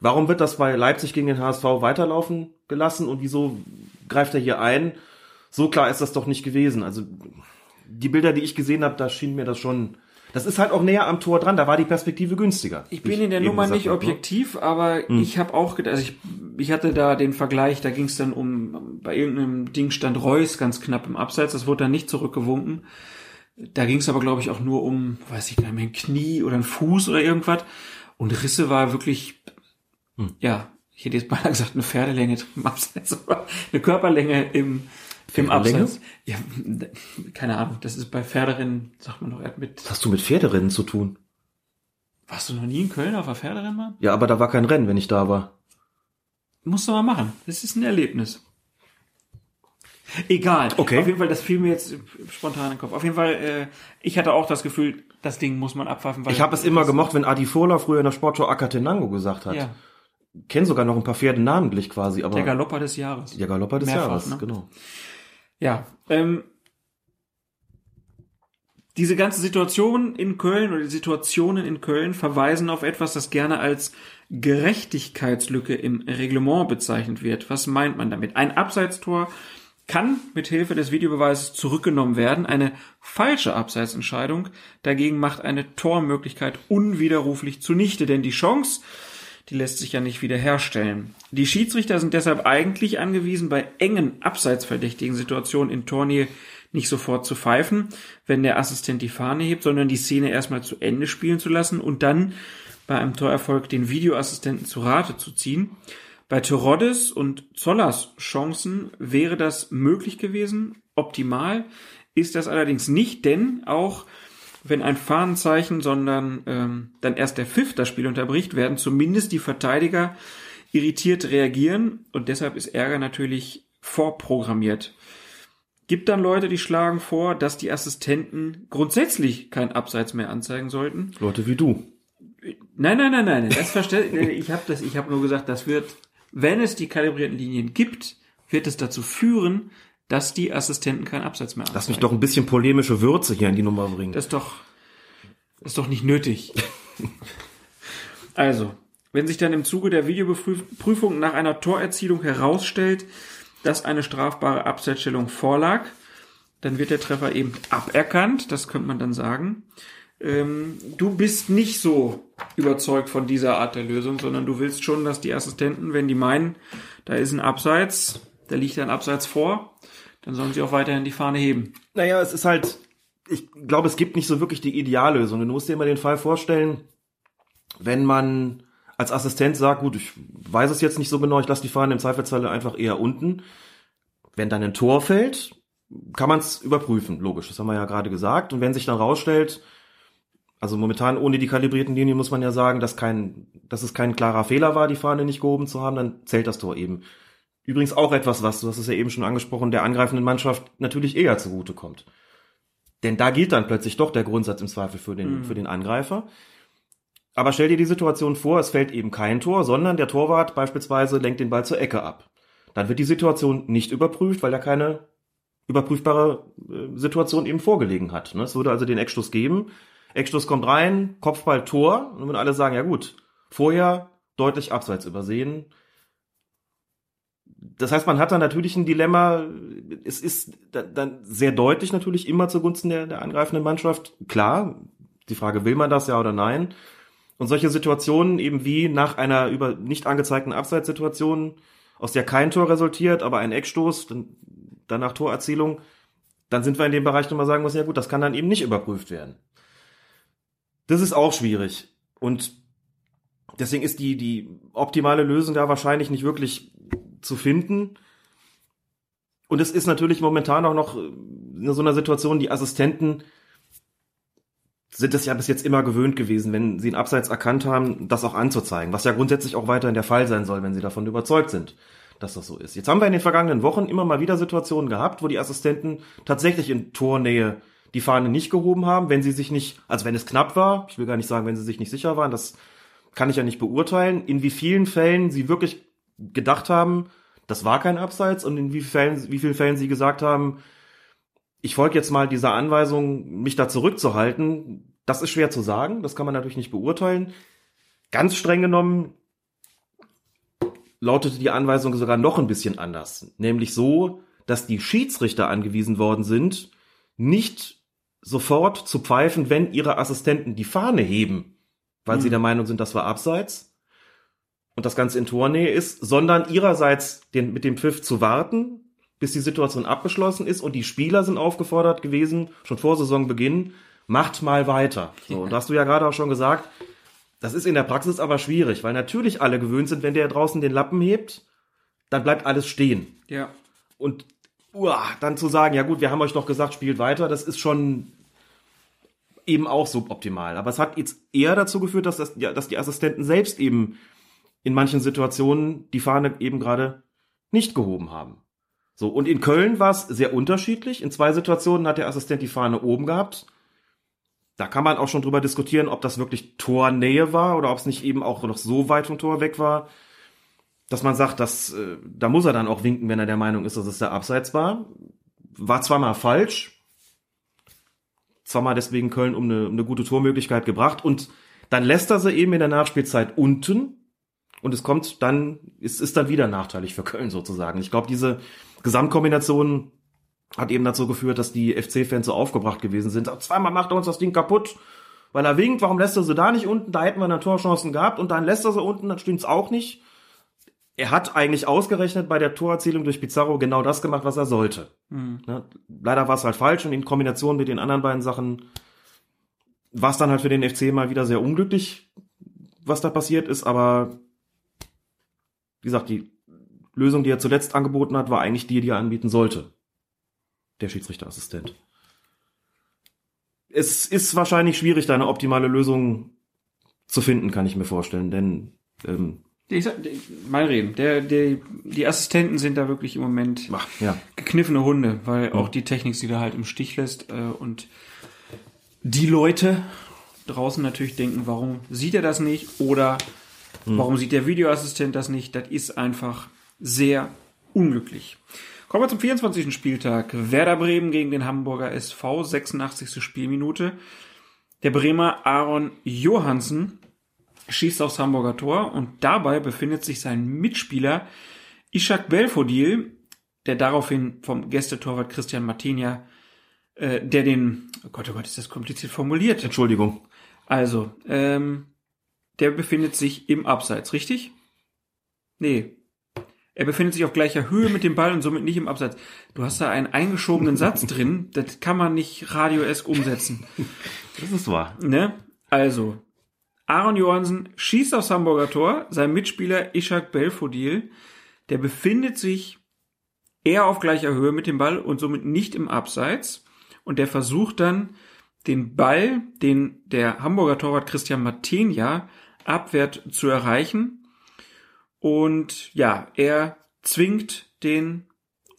warum wird das bei Leipzig gegen den HSV weiterlaufen gelassen und wieso greift er hier ein? So klar ist das doch nicht gewesen. Also die Bilder, die ich gesehen habe, da schien mir das schon das ist halt auch näher am Tor dran, da war die Perspektive günstiger. Ich bin in der Nummer nicht ne? objektiv, aber hm. ich habe auch gedacht, also ich, ich hatte da den Vergleich, da ging es dann um, bei irgendeinem Ding stand Reus ganz knapp im Abseits, das wurde dann nicht zurückgewunken. Da ging es aber, glaube ich, auch nur um, weiß ich nicht mehr, ein Knie oder ein Fuß oder irgendwas. Und Risse war wirklich, hm. ja, ich hätte jetzt beinahe gesagt, eine Pferdelänge im Abseits, aber eine Körperlänge im, im Absatz. Ja, keine Ahnung. Das ist bei Pferderennen, sagt man doch, er mit. Was hast du mit Pferderennen zu tun? Warst du noch nie in Köln auf einer Pferderennbahn? Ja, aber da war kein Rennen, wenn ich da war. Musst du mal machen. Das ist ein Erlebnis. Egal. Okay. Auf jeden Fall, das fiel mir jetzt spontan in den Kopf. Auf jeden Fall, äh, ich hatte auch das Gefühl, das Ding muss man abpfeifen. Weil ich habe es immer gemocht, wenn Adi Fola früher in der Sportshow Akatenango gesagt hat. Ja. Kenn sogar noch ein paar Pferde namentlich quasi, aber. Der Galopper des Jahres. Der Galopper des Mehrfach, Jahres, ne? genau. Ja, ähm, diese ganze Situation in Köln oder die Situationen in Köln verweisen auf etwas, das gerne als Gerechtigkeitslücke im Reglement bezeichnet wird. Was meint man damit? Ein Abseitstor kann mit Hilfe des Videobeweises zurückgenommen werden. Eine falsche Abseitsentscheidung dagegen macht eine Tormöglichkeit unwiderruflich zunichte, denn die Chance, die lässt sich ja nicht wiederherstellen. Die Schiedsrichter sind deshalb eigentlich angewiesen, bei engen abseitsverdächtigen Situationen in Tornähe nicht sofort zu pfeifen, wenn der Assistent die Fahne hebt, sondern die Szene erstmal zu Ende spielen zu lassen und dann bei einem Torerfolg den Videoassistenten zu Rate zu ziehen. Bei Teroddes und Zollers Chancen wäre das möglich gewesen. Optimal ist das allerdings nicht, denn auch wenn ein Fahnenzeichen, sondern ähm, dann erst der Pfiff das Spiel unterbricht, werden zumindest die Verteidiger irritiert reagieren und deshalb ist Ärger natürlich vorprogrammiert. Gibt dann Leute, die schlagen vor, dass die Assistenten grundsätzlich kein Abseits mehr anzeigen sollten. Leute wie du. Nein, nein, nein, nein. Das verstehe ich habe das. Ich habe nur gesagt, das wird, wenn es die kalibrierten Linien gibt, wird es dazu führen, dass die Assistenten keinen Absatz mehr anzeigen. Lass mich doch ein bisschen polemische Würze hier in die Nummer bringen. Das ist doch, das ist doch nicht nötig. also, wenn sich dann im Zuge der Videoprüfung nach einer Torerzielung herausstellt, dass eine strafbare Abseitsstellung vorlag, dann wird der Treffer eben aberkannt, das könnte man dann sagen. Ähm, du bist nicht so überzeugt von dieser Art der Lösung, sondern du willst schon, dass die Assistenten, wenn die meinen, da ist ein Abseits, da liegt ein Abseits vor, dann sollen sie auch weiterhin die Fahne heben. Naja, es ist halt, ich glaube, es gibt nicht so wirklich die Ideallösung. Du musst dir immer den Fall vorstellen, wenn man als Assistent sagt, gut, ich weiß es jetzt nicht so genau, ich lasse die Fahne im Zweifelsfall einfach eher unten. Wenn dann ein Tor fällt, kann man es überprüfen, logisch, das haben wir ja gerade gesagt. Und wenn sich dann rausstellt, also momentan ohne die kalibrierten Linien muss man ja sagen, dass kein, dass es kein klarer Fehler war, die Fahne nicht gehoben zu haben, dann zählt das Tor eben. Übrigens auch etwas, was, du hast es ja eben schon angesprochen, der angreifenden Mannschaft natürlich eher zugute kommt. Denn da gilt dann plötzlich doch der Grundsatz im Zweifel für den, mhm. für den Angreifer. Aber stell dir die Situation vor, es fällt eben kein Tor, sondern der Torwart beispielsweise lenkt den Ball zur Ecke ab. Dann wird die Situation nicht überprüft, weil er keine überprüfbare äh, Situation eben vorgelegen hat. Ne? Es würde also den Eckstoß geben. Eckstoß kommt rein, Kopfball, Tor. Und wenn alle sagen, ja gut, vorher deutlich abseits übersehen, das heißt, man hat da natürlich ein Dilemma. Es ist dann sehr deutlich natürlich immer zugunsten der, der angreifenden Mannschaft. Klar, die Frage, will man das ja oder nein? Und solche Situationen eben wie nach einer über nicht angezeigten Abseitssituation, aus der kein Tor resultiert, aber ein Eckstoß, dann, danach Torerzielung, dann sind wir in dem Bereich nochmal sagen müssen, ja gut, das kann dann eben nicht überprüft werden. Das ist auch schwierig. Und Deswegen ist die, die optimale Lösung da wahrscheinlich nicht wirklich zu finden. Und es ist natürlich momentan auch noch in so einer Situation, die Assistenten sind es ja bis jetzt immer gewöhnt gewesen, wenn sie einen Abseits erkannt haben, das auch anzuzeigen, was ja grundsätzlich auch weiterhin der Fall sein soll, wenn sie davon überzeugt sind, dass das so ist. Jetzt haben wir in den vergangenen Wochen immer mal wieder Situationen gehabt, wo die Assistenten tatsächlich in Tornähe die Fahne nicht gehoben haben, wenn sie sich nicht, also wenn es knapp war, ich will gar nicht sagen, wenn sie sich nicht sicher waren, das kann ich ja nicht beurteilen, in wie vielen Fällen sie wirklich gedacht haben, das war kein Abseits und in wie, Fällen, wie vielen Fällen sie gesagt haben, ich folge jetzt mal dieser Anweisung, mich da zurückzuhalten. Das ist schwer zu sagen, das kann man natürlich nicht beurteilen. Ganz streng genommen lautete die Anweisung sogar noch ein bisschen anders, nämlich so, dass die Schiedsrichter angewiesen worden sind, nicht sofort zu pfeifen, wenn ihre Assistenten die Fahne heben, weil mhm. sie der Meinung sind, das war abseits und das Ganze in Tornähe ist, sondern ihrerseits den, mit dem Pfiff zu warten, bis die Situation abgeschlossen ist und die Spieler sind aufgefordert gewesen, schon vor Saisonbeginn, macht mal weiter. So, und hast du ja gerade auch schon gesagt, das ist in der Praxis aber schwierig, weil natürlich alle gewöhnt sind, wenn der draußen den Lappen hebt, dann bleibt alles stehen. Ja. Und uah, dann zu sagen, ja gut, wir haben euch doch gesagt, spielt weiter, das ist schon eben auch suboptimal. Aber es hat jetzt eher dazu geführt, dass, das, ja, dass die Assistenten selbst eben in manchen Situationen die Fahne eben gerade nicht gehoben haben. So, und in Köln war es sehr unterschiedlich. In zwei Situationen hat der Assistent die Fahne oben gehabt. Da kann man auch schon drüber diskutieren, ob das wirklich Tornähe war oder ob es nicht eben auch noch so weit vom Tor weg war, dass man sagt, dass, äh, da muss er dann auch winken, wenn er der Meinung ist, dass es der Abseits war. War zweimal falsch, zweimal deswegen Köln um eine, um eine gute Tormöglichkeit gebracht und dann lässt er sie eben in der Nachspielzeit unten und es kommt dann, es ist dann wieder nachteilig für Köln sozusagen. Ich glaube, diese Gesamtkombination hat eben dazu geführt, dass die FC-Fans so aufgebracht gewesen sind. Zweimal macht er uns das Ding kaputt, weil er winkt. Warum lässt er sie da nicht unten? Da hätten wir eine Torchancen gehabt und dann lässt er sie unten, dann stimmt's auch nicht. Er hat eigentlich ausgerechnet bei der Torerzielung durch Pizarro genau das gemacht, was er sollte. Mhm. Leider war es halt falsch und in Kombination mit den anderen beiden Sachen war es dann halt für den FC mal wieder sehr unglücklich, was da passiert ist, aber wie gesagt, die Lösung, die er zuletzt angeboten hat, war eigentlich die, die er anbieten sollte. Der Schiedsrichterassistent. Es ist wahrscheinlich schwierig, da eine optimale Lösung zu finden, kann ich mir vorstellen, denn ähm, ich sag, mal reden. Der, der, die Assistenten sind da wirklich im Moment Ach, ja. gekniffene Hunde, weil auch die Technik sie da halt im Stich lässt. Äh, und die Leute draußen natürlich denken, warum sieht er das nicht? Oder hm. warum sieht der Videoassistent das nicht? Das ist einfach sehr unglücklich. Kommen wir zum 24. Spieltag. Werder Bremen gegen den Hamburger SV, 86. Spielminute. Der Bremer Aaron Johansen schießt aufs Hamburger Tor und dabei befindet sich sein Mitspieler Ishak Belfodil, der daraufhin vom Gästetorwart Christian Martinia, äh, der den, oh Gott, oh Gott, ist das kompliziert formuliert. Entschuldigung. Also, ähm, der befindet sich im Abseits, richtig? Nee, er befindet sich auf gleicher Höhe mit dem Ball und somit nicht im Abseits. Du hast da einen eingeschobenen Satz drin, das kann man nicht radioesk umsetzen. Das ist wahr. Ne? Also, Aaron Johansen schießt aufs Hamburger Tor, sein Mitspieler Ishak Belfodil, der befindet sich eher auf gleicher Höhe mit dem Ball und somit nicht im Abseits und der versucht dann den Ball, den der Hamburger Torwart Christian Matenia abwehrt zu erreichen und ja, er zwingt den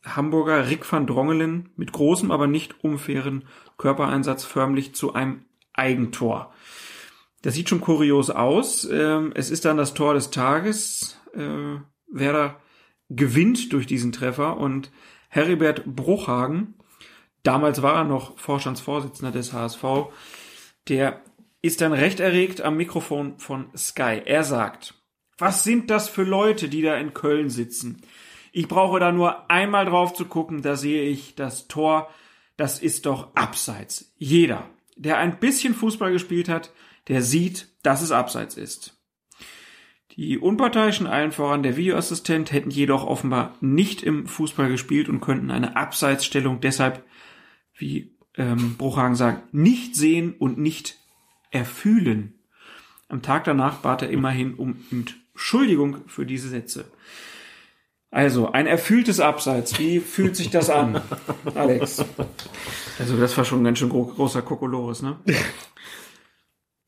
Hamburger Rick van Drongelen mit großem, aber nicht unfairen Körpereinsatz förmlich zu einem Eigentor. Das sieht schon kurios aus. Ähm, es ist dann das Tor des Tages. Äh, Werder gewinnt durch diesen Treffer und Heribert Bruchhagen, damals war er noch Vorstandsvorsitzender des HSV, der ist dann recht erregt am Mikrofon von Sky. Er sagt, was sind das für Leute, die da in Köln sitzen? Ich brauche da nur einmal drauf zu gucken, da sehe ich das Tor, das ist doch abseits. Jeder, der ein bisschen Fußball gespielt hat, der sieht, dass es abseits ist. Die Unparteiischen, allen voran der Videoassistent, hätten jedoch offenbar nicht im Fußball gespielt und könnten eine Abseitsstellung deshalb, wie ähm, Bruchhagen sagt, nicht sehen und nicht erfühlen. Am Tag danach bat er immerhin um Entschuldigung für diese Sätze. Also, ein erfülltes Abseits. Wie fühlt sich das an, Alex? Also, das war schon ein ganz schön gro großer Kokolores, ne?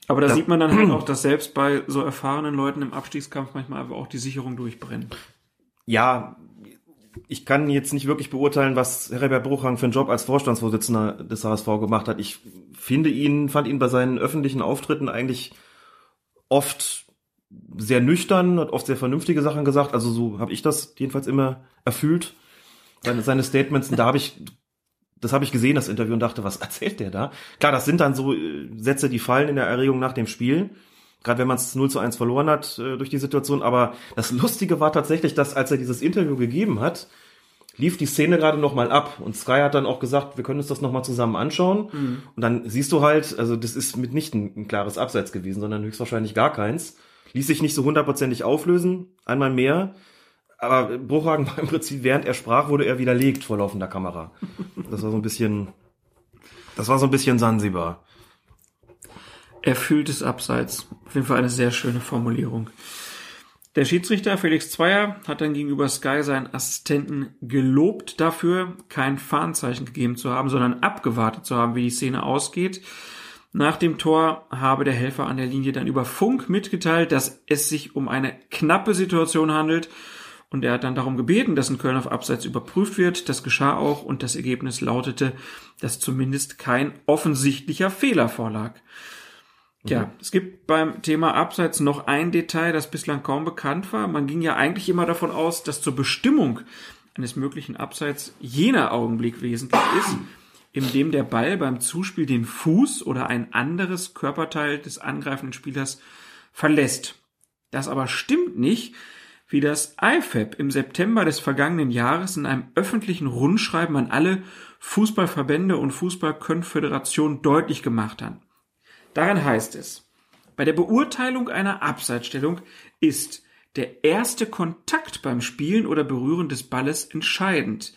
Aber da sieht man dann halt auch, dass selbst bei so erfahrenen Leuten im Abstiegskampf manchmal einfach auch die Sicherung durchbrennt. Ja, ich kann jetzt nicht wirklich beurteilen, was Herbert Bruchhang für einen Job als Vorstandsvorsitzender des HSV gemacht hat. Ich finde ihn, fand ihn bei seinen öffentlichen Auftritten eigentlich oft sehr nüchtern, hat oft sehr vernünftige Sachen gesagt. Also so habe ich das jedenfalls immer erfüllt. Seine, seine Statements, da habe ich, das habe ich gesehen, das Interview, und dachte, was erzählt der da? Klar, das sind dann so äh, Sätze, die fallen in der Erregung nach dem Spiel. Gerade wenn man es 0 zu 1 verloren hat äh, durch die Situation. Aber das Lustige war tatsächlich, dass als er dieses Interview gegeben hat, lief die Szene gerade noch mal ab und Sky hat dann auch gesagt, wir können uns das noch mal zusammen anschauen. Mhm. Und dann siehst du halt, also das ist mitnichten ein klares Abseits gewesen, sondern höchstwahrscheinlich gar keins. Ließ sich nicht so hundertprozentig auflösen, einmal mehr. Aber Bruchhagen war im Prinzip, während er sprach, wurde er widerlegt vor laufender Kamera. Das war so ein bisschen, das war so ein bisschen Sansibar. Erfülltes Abseits. Auf jeden Fall eine sehr schöne Formulierung. Der Schiedsrichter Felix Zweier hat dann gegenüber Sky seinen Assistenten gelobt dafür, kein Fahnenzeichen gegeben zu haben, sondern abgewartet zu haben, wie die Szene ausgeht. Nach dem Tor habe der Helfer an der Linie dann über Funk mitgeteilt, dass es sich um eine knappe Situation handelt und er hat dann darum gebeten, dass ein Köln auf Abseits überprüft wird. Das geschah auch und das Ergebnis lautete, dass zumindest kein offensichtlicher Fehler vorlag. Ja, mhm. es gibt beim Thema Abseits noch ein Detail, das bislang kaum bekannt war. Man ging ja eigentlich immer davon aus, dass zur Bestimmung eines möglichen Abseits jener Augenblick wesentlich ist, in dem der Ball beim Zuspiel den Fuß oder ein anderes Körperteil des angreifenden Spielers verlässt. Das aber stimmt nicht, wie das IFAB im September des vergangenen Jahres in einem öffentlichen Rundschreiben an alle Fußballverbände und Fußballkonföderationen deutlich gemacht hat. Darin heißt es, bei der Beurteilung einer Abseitsstellung ist der erste Kontakt beim Spielen oder Berühren des Balles entscheidend.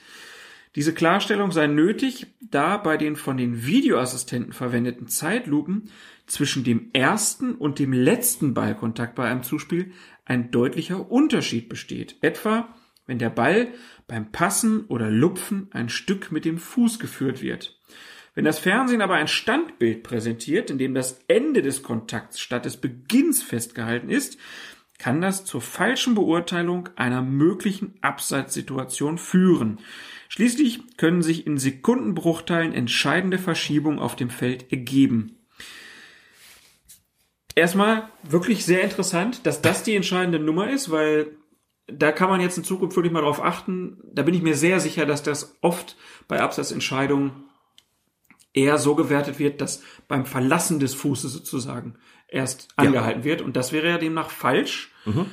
Diese Klarstellung sei nötig, da bei den von den Videoassistenten verwendeten Zeitlupen zwischen dem ersten und dem letzten Ballkontakt bei einem Zuspiel ein deutlicher Unterschied besteht. Etwa, wenn der Ball beim Passen oder Lupfen ein Stück mit dem Fuß geführt wird. Wenn das Fernsehen aber ein Standbild präsentiert, in dem das Ende des Kontakts statt des Beginns festgehalten ist, kann das zur falschen Beurteilung einer möglichen Abseitssituation führen. Schließlich können sich in Sekundenbruchteilen entscheidende Verschiebungen auf dem Feld ergeben. Erstmal wirklich sehr interessant, dass das die entscheidende Nummer ist, weil da kann man jetzt in Zukunft wirklich mal drauf achten. Da bin ich mir sehr sicher, dass das oft bei Absatzentscheidungen eher so gewertet wird, dass beim Verlassen des Fußes sozusagen erst angehalten ja. wird. Und das wäre ja demnach falsch. Mhm.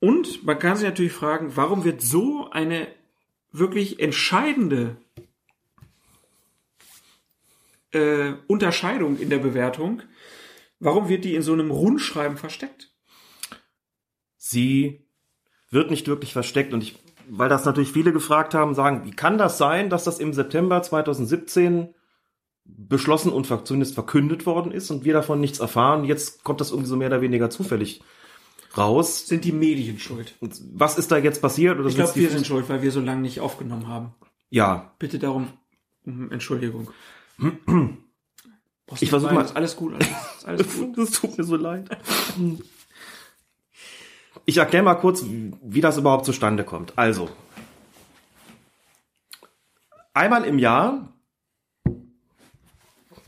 Und man kann sich natürlich fragen, warum wird so eine wirklich entscheidende äh, Unterscheidung in der Bewertung, warum wird die in so einem Rundschreiben versteckt? Sie wird nicht wirklich versteckt und ich, weil das natürlich viele gefragt haben, sagen, wie kann das sein, dass das im September 2017 beschlossen und zumindest verkündet worden ist und wir davon nichts erfahren. Jetzt kommt das irgendwie so mehr oder weniger zufällig raus. Sind die Medien schuld? Was ist da jetzt passiert? Oder ich glaube, wir sind schuld, weil wir so lange nicht aufgenommen haben. Ja. Bitte darum um Entschuldigung. ich versuche mal. Alles gut, alles, alles gut. das tut mir so leid. Ich erkläre mal kurz, wie das überhaupt zustande kommt. Also, einmal im Jahr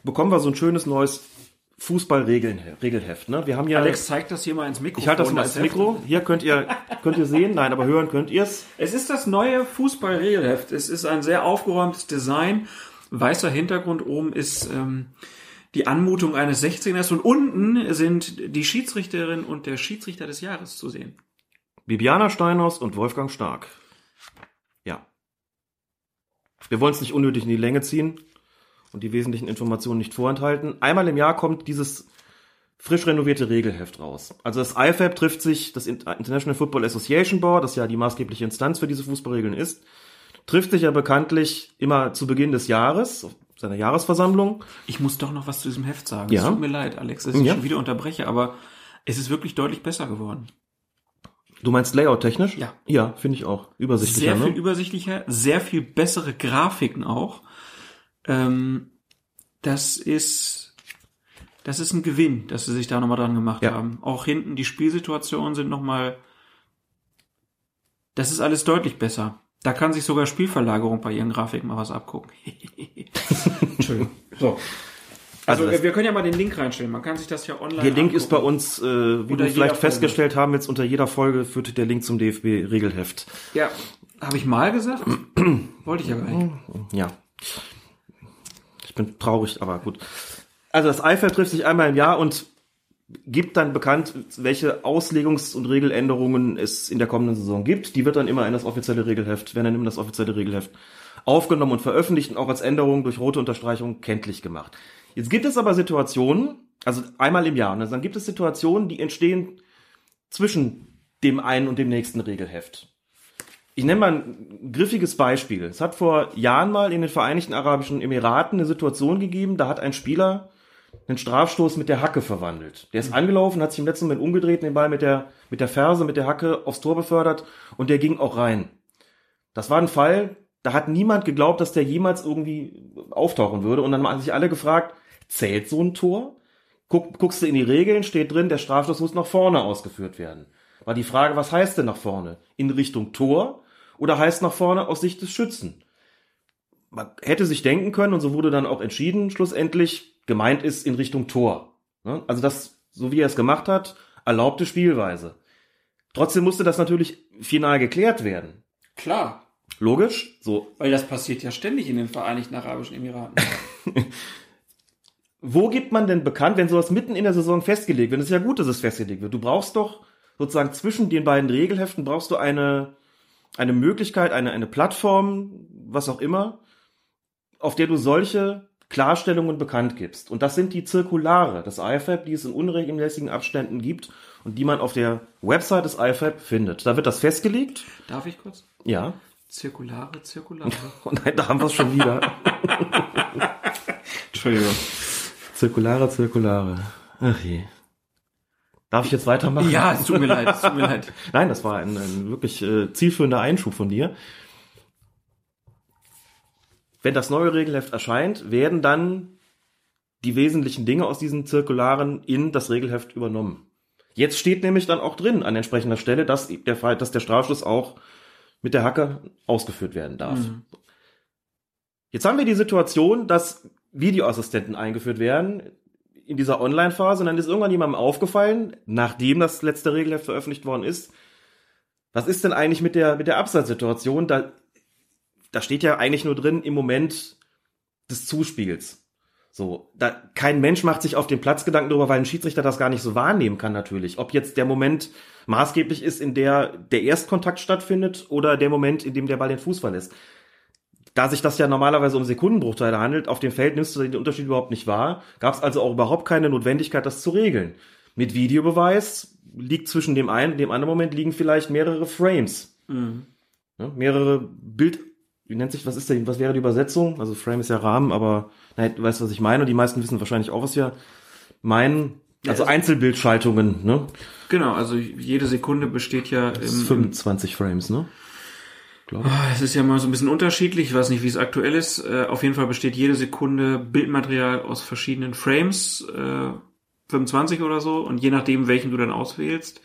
bekommen wir so ein schönes neues Fußballregelheft. Ne? Wir haben ja. Alex zeigt das hier mal ins Mikro. Ich halte das mal ins Mikro. Hier könnt ihr könnt ihr sehen, nein, aber hören könnt ihr es. Es ist das neue Fußballregelheft. Es ist ein sehr aufgeräumtes Design. Weißer Hintergrund oben ist ähm, die Anmutung eines 16ers und unten sind die Schiedsrichterin und der Schiedsrichter des Jahres zu sehen. Bibiana Steinhaus und Wolfgang Stark. Ja. Wir wollen es nicht unnötig in die Länge ziehen und die wesentlichen Informationen nicht vorenthalten. Einmal im Jahr kommt dieses frisch renovierte Regelheft raus. Also das IFAB trifft sich, das International Football Association Board, das ja die maßgebliche Instanz für diese Fußballregeln ist, trifft sich ja bekanntlich immer zu Beginn des Jahres, seiner Jahresversammlung. Ich muss doch noch was zu diesem Heft sagen. Ja. Es tut mir leid, Alex, dass ich ja. schon wieder unterbreche, aber Es ist wirklich deutlich besser geworden. Du meinst Layout-technisch? Ja. Ja, finde ich auch. Übersichtlicher, Sehr viel ne? übersichtlicher, sehr viel bessere Grafiken auch. Ähm, das ist, das ist ein Gewinn, dass sie sich da nochmal dran gemacht Ja. haben. Auch hinten die Spielsituationen sind nochmal, das ist alles deutlich besser. Da kann sich sogar Spielverlagerung bei ihren Grafiken mal was abgucken. Entschuldigung. So. Also, Also wir können ja mal den Link reinstellen. Man kann sich das ja online Der Link ist bei angucken. uns, äh, wie Unter du jeder vielleicht Folge. festgestellt haben, jetzt unter jeder Folge führt der Link zum DFB-Regelheft. Ja. Habe ich mal gesagt? Wollte ich aber nicht. Ja. Ich bin traurig, aber gut. Also das IFAB trifft sich einmal im Jahr und gibt dann bekannt, welche Auslegungs- und Regeländerungen es in der kommenden Saison gibt. Die wird dann immer in das offizielle Regelheft, werden dann immer in das offizielle Regelheft aufgenommen und veröffentlicht und auch als Änderung durch rote Unterstreichung kenntlich gemacht. Jetzt gibt es aber Situationen, also einmal im Jahr, ne, dann gibt es Situationen, die entstehen zwischen dem einen und dem nächsten Regelheft. Ich nenne mal ein griffiges Beispiel. Es hat vor Jahren mal in den Vereinigten Arabischen Emiraten eine Situation gegeben, da hat ein Spieler einen Strafstoß mit der Hacke verwandelt. Der ist angelaufen, hat sich im letzten Moment umgedreht, den Ball mit der, mit der Ferse, mit der Hacke aufs Tor befördert und der ging auch rein. Das war ein Fall, da hat niemand geglaubt, dass der jemals irgendwie auftauchen würde und dann haben sich alle gefragt, zählt so ein Tor? Guck, guckst du in die Regeln, steht drin, der Strafstoß muss nach vorne ausgeführt werden. War die Frage, was heißt denn nach vorne? In Richtung Tor oder heißt nach vorne aus Sicht des Schützen? Man hätte sich denken können, und so wurde dann auch entschieden, schlussendlich, gemeint ist in Richtung Tor. Ne? Also das, so wie er es gemacht hat, erlaubte Spielweise. Trotzdem musste das natürlich final geklärt werden. Klar. Logisch, so. Weil das passiert ja ständig in den Vereinigten Arabischen Emiraten. Wo gibt man denn bekannt, wenn sowas mitten in der Saison festgelegt wird? Es ist ja gut, dass es festgelegt wird. Du brauchst doch sozusagen zwischen den beiden Regelheften brauchst du eine, eine Möglichkeit, eine, eine Plattform, was auch immer, auf der du solche Klarstellungen bekannt gibst. Und das sind die Zirkulare des IFAB, die es in unregelmäßigen Abständen gibt und die man auf der Website des IFAB findet. Da wird das festgelegt. Darf ich kurz? Ja. Zirkulare, Zirkulare. Und nein, da haben wir es schon wieder. Entschuldigung. Zirkulare, Zirkulare. Ach je. Darf ich jetzt weitermachen? Ja, es tut mir leid, es tut mir leid. Nein, das war ein, ein wirklich äh, zielführender Einschub von dir. Wenn das neue Regelheft erscheint, werden dann die wesentlichen Dinge aus diesen Zirkularen in das Regelheft übernommen. Jetzt steht nämlich dann auch drin an entsprechender Stelle, dass der, Fall- dass der Strafschluss auch mit der Hacke ausgeführt werden darf. Jetzt haben wir die Situation, dass Videoassistenten eingeführt werden in dieser Online-Phase und dann ist irgendwann jemandem aufgefallen, nachdem das letzte Regelheft veröffentlicht worden ist, was ist denn eigentlich mit der, mit der Abseitssituation? Da, da steht ja eigentlich nur drin im Moment des Zuspiels. So, da, kein Mensch macht sich auf den Platz Gedanken darüber, weil ein Schiedsrichter das gar nicht so wahrnehmen kann natürlich. Ob jetzt der Moment maßgeblich ist, in der der Erstkontakt stattfindet oder der Moment, in dem der Ball den Fuß verlässt. Da sich das ja normalerweise um Sekundenbruchteile handelt, auf dem Feld nimmst du den Unterschied überhaupt nicht wahr, gab es also auch überhaupt keine Notwendigkeit, das zu regeln. Mit Videobeweis liegt zwischen dem einen und dem anderen Moment liegen vielleicht mehrere Frames. Ne, mehrere Bild, wie nennt sich, was ist denn, was wäre die Übersetzung? Also Frame ist ja Rahmen, aber nein, du weißt, was ich meine. Und die meisten wissen wahrscheinlich auch, was wir meinen. Also Ja, Einzelbildschaltungen, ne? Genau, also jede Sekunde besteht ja im, 25 Frames, ne? Ah, Es ist ja mal so ein bisschen unterschiedlich, ich weiß nicht, wie es aktuell ist. Äh, auf jeden Fall besteht jede Sekunde Bildmaterial aus verschiedenen Frames, äh, 25 oder so, und je nachdem, welchen du dann auswählst,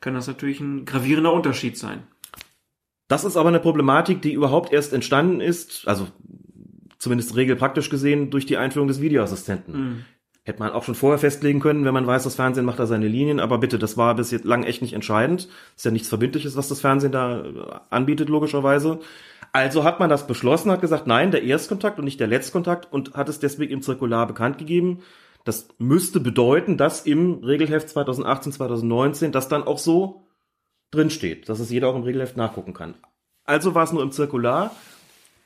kann das natürlich ein gravierender Unterschied sein. Das ist aber eine Problematik, die überhaupt erst entstanden ist, also zumindest regelpraktisch gesehen, durch die Einführung des Videoassistenten. Hätte man auch schon vorher festlegen können, wenn man weiß, das Fernsehen macht da seine Linien, aber bitte, das war bis jetzt lang echt nicht entscheidend. Ist ja nichts Verbindliches, was das Fernsehen da äh, anbietet, logischerweise. Also hat man das beschlossen, hat gesagt, nein, der Erstkontakt und nicht der Letztkontakt und hat es deswegen im Zirkular bekannt gegeben. Das müsste bedeuten, dass im Regelheft 2018, 2019 das dann auch so drin steht, dass es jeder auch im Regelheft nachgucken kann. Also war es nur im Zirkular.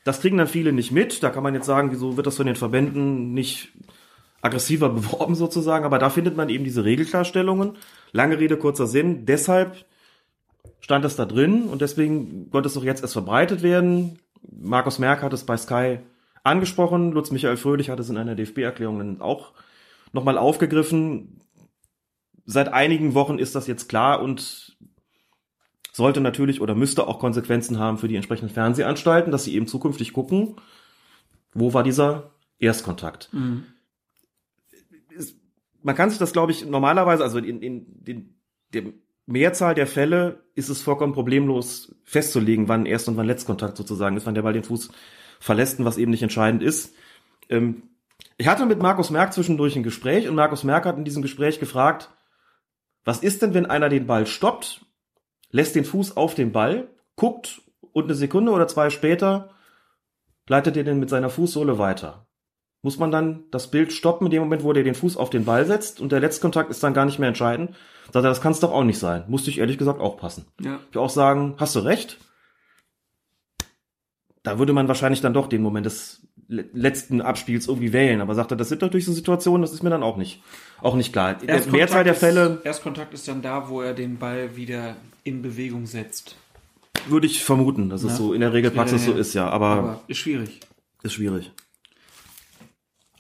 Das kriegen dann viele nicht mit. Da kann man jetzt sagen, wieso wird das von den Verbänden nicht aggressiver beworben sozusagen, aber da findet man eben diese Regelklarstellungen. Lange Rede, kurzer Sinn. Deshalb stand es da drin und deswegen konnte es auch jetzt erst verbreitet werden. Markus Merck hat es bei Sky angesprochen. Lutz Michael Fröhlich hat es in einer DFB-Erklärung dann auch nochmal aufgegriffen. seit einigen Wochen ist das jetzt klar und sollte natürlich oder müsste auch Konsequenzen haben für die entsprechenden Fernsehanstalten, dass sie eben zukünftig gucken, wo war dieser Erstkontakt. Mhm. Man kann sich das, glaube ich, normalerweise, also in, in, in der Mehrzahl der Fälle ist es vollkommen problemlos festzulegen, wann Erst- und wann Letztkontakt sozusagen ist, wann der Ball den Fuß verlässt und was eben nicht entscheidend ist. Ähm, ich hatte mit Markus Merck zwischendurch ein Gespräch und Markus Merck hat in diesem Gespräch gefragt, was ist denn, wenn einer den Ball stoppt, lässt den Fuß auf den Ball, guckt und eine Sekunde oder zwei später leitet er den mit seiner Fußsohle weiter. Muss man dann das Bild stoppen in dem Moment, wo der den Fuß auf den Ball setzt und der Letztkontakt ist dann gar nicht mehr entscheidend? Sagt er, das kann es doch auch nicht sein. Musste ich ehrlich gesagt auch passen. Ja. Ich auch sagen, hast du recht? Da würde man wahrscheinlich dann doch den Moment des letzten Abspiels irgendwie wählen. Aber sagt er, das sind natürlich so Situationen, das ist mir dann auch nicht, auch nicht klar. Der Mehrzahl der Fälle. Erstkontakt ist dann da, wo er den Ball wieder in Bewegung setzt. Würde ich vermuten, dass ja, es so in der Regelpraxis so ist, ja. Aber, aber, ist schwierig. Ist schwierig.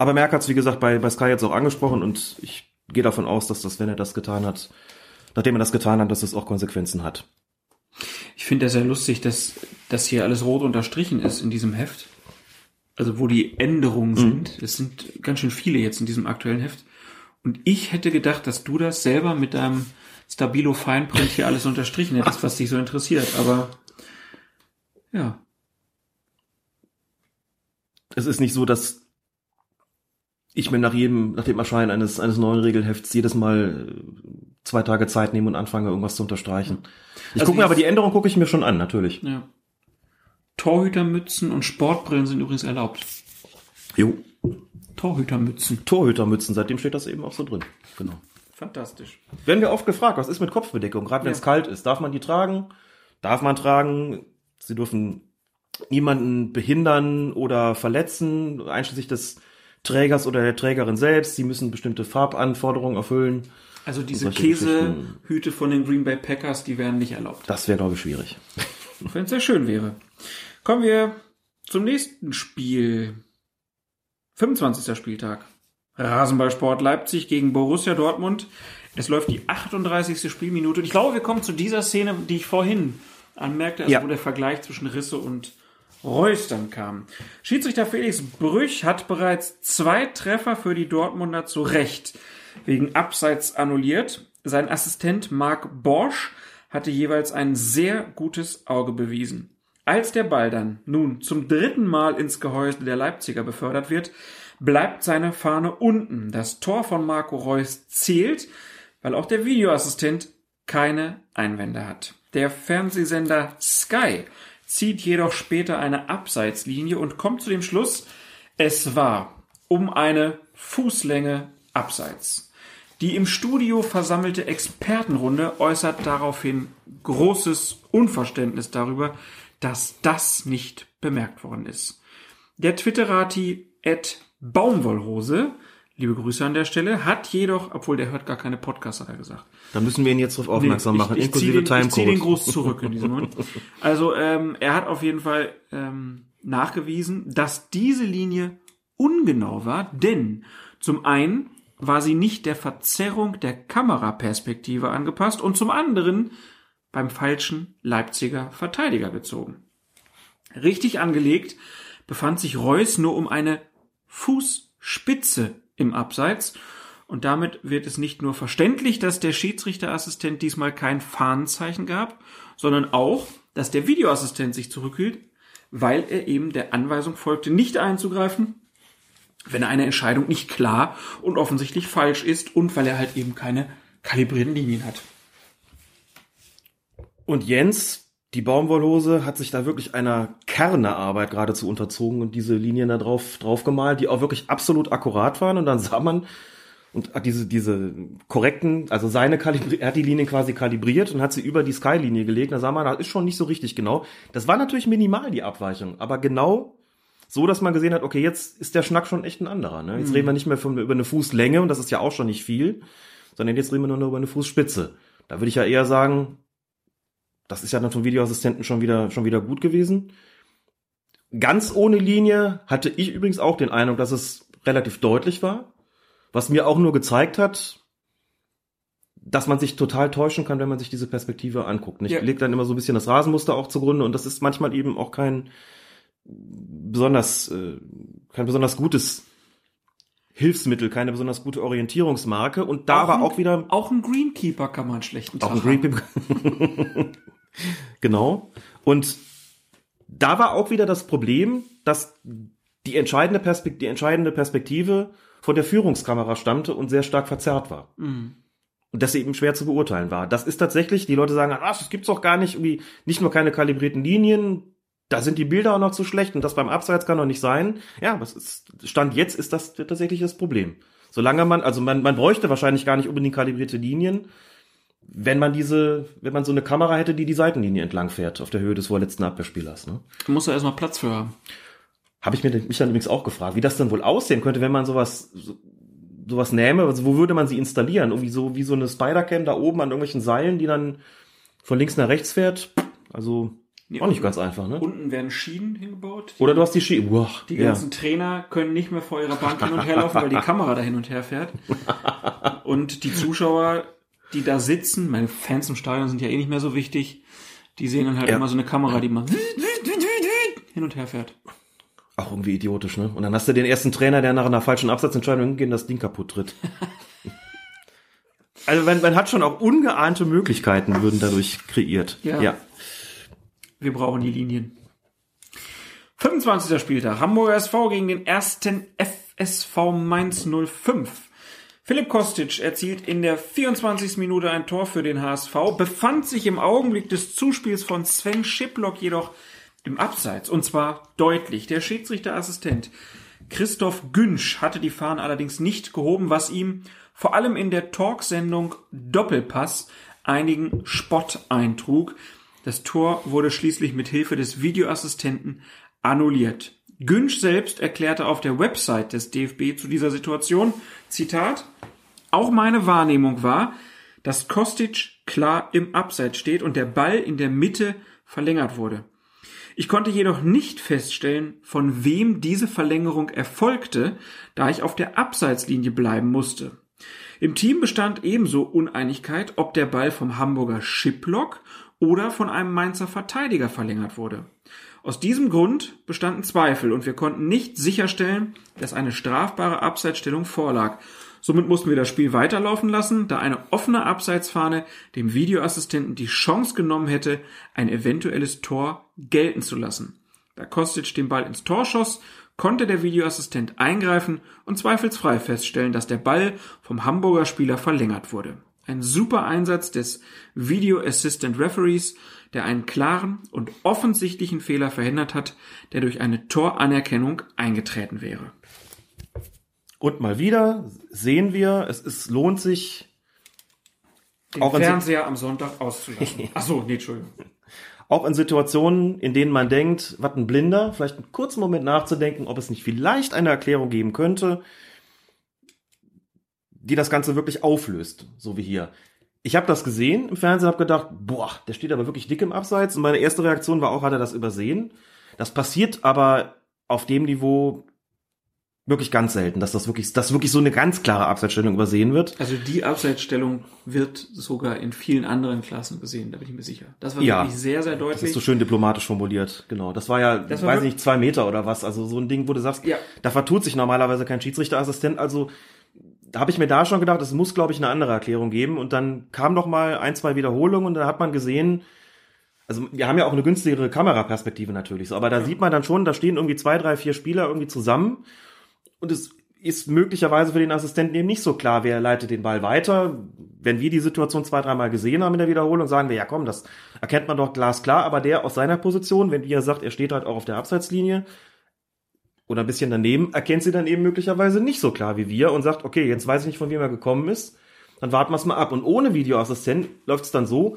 Aber Merck hat es, wie gesagt, bei, bei Sky jetzt auch angesprochen und ich gehe davon aus, dass das, wenn er das getan hat, nachdem er das getan hat, dass es auch Konsequenzen hat. Ich finde das sehr lustig, dass das hier alles rot unterstrichen ist in diesem Heft. Also wo die Änderungen mhm. sind. Es sind ganz schön viele jetzt in diesem aktuellen Heft. Und ich hätte gedacht, dass du das selber mit deinem Stabilo Feinprint hier alles unterstrichen hättest, was dich so interessiert. Aber ja. Es ist nicht so, dass ich mir nach jedem, nach dem Erscheinen eines, eines neuen Regelhefts jedes Mal äh, zwei Tage Zeit nehme und anfange, irgendwas zu unterstreichen. Ich also gucke mir aber die Änderung gucke ich mir schon an, natürlich. Ja. Torhütermützen und Sportbrillen sind übrigens erlaubt. Jo. Torhütermützen. Torhütermützen, seitdem steht das eben auch so drin. Genau. Fantastisch. Werden wir oft gefragt, was ist mit Kopfbedeckung, gerade wenn es ja. kalt ist? Darf man die tragen? Darf man tragen? Sie dürfen niemanden behindern oder verletzen, einschließlich des Trägers oder der Trägerin selbst. Sie müssen bestimmte Farbanforderungen erfüllen. Also diese Käsehüte von den Green Bay Packers, die wären nicht erlaubt. Das wäre, glaube ich, schwierig. Wenn es sehr schön wäre. Kommen wir zum nächsten Spiel. 25. Spieltag. Rasenballsport Leipzig gegen Borussia Dortmund. Es läuft die 38. Spielminute. Und ich glaube, wir kommen zu dieser Szene, die ich vorhin anmerkte, also ja. wo der Vergleich zwischen Risse und Reus dann kam. Schiedsrichter Felix Brüch hat bereits zwei Treffer für die Dortmunder zu Recht wegen Abseits annulliert. Sein Assistent Marc Borsch hatte jeweils ein sehr gutes Auge bewiesen. Als der Ball dann nun zum dritten Mal ins Gehäuse der Leipziger befördert wird, bleibt seine Fahne unten. Das Tor von Marco Reus zählt, weil auch der Videoassistent keine Einwände hat. Der Fernsehsender Sky zieht jedoch später eine Abseitslinie und kommt zu dem Schluss, es war um eine Fußlänge abseits. Die im Studio versammelte Expertenrunde äußert daraufhin großes Unverständnis darüber, dass das nicht bemerkt worden ist. Der Twitterati Ed Baumwollhose, liebe Grüße an der Stelle, hat jedoch, obwohl der hört gar keine Podcasts, hat er gesagt. Da müssen wir ihn jetzt darauf aufmerksam nee, machen, ich, ich inklusive Timecode. Ich ziehe den Gruß zurück in diesem Moment. Also ähm, er hat auf jeden Fall ähm, nachgewiesen, dass diese Linie ungenau war, denn zum einen war sie nicht der Verzerrung der Kameraperspektive angepasst und zum anderen beim falschen Leipziger Verteidiger gezogen. Richtig angelegt befand sich Reus nur um eine Fußspitze im Abseits und damit wird es nicht nur verständlich, dass der Schiedsrichterassistent diesmal kein Fahnenzeichen gab, sondern auch, dass der Videoassistent sich zurückhielt, weil er eben der Anweisung folgte, nicht einzugreifen wenn eine Entscheidung nicht klar und offensichtlich falsch ist und weil er halt eben keine kalibrierten Linien hat. Und Jens, die Baumwollhose, hat sich da wirklich einer Kernearbeit geradezu unterzogen und diese Linien da drauf, drauf gemalt, die auch wirklich absolut akkurat waren. Und dann sah man, und hat diese, diese korrekten, also seine Kalibri er hat die Linien quasi kalibriert und hat sie über die Sky-Linie gelegt. Da sah man, das ist schon nicht so richtig genau. Das war natürlich minimal, die Abweichung, aber genau so, dass man gesehen hat, okay, jetzt ist der Schnack schon echt ein anderer. Ne? Jetzt mhm. reden wir nicht mehr von, über eine Fußlänge und das ist ja auch schon nicht viel, sondern jetzt reden wir nur noch über eine Fußspitze. Da würde ich ja eher sagen, das ist ja dann vom Videoassistenten schon wieder, schon wieder gut gewesen. Ganz ohne Linie hatte ich übrigens auch den Eindruck, dass es relativ deutlich war. Was mir auch nur gezeigt hat, dass man sich total täuschen kann, wenn man sich diese Perspektive anguckt. Ich Ja. leg dann immer so ein bisschen das Rasenmuster auch zugrunde und das ist manchmal eben auch kein besonders, äh, kein besonders gutes Hilfsmittel, keine besonders gute Orientierungsmarke und da war ein- auch wieder Auch ein Greenkeeper kann man schlechten Tag auch ein haben. Genau. Und da war auch wieder das Problem, dass die entscheidende, Perspekt die entscheidende Perspektive von der Führungskamera stammte und sehr stark verzerrt war. Mhm. Und dass sie eben schwer zu beurteilen war. Das ist tatsächlich, die Leute sagen, ach, das gibt's doch gar nicht, irgendwie nicht nur keine kalibrierten Linien, da sind die Bilder auch noch zu schlecht und das beim Abseits kann doch nicht sein. Ja, was ist, Stand jetzt ist das tatsächlich das Problem. Solange man, also man, man bräuchte wahrscheinlich gar nicht unbedingt kalibrierte Linien, wenn man diese, wenn man so eine Kamera hätte, die die Seitenlinie entlang fährt, auf der Höhe des vorletzten Abwehrspielers. Ne? Da muss er erstmal Platz für haben. Habe ich mir mich dann übrigens auch gefragt, wie das dann wohl aussehen könnte, wenn man sowas so, sowas nähme. Also wo würde man sie installieren? Irgendwie so wie so eine Spider-Cam da oben an irgendwelchen Seilen, die dann von links nach rechts fährt. Also Nee, auch nicht ganz einfach, ne? Unten werden Schienen hingebaut. Oder du hast die Ski. Boah, die ja. ganzen Trainer können nicht mehr vor ihrer Bank hin und her laufen, weil die Kamera da hin und her fährt. Und die Zuschauer, die da sitzen, meine Fans im Stadion sind ja eh nicht mehr so wichtig, die sehen dann halt Ja. immer so eine Kamera, die mal hin und her fährt. Auch irgendwie idiotisch, ne? Und dann hast du den ersten Trainer, der nach einer falschen Absatzentscheidung hingeht und das Ding kaputt tritt. also man, man hat schon auch ungeahnte Möglichkeiten, würden dadurch kreiert. Ja. ja. Wir brauchen die Linien. 25. Spieltag. Hamburger SV gegen den ersten FSV Mainz 05. Philipp Kostic erzielt in der 24. Minute ein Tor für den HSV, befand sich im Augenblick des Zuspiels von Sven Schiplock jedoch im Abseits. Und zwar deutlich. Der Schiedsrichterassistent Christoph Günsch hatte die Fahnen allerdings nicht gehoben, was ihm vor allem in der Talksendung Doppelpass einigen Spott eintrug. Das Tor wurde schließlich mit Hilfe des Videoassistenten annulliert. Günsch selbst erklärte auf der Website des DFB zu dieser Situation, Zitat, auch meine Wahrnehmung war, dass Kostic klar im Abseits steht und der Ball in der Mitte verlängert wurde. Ich konnte jedoch nicht feststellen, von wem diese Verlängerung erfolgte, da ich auf der Abseitslinie bleiben musste. Im Team bestand ebenso Uneinigkeit, ob der Ball vom Hamburger Schiplock oder von einem Mainzer Verteidiger verlängert wurde. Aus diesem Grund bestanden Zweifel und wir konnten nicht sicherstellen, dass eine strafbare Abseitsstellung vorlag. Somit mussten wir das Spiel weiterlaufen lassen, da eine offene Abseitsfahne dem Videoassistenten die Chance genommen hätte, ein eventuelles Tor gelten zu lassen. Da Kostic den Ball ins Tor schoss, konnte der Videoassistent eingreifen und zweifelsfrei feststellen, dass der Ball vom Hamburger Spieler verlängert wurde. Ein super Einsatz des Video Assistant Referees, der einen klaren und offensichtlichen Fehler verhindert hat, der durch eine Toranerkennung eingetreten wäre. Und mal wieder sehen wir, es ist, lohnt sich, Den Auch Fernseher am Sonntag auszulassen. Ach so, nee, Entschuldigung. auch in Situationen, in denen man denkt, was ein Blinder, vielleicht einen kurzen Moment nachzudenken, ob es nicht vielleicht eine Erklärung geben könnte, die das Ganze wirklich auflöst, so wie hier. Ich habe das gesehen im Fernsehen, habe gedacht, boah, der steht aber wirklich dick im Abseits. Und meine erste Reaktion war auch, hat er das übersehen? Das passiert aber auf dem Niveau wirklich ganz selten, dass das wirklich, dass wirklich so eine ganz klare Abseitsstellung übersehen wird. Also die Abseitsstellung wird sogar in vielen anderen Klassen gesehen, da bin ich mir sicher. Das war Ja. wirklich sehr, sehr Das deutlich. ist so schön diplomatisch formuliert, genau. Das war ja, Das war weiß wirk- nicht, zwei Meter oder was. Also so ein Ding, wo du sagst, Ja. da vertut sich normalerweise kein Schiedsrichterassistent. Also da habe ich mir da schon gedacht, es muss, glaube ich, eine andere Erklärung geben. Und dann kam noch mal ein, zwei Wiederholungen und da hat man gesehen, also wir haben ja auch eine günstigere Kameraperspektive natürlich, so, aber da sieht man dann schon, da stehen irgendwie zwei, drei, vier Spieler irgendwie zusammen und es ist möglicherweise für den Assistenten eben nicht so klar, wer leitet den Ball weiter. Wenn wir die Situation zwei, dreimal gesehen haben in der Wiederholung, sagen wir, ja komm, das erkennt man doch glasklar, aber der aus seiner Position, wenn er sagt, er steht halt auch auf der Abseitslinie oder ein bisschen daneben, erkennt sie dann eben möglicherweise nicht so klar wie wir und sagt, okay, jetzt weiß ich nicht, von wem er gekommen ist, dann warten wir es mal ab. Und ohne Videoassistent läuft es dann so,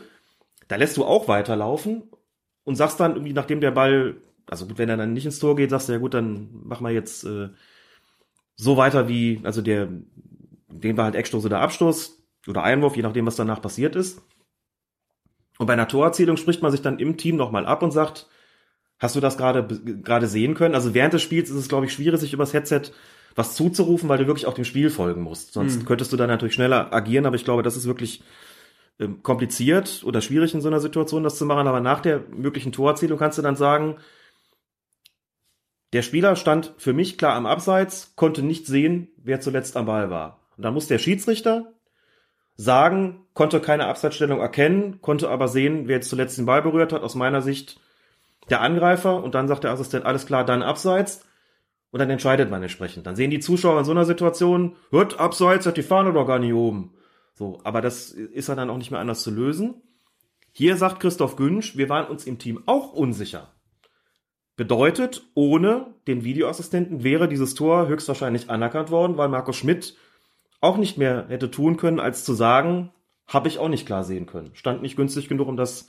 da lässt du auch weiterlaufen und sagst dann irgendwie, nachdem der Ball, also gut, wenn er dann nicht ins Tor geht, sagst du, ja gut, dann mach mal jetzt äh, so weiter wie, also der, den war halt Eckstoß oder Abstoß oder Einwurf, je nachdem, was danach passiert ist. Und bei einer Torerzielung spricht man sich dann im Team nochmal ab und sagt, hast du das gerade gerade sehen können? Also während des Spiels ist es, glaube ich, schwierig, sich übers Headset was zuzurufen, weil du wirklich auch dem Spiel folgen musst. Sonst Mhm. könntest du dann natürlich schneller agieren, aber ich glaube, das ist wirklich ähm, kompliziert oder schwierig in so einer Situation, das zu machen. Aber nach der möglichen Torerzielung kannst du dann sagen, der Spieler stand für mich klar am Abseits, konnte nicht sehen, wer zuletzt am Ball war. Und dann muss der Schiedsrichter sagen, konnte keine Abseitsstellung erkennen, konnte aber sehen, wer jetzt zuletzt den Ball berührt hat. Aus meiner Sicht der Angreifer. Und dann sagt der Assistent, alles klar, dann Abseits. Und dann entscheidet man entsprechend. Dann sehen die Zuschauer in so einer Situation, hört Abseits, hat die Fahne doch gar nicht oben. So, aber das ist dann auch nicht mehr anders zu lösen. Hier sagt Christoph Günsch, wir waren uns im Team auch unsicher. Bedeutet, ohne den Videoassistenten wäre dieses Tor höchstwahrscheinlich anerkannt worden, weil Markus Schmidt auch nicht mehr hätte tun können, als zu sagen, habe ich auch nicht klar sehen können. Stand nicht günstig genug, um das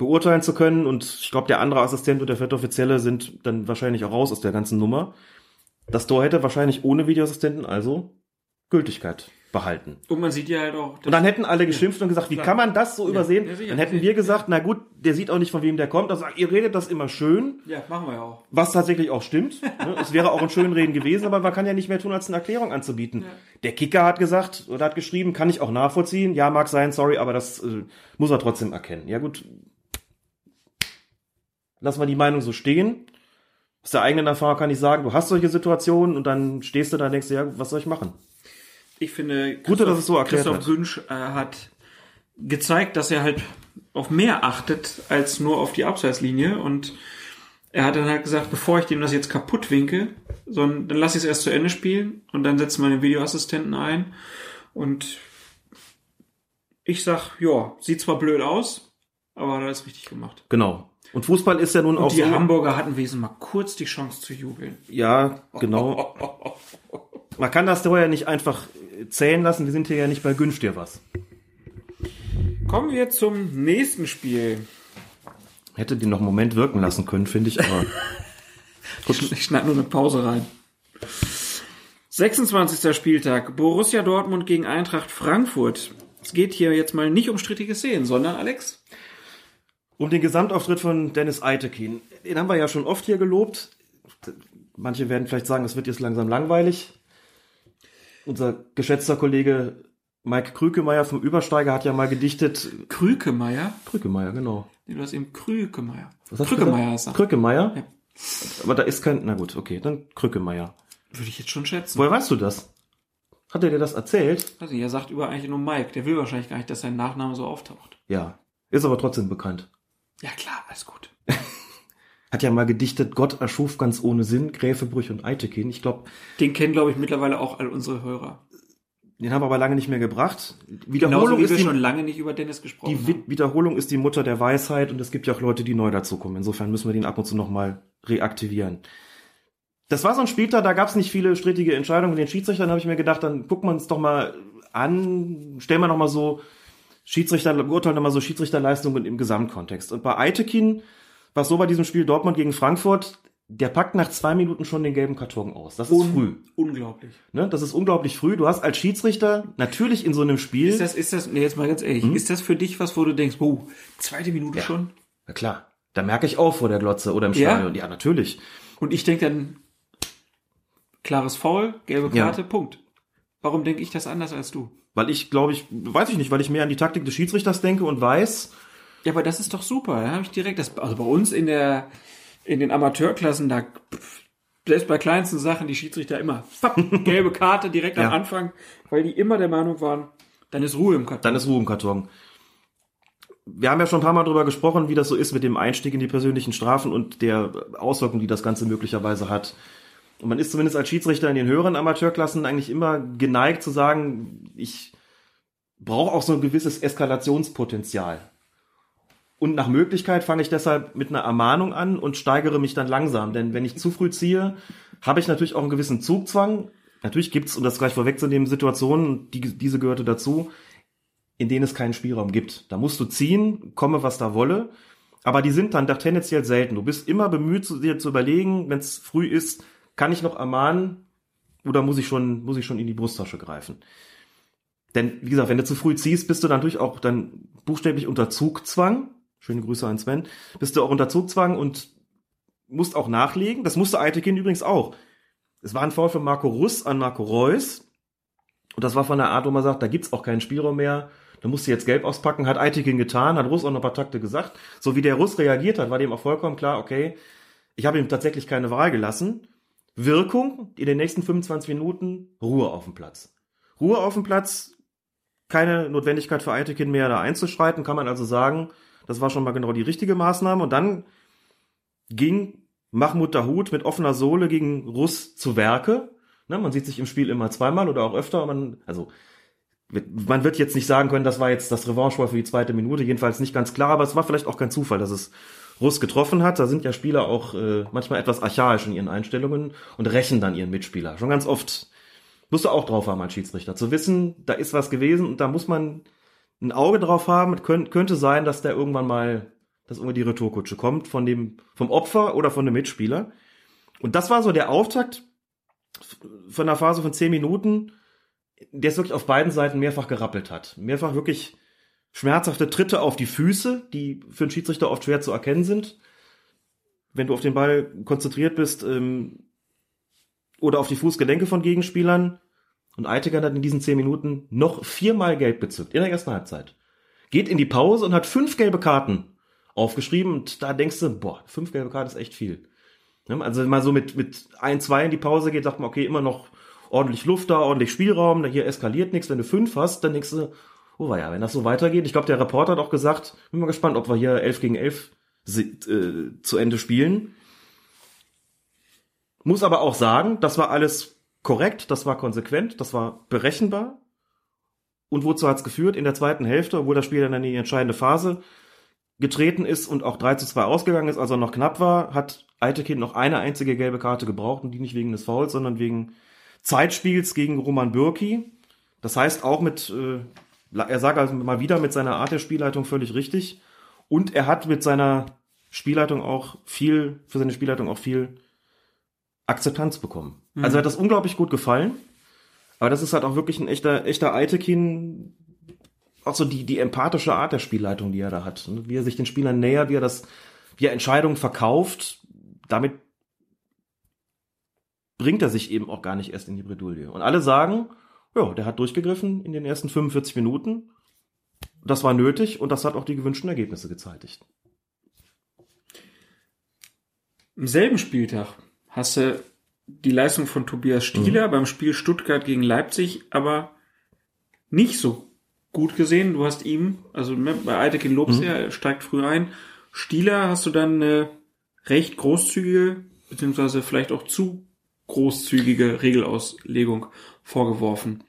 beurteilen zu können. Und ich glaube, der andere Assistent und der vierte Offizielle sind dann wahrscheinlich auch raus aus der ganzen Nummer. Das Tor hätte wahrscheinlich ohne Videoassistenten also Gültigkeit behalten. Und man sieht ja halt auch. Und dann hätten alle geschimpft und gesagt, wie Klar. kann man das so Ja, übersehen? ja, dann hätten wir gesagt, na gut, der sieht auch nicht, von wem der kommt. Also ihr redet das immer schön, ja, machen wir ja auch. was tatsächlich auch stimmt. Ne? es wäre auch ein Schönreden gewesen, aber man kann ja nicht mehr tun, als eine Erklärung anzubieten. Der Kicker hat gesagt oder hat geschrieben, kann ich auch nachvollziehen. Ja, mag sein, sorry, aber das äh, muss er trotzdem erkennen. Ja gut, lassen wir die Meinung so stehen. Aus der eigenen Erfahrung kann ich sagen, du hast solche Situationen und dann stehst du da und denkst, dir, ja, was soll ich machen? Ich finde, Gut, dass es so erklärt Christoph. Günsch äh, hat gezeigt, dass er halt auf mehr achtet als nur auf die Abseitslinie und er hat dann halt gesagt, bevor ich dem das jetzt kaputt winke, sondern dann lass ich es erst zu Ende spielen und dann setzen wir den Videoassistenten ein und ich sag, ja, sieht zwar blöd aus, aber hat alles richtig gemacht. Genau. Und Fußball ist ja nun auch Und die so. Hamburger hatten wesentlich mal kurz die Chance zu jubeln. Ja, genau. Man kann das vorher nicht einfach zählen lassen. Wir sind hier ja nicht bei Günst dir was. Kommen wir zum nächsten Spiel. Hätte die noch einen Moment wirken lassen können, finde ich, aber Ich, ich schneide nur eine Pause rein. 26. Spieltag. Borussia Dortmund gegen Eintracht Frankfurt. Es geht hier jetzt mal nicht um strittige Szenen, sondern Alex. Um den Gesamtauftritt von Dennis Eitekin. Den haben wir ja schon oft hier gelobt. Manche werden vielleicht sagen, das wird jetzt langsam langweilig. Unser geschätzter Kollege Mike Krükemeyer vom Übersteiger hat ja mal gedichtet. Krükemeier. Krükemeyer, genau. Nee, du hast eben Krükemeier. Was hast du Krückemeier gesagt? ist er. Krückemeier? Ja. Aber da ist kein, na gut, okay, dann Krückemeier. Würde ich jetzt schon schätzen. Woher weißt du das? Hat er dir das erzählt? Nicht, er sagt über eigentlich nur Mike. Der will wahrscheinlich gar nicht, dass sein Nachname so auftaucht. Ja. Ist aber trotzdem bekannt. Ja klar, alles gut. Hat ja mal gedichtet, Gott erschuf ganz ohne Sinn, Gräfe, Brüch und Eitekin. Ich glaube, Den kennen, glaube ich, mittlerweile auch all unsere Hörer. den haben wir aber lange nicht mehr gebracht. Genauso Wiederholung wie ist wir die, schon lange nicht über Dennis gesprochen die haben. Wi- Wiederholung ist die Mutter der Weisheit und es gibt ja auch Leute, die neu dazukommen. Insofern müssen wir den ab und zu nochmal reaktivieren. Das war so ein Spieltag, da gab es nicht viele strittige Entscheidungen. Mit den Schiedsrichtern habe ich mir gedacht, dann gucken wir uns doch mal an, stellen wir noch mal so Schiedsrichter, beurteilen mal so Schiedsrichterleistungen im Gesamtkontext. Und bei Eitekin war es so bei diesem Spiel Dortmund gegen Frankfurt, der packt nach zwei Minuten schon den gelben Karton aus. Das ist früh. Unglaublich. Ne? Das ist unglaublich früh. Du hast als Schiedsrichter natürlich in so einem Spiel. Ist das, ist das, nee, jetzt mal ganz ehrlich, ist das für dich was, wo du denkst, oh, zweite Minute Ja. schon? Na klar, da merke ich auf vor der Glotze oder im Ja? Stadion. Ja, natürlich. Und ich denke dann, klares Foul, gelbe Ja. Karte, Punkt. Warum denke ich das anders als du? Weil ich glaube ich, weiß ich nicht, weil ich mehr an die Taktik des Schiedsrichters denke und weiß, Ja, aber das ist doch super. Da habe ich direkt das, also bei uns in der, in den Amateurklassen, da, selbst bei kleinsten Sachen, die Schiedsrichter immer, fapp, gelbe Karte direkt Ja. am Anfang, weil die immer der Meinung waren, dann ist Ruhe im Karton. dann ist Ruhe im Karton. Wir haben ja schon ein paar Mal drüber gesprochen, wie das so ist mit dem Einstieg in die persönlichen Strafen und der Auswirkung, die das Ganze möglicherweise hat. Und man ist zumindest als Schiedsrichter in den höheren Amateurklassen eigentlich immer geneigt zu sagen, ich brauche auch so ein gewisses Eskalationspotenzial. Und nach Möglichkeit fange ich deshalb mit einer Ermahnung an und steigere mich dann langsam. Denn wenn ich zu früh ziehe, habe ich natürlich auch einen gewissen Zugzwang. Natürlich gibt's, um das gleich vorwegzunehmen, Situationen, die, diese gehörte dazu, in denen es keinen Spielraum gibt. Da musst du ziehen, komme was da wolle. Aber die sind dann doch tendenziell selten. Du bist immer bemüht, dir zu überlegen, wenn es früh ist, kann ich noch ermahnen oder muss ich schon, muss ich schon in die Brusttasche greifen? Denn, wie gesagt, wenn du zu früh ziehst, bist du natürlich auch dann buchstäblich unter Zugzwang. Schöne Grüße an Sven. Bist du auch unter Zugzwang und musst auch nachlegen. Das musste Eitekin übrigens auch. es war ein Foul von Marco Russ an Marco Reus. Und das war von der Art, wo man sagt, da gibt's auch keinen Spielraum mehr. Da musste jetzt gelb auspacken, hat Eitikin getan, hat Russ auch noch ein paar Takte gesagt. So wie der Russ reagiert hat, war dem auch vollkommen klar, okay, ich habe ihm tatsächlich keine Wahl gelassen. Wirkung in den nächsten 25 Minuten Ruhe auf dem Platz. Ruhe auf dem Platz, keine Notwendigkeit für Eitekin mehr da einzuschreiten, kann man also sagen, das war schon mal genau die richtige Maßnahme. Und dann ging Mahmoud Dahut mit offener Sohle gegen Russ zu Werke. Ne, man sieht sich im Spiel immer zweimal oder auch öfter. Man, also man wird jetzt nicht sagen können, das war jetzt das Revanche für die zweite Minute, jedenfalls nicht ganz klar, aber es war vielleicht auch kein Zufall, dass es Russ getroffen hat. Da sind ja Spieler auch äh, manchmal etwas archaisch in ihren Einstellungen und rächen dann ihren Mitspieler. Schon ganz oft musst du auch drauf haben als Schiedsrichter, zu wissen, da ist was gewesen und da muss man ein Auge drauf haben. Es könnte, sein, dass der irgendwann mal, dass irgendwie die Retourkutsche kommt von dem, vom Opfer oder von dem Mitspieler. Und das war so der Auftakt von einer Phase von zehn Minuten, der es wirklich auf beiden Seiten mehrfach gerappelt hat. Mehrfach wirklich schmerzhafte Tritte auf die Füße, die für einen Schiedsrichter oft schwer zu erkennen sind. Wenn du auf den Ball konzentriert bist, ähm, oder auf die Fußgelenke von Gegenspielern. Und Eitiger hat in diesen zehn Minuten noch viermal gelb bezückt, in der ersten Halbzeit. Geht in die Pause und hat fünf gelbe Karten aufgeschrieben. Und da denkst du, boah, fünf gelbe Karten ist echt viel. Also wenn man so mit, mit ein, zwei in die Pause geht, sagt man, okay, immer noch ordentlich Luft da, ordentlich Spielraum, hier eskaliert nichts. Wenn du fünf hast, dann denkst du, oh war ja, wenn das so weitergeht. Ich glaube, der Reporter hat auch gesagt, bin mal gespannt, ob wir hier elf gegen elf äh, zu Ende spielen. Muss aber auch sagen, das war alles korrekt, das war konsequent, das war berechenbar. Und wozu hat's geführt? In der zweiten Hälfte, obwohl das Spiel dann in die entscheidende Phase getreten ist und auch 3 zu 2 ausgegangen ist, also noch knapp war, hat Eitekind noch eine einzige gelbe Karte gebraucht und die nicht wegen des Fouls, sondern wegen Zeitspiels gegen Roman Bürki. Das heißt auch mit, äh, er sagt also mal wieder mit seiner Art der Spielleitung völlig richtig. Und er hat mit seiner Spielleitung auch viel, für seine Spielleitung auch viel Akzeptanz bekommen. Mhm. Also hat das unglaublich gut gefallen. Aber das ist halt auch wirklich ein echter, echter Eitekin, auch so die, die empathische Art der Spielleitung, die er da hat. Wie er sich den Spielern nähert, wie er das, wie er Entscheidungen verkauft, damit bringt er sich eben auch gar nicht erst in die Bredouille. Und alle sagen, ja, der hat durchgegriffen in den ersten 45 Minuten. Das war nötig und das hat auch die gewünschten Ergebnisse gezeitigt. Im selben Spieltag hast du die Leistung von Tobias Stieler mhm. beim Spiel Stuttgart gegen Leipzig aber nicht so gut gesehen. Du hast ihm, also ne, bei Eitekin lobst mhm. er steigt früh ein. Stieler hast du dann eine recht großzügige, beziehungsweise vielleicht auch zu großzügige Regelauslegung vorgeworfen.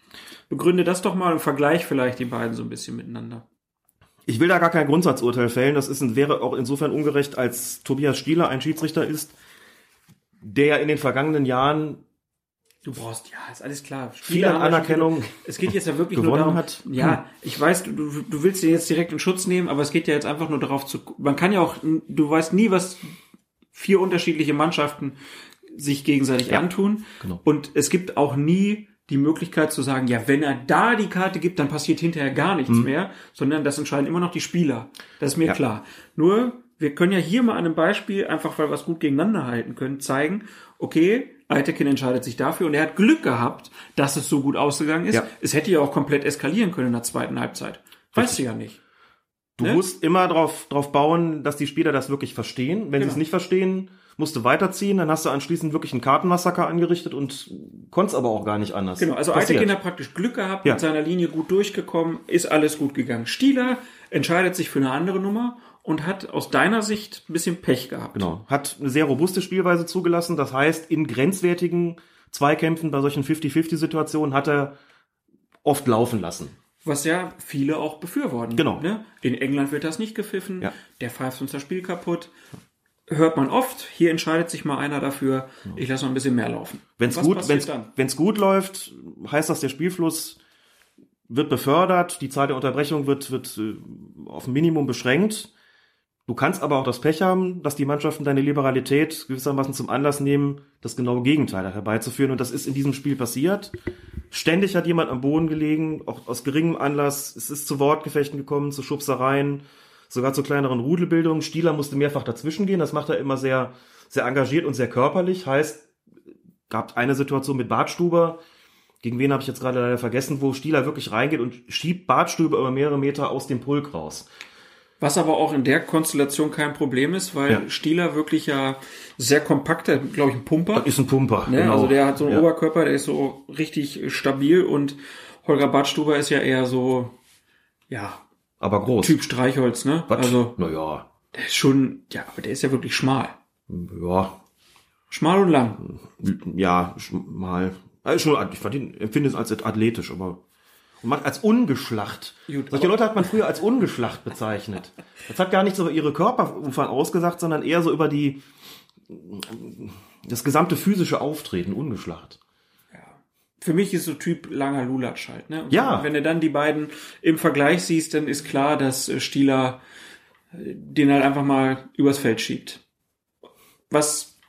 Begründe das doch mal im Vergleich vielleicht die beiden so ein bisschen miteinander. Ich will da gar kein Grundsatzurteil fällen. Das ist wäre auch insofern ungerecht, als Tobias Stieler ein Schiedsrichter ist, der in den vergangenen Jahren Du brauchst, ja, ist alles klar. Viel an Anerkennung. Es geht jetzt ja wirklich nur darum, hat. ja, ich weiß, du, du willst den jetzt direkt in Schutz nehmen, aber es geht ja jetzt einfach nur darauf zu, man kann ja auch, du weißt nie, was vier unterschiedliche Mannschaften sich gegenseitig ja, antun. Genau. Und es gibt auch nie die Möglichkeit zu sagen, ja, wenn er da die Karte gibt, dann passiert hinterher gar nichts hm. mehr, sondern das entscheiden immer noch die Spieler. Das ist mir ja. klar. Nur, wir können ja hier mal an einem Beispiel, einfach weil wir es gut gegeneinander halten können, zeigen, okay, Eitekin entscheidet sich dafür und er hat Glück gehabt, dass es so gut ausgegangen ist. Ja. Es hätte ja auch komplett eskalieren können in der zweiten Halbzeit. Weißt du ja nicht. Du ne? musst immer darauf drauf bauen, dass die Spieler das wirklich verstehen. Wenn genau. sie es nicht verstehen, musst du weiterziehen, dann hast du anschließend wirklich einen Kartenmassaker angerichtet und konntest aber auch gar nicht anders. Genau, also Eitekin hat praktisch Glück gehabt, ja. mit seiner Linie gut durchgekommen, ist alles gut gegangen. Stieler entscheidet sich für eine andere Nummer und hat aus deiner Sicht ein bisschen Pech gehabt. Genau. Hat eine sehr robuste Spielweise zugelassen. Das heißt, in grenzwertigen Zweikämpfen bei solchen 50-50-Situationen hat er oft laufen lassen. Was ja viele auch befürworten. Genau. Ne? In England wird das nicht gepfiffen. Ja. Der pfeift uns das Spiel kaputt. Hört man oft. Hier entscheidet sich mal einer dafür. Ich lasse noch ein bisschen mehr laufen. Wenn's gut, wenn's, wenn's gut läuft, heißt das, der Spielfluss wird befördert. Die Zahl der Unterbrechungen wird, wird äh, auf ein Minimum beschränkt. Du kannst aber auch das Pech haben, dass die Mannschaften deine Liberalität gewissermaßen zum Anlass nehmen, das genaue Gegenteil herbeizuführen. Und das ist in diesem Spiel passiert. Ständig hat jemand am Boden gelegen, auch aus geringem Anlass. Es ist zu Wortgefechten gekommen, zu Schubsereien, sogar zu kleineren Rudelbildungen. Stieler musste mehrfach dazwischen gehen. Das macht er immer sehr, sehr engagiert und sehr körperlich. Heißt, gab eine Situation mit Bartstuber, gegen wen habe ich jetzt gerade leider vergessen, wo Stieler wirklich reingeht und schiebt Bartstuber über mehrere Meter aus dem Pulk raus. Was aber auch in der Konstellation kein Problem ist, weil Ja. Stieler wirklich ja sehr kompakt, der glaube ich ein Pumper. Das ist ein Pumper. Ne? genau. Also der hat so einen ja. Oberkörper, der ist so richtig stabil und Holger Badstuber ist ja eher so, ja, Aber groß. Typ Streichholz, ne? Was? Also naja, der ist schon, ja, aber der ist ja wirklich schmal. ja, Schmal und lang. ja, sch- mal. Also schon, ich fand ihn, empfinde es als athletisch, aber und man als ungeschlacht. Gut, Solche Leute hat man früher als ungeschlacht bezeichnet. Das hat gar nicht so über ihre Körperumfang ausgesagt, sondern eher so über die das gesamte physische Auftreten, ungeschlacht. Für mich ist so Typ langer Lulatsch halt, ne? Und Ja. Wenn du dann die beiden im Vergleich siehst, dann ist klar, dass äh, Stieler äh, den halt einfach mal übers Feld schiebt. Was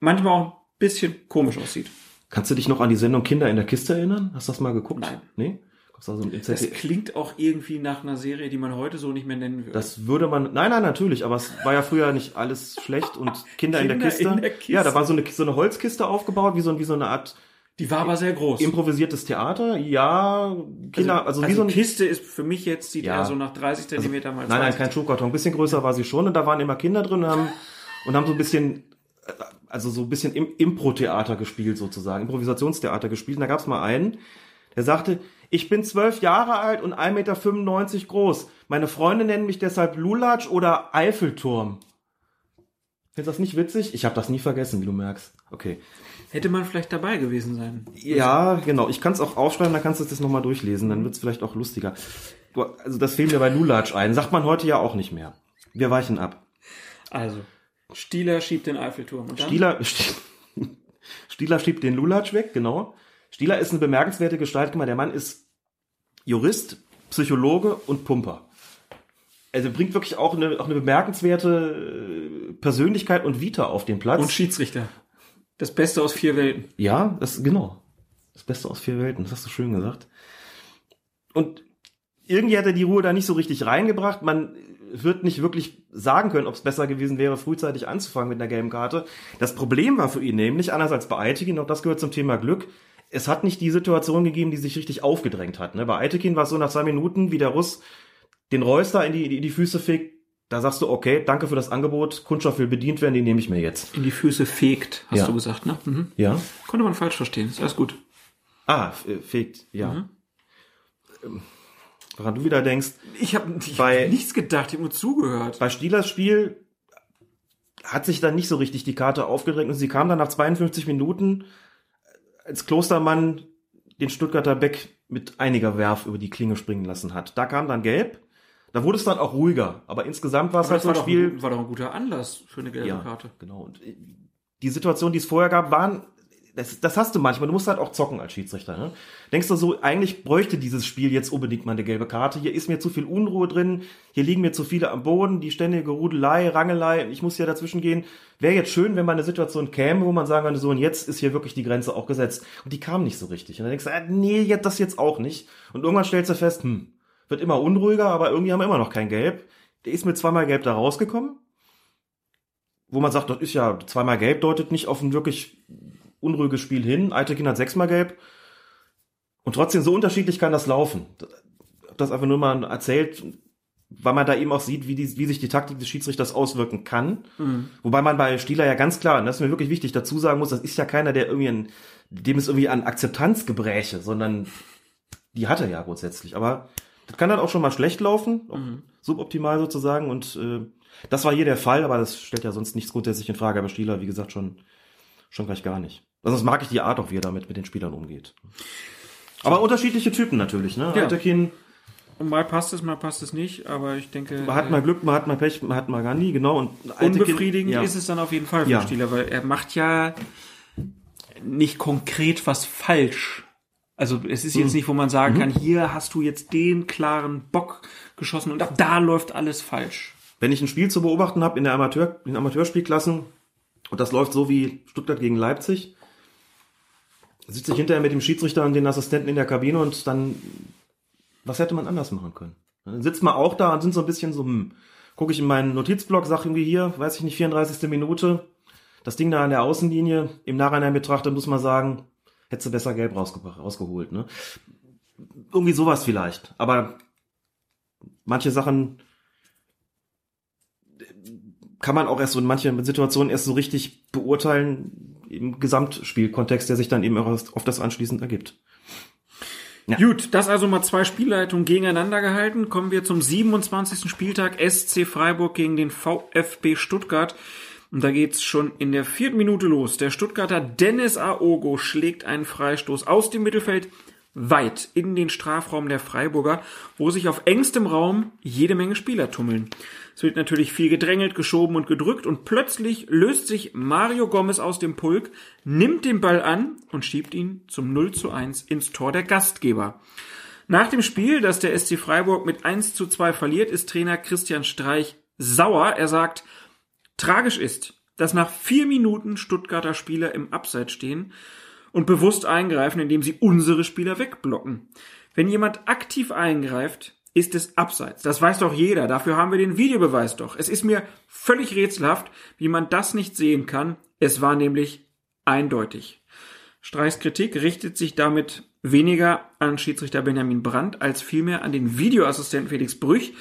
manchmal auch ein bisschen komisch aussieht. Kannst du dich noch an die Sendung Kinder in der Kiste erinnern? Hast du das mal geguckt? Nein. Nee? Also Das klingt auch irgendwie nach einer Serie, die man heute so nicht mehr nennen würde. Das würde man, nein, nein, natürlich, aber es war ja früher nicht alles schlecht und Kinder, in, der Kinder Kiste. in der Kiste. Ja, da war so eine, so eine Holzkiste aufgebaut, wie so, wie so eine Art die war aber sehr groß. improvisiertes Theater. Ja, Kinder, also, wie so ein, Kiste ist für mich jetzt, sieht Ja. eher so nach 30 Zentimeter mal nein, nein, 20. kein Schuhkarton. Ein bisschen größer war sie schon und da waren immer Kinder drin und haben, und haben so ein bisschen, also so ein bisschen im Impro-Theater gespielt sozusagen, Improvisationstheater gespielt. Und da gab es mal einen, der sagte, ich bin zwölf Jahre alt und 1,95 Meter groß. Meine Freunde nennen mich deshalb Lulatsch oder Eiffelturm. Findest du das nicht witzig? Ich habe das nie vergessen, wie du merkst. Okay. Hätte man vielleicht dabei gewesen sein. Ja, genau. Ich kann es auch aufschreiben, dann kannst du das nochmal durchlesen, dann wird es vielleicht auch lustiger. Also das fehlt mir bei Lulatsch ein. Sagt man heute ja auch nicht mehr. Wir weichen ab. Also, Stieler schiebt den Eiffelturm. Und dann? Stieler, Stieler schiebt den Lulatsch weg, genau. Stieler ist eine bemerkenswerte Gestalt. Guck mal, der Mann ist Jurist, Psychologe und Pumper. Also bringt wirklich auch eine, auch eine bemerkenswerte äh, Persönlichkeit und Vita auf den Platz. Und Schiedsrichter. Das Beste aus vier Welten. Ja, das genau. Das Beste aus vier Welten, das hast du schön gesagt. Und irgendwie hat er die Ruhe da nicht so richtig reingebracht. Man wird nicht wirklich sagen können, ob es besser gewesen wäre, frühzeitig anzufangen mit einer gelben Karte. Das Problem war für ihn nämlich, anders als bei Aitekin, auch das gehört zum Thema Glück, es hat nicht die Situation gegeben, die sich richtig aufgedrängt hat. Ne? Bei Aitekin war es so nach zwei Minuten, wie der Russ den Reus da in die, in die Füße fegt, da sagst du, okay, danke für das Angebot, Kundschaft will bedient werden, die nehme ich mir jetzt. In die Füße fegt, hast Ja. du gesagt, ne? Mhm. Ja? Konnte man falsch verstehen. Ist alles gut. Ah, äh, fegt, ja. Mhm. Ähm, Woran du wieder denkst, Ich habe hab nichts gedacht, ich habe nur zugehört. bei Stielers Spiel hat sich dann nicht so richtig die Karte aufgedrängt und sie kam dann nach 52 Minuten, als Klostermann den Stuttgarter Beck mit einiger Werf über die Klinge springen lassen hat. Da kam dann Gelb, da wurde es dann auch ruhiger, aber insgesamt war es halt so ein Spiel. ein, war doch ein guter Anlass für eine gelbe Ja, Karte. genau. Und äh, die Situation, die es vorher gab, waren, das, das hast du manchmal. Du musst halt auch zocken als Schiedsrichter. Ne? Denkst du so, eigentlich bräuchte dieses Spiel jetzt unbedingt mal eine gelbe Karte. Hier ist mir zu viel Unruhe drin. Hier liegen mir zu viele am Boden. Die ständige Rudelei, Rangelei. Ich muss hier dazwischen gehen. Wäre jetzt schön, wenn mal eine Situation käme, wo man sagen könnte, so, und jetzt ist hier wirklich die Grenze auch gesetzt. Und die kam nicht so richtig. Und dann denkst du, ah, nee, jetzt das jetzt auch nicht. Und irgendwann stellst du fest, hm, wird immer unruhiger, aber irgendwie haben wir immer noch kein Gelb. Der ist mit zweimal Gelb da rausgekommen wo man sagt, das ist ja zweimal gelb, deutet nicht auf ein wirklich unruhiges Spiel hin. Eitekin hat sechsmal gelb. Und trotzdem, so unterschiedlich kann das laufen. Das einfach nur mal erzählt, weil man da eben auch sieht, wie, die, wie sich die Taktik des Schiedsrichters auswirken kann. Wobei man bei Stieler ja ganz klar, und das ist mir wirklich wichtig, dazu sagen muss, das ist ja keiner, der irgendwie an, dem es irgendwie an Akzeptanz gebräche, sondern die hat er ja grundsätzlich. Aber das kann dann auch schon mal schlecht laufen, auch suboptimal sozusagen. Und äh, das war hier der Fall, aber das stellt ja sonst nichts grundsätzlich in Frage. Aber Stieler, wie gesagt, schon, schon gleich gar nicht. Also das mag ich die Art auch, wie er damit mit den Spielern umgeht. Aber unterschiedliche Typen natürlich, ne? Ja. Eitekin, Und mal passt es, mal passt es nicht, aber ich denke, man hat mal Glück, man hat mal Pech, man hat mal Gandhi, genau. Und äh, unbefriedigend ja. ist es dann auf jeden Fall für Ja. Stieler, weil er macht ja nicht konkret was falsch. Also es ist Mhm. jetzt nicht, wo man sagen kann, hier hast du jetzt den klaren Bock geschossen und ab da läuft alles falsch. Wenn ich ein Spiel zu beobachten habe in der Amateur, in Amateurspielklassen und das läuft so wie Stuttgart gegen Leipzig, sitze ich hinterher mit dem Schiedsrichter und den Assistenten in der Kabine und dann, was hätte man anders machen können? Dann sitzt man auch da und sind so ein bisschen so, hm, gucke ich in meinen Notizblock, sag irgendwie hier, weiß ich nicht, 34. Minute, Das Ding da an der Außenlinie, im Nachhinein betrachtet, muss man sagen, hättest du besser gelb rausge rausgeholt. Ne? Irgendwie sowas vielleicht. Aber manche Sachen kann man auch erst so in manchen Situationen erst so richtig beurteilen im Gesamtspielkontext, der sich dann eben auch auf das anschließend ergibt. Ja. Gut, das also mal zwei Spielleitungen gegeneinander gehalten. Kommen wir zum 27. Spieltag SC Freiburg gegen den VfB Stuttgart. Und da geht's schon in der vierten Minute los. Der Stuttgarter Dennis Aogo schlägt einen Freistoß aus dem Mittelfeld weit in den Strafraum der Freiburger, wo sich auf engstem Raum jede Menge Spieler tummeln. Es wird natürlich viel gedrängelt, geschoben und gedrückt und plötzlich löst sich Mario Gomez aus dem Pulk, nimmt den Ball an und schiebt ihn zum 0 zu 1 ins Tor der Gastgeber. Nach dem Spiel, das der SC Freiburg mit 1 zu 2 verliert, ist Trainer Christian Streich sauer. Er sagt, tragisch ist, dass nach vier Minuten Stuttgarter Spieler im Abseits stehen und bewusst eingreifen, indem sie unsere Spieler wegblocken. Wenn jemand aktiv eingreift, ist es abseits. Das weiß doch jeder. Dafür haben wir den Videobeweis doch. Es ist mir völlig rätselhaft, wie man das nicht sehen kann. Es war nämlich eindeutig. Streichs Kritik richtet sich damit weniger an Schiedsrichter Benjamin Brandt als vielmehr an den Videoassistenten Felix Brüch,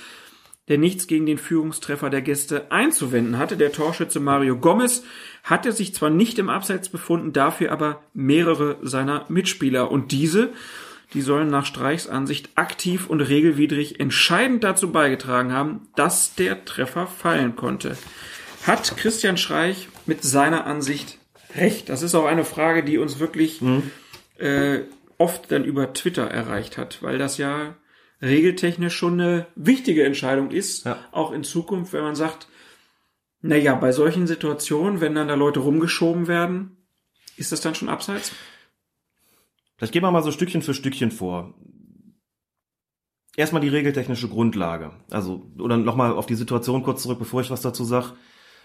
der nichts gegen den Führungstreffer der Gäste einzuwenden hatte. Der Torschütze Mario Gomez hatte sich zwar nicht im Abseits befunden, dafür aber mehrere seiner Mitspieler. Und diese die sollen nach Streichs Ansicht aktiv und regelwidrig entscheidend dazu beigetragen haben, dass der Treffer fallen konnte. Hat Christian Streich mit seiner Ansicht recht? Das ist auch eine Frage, die uns wirklich mhm. äh, oft dann über Twitter erreicht hat, weil das ja regeltechnisch schon eine wichtige Entscheidung ist, ja. auch in Zukunft, wenn man sagt, naja, bei solchen Situationen, wenn dann da Leute rumgeschoben werden, ist das dann schon abseits? Vielleicht gehen wir mal so Stückchen für Stückchen vor. Erstmal die regeltechnische Grundlage. Also, oder nochmal auf die Situation kurz zurück, bevor ich was dazu sage.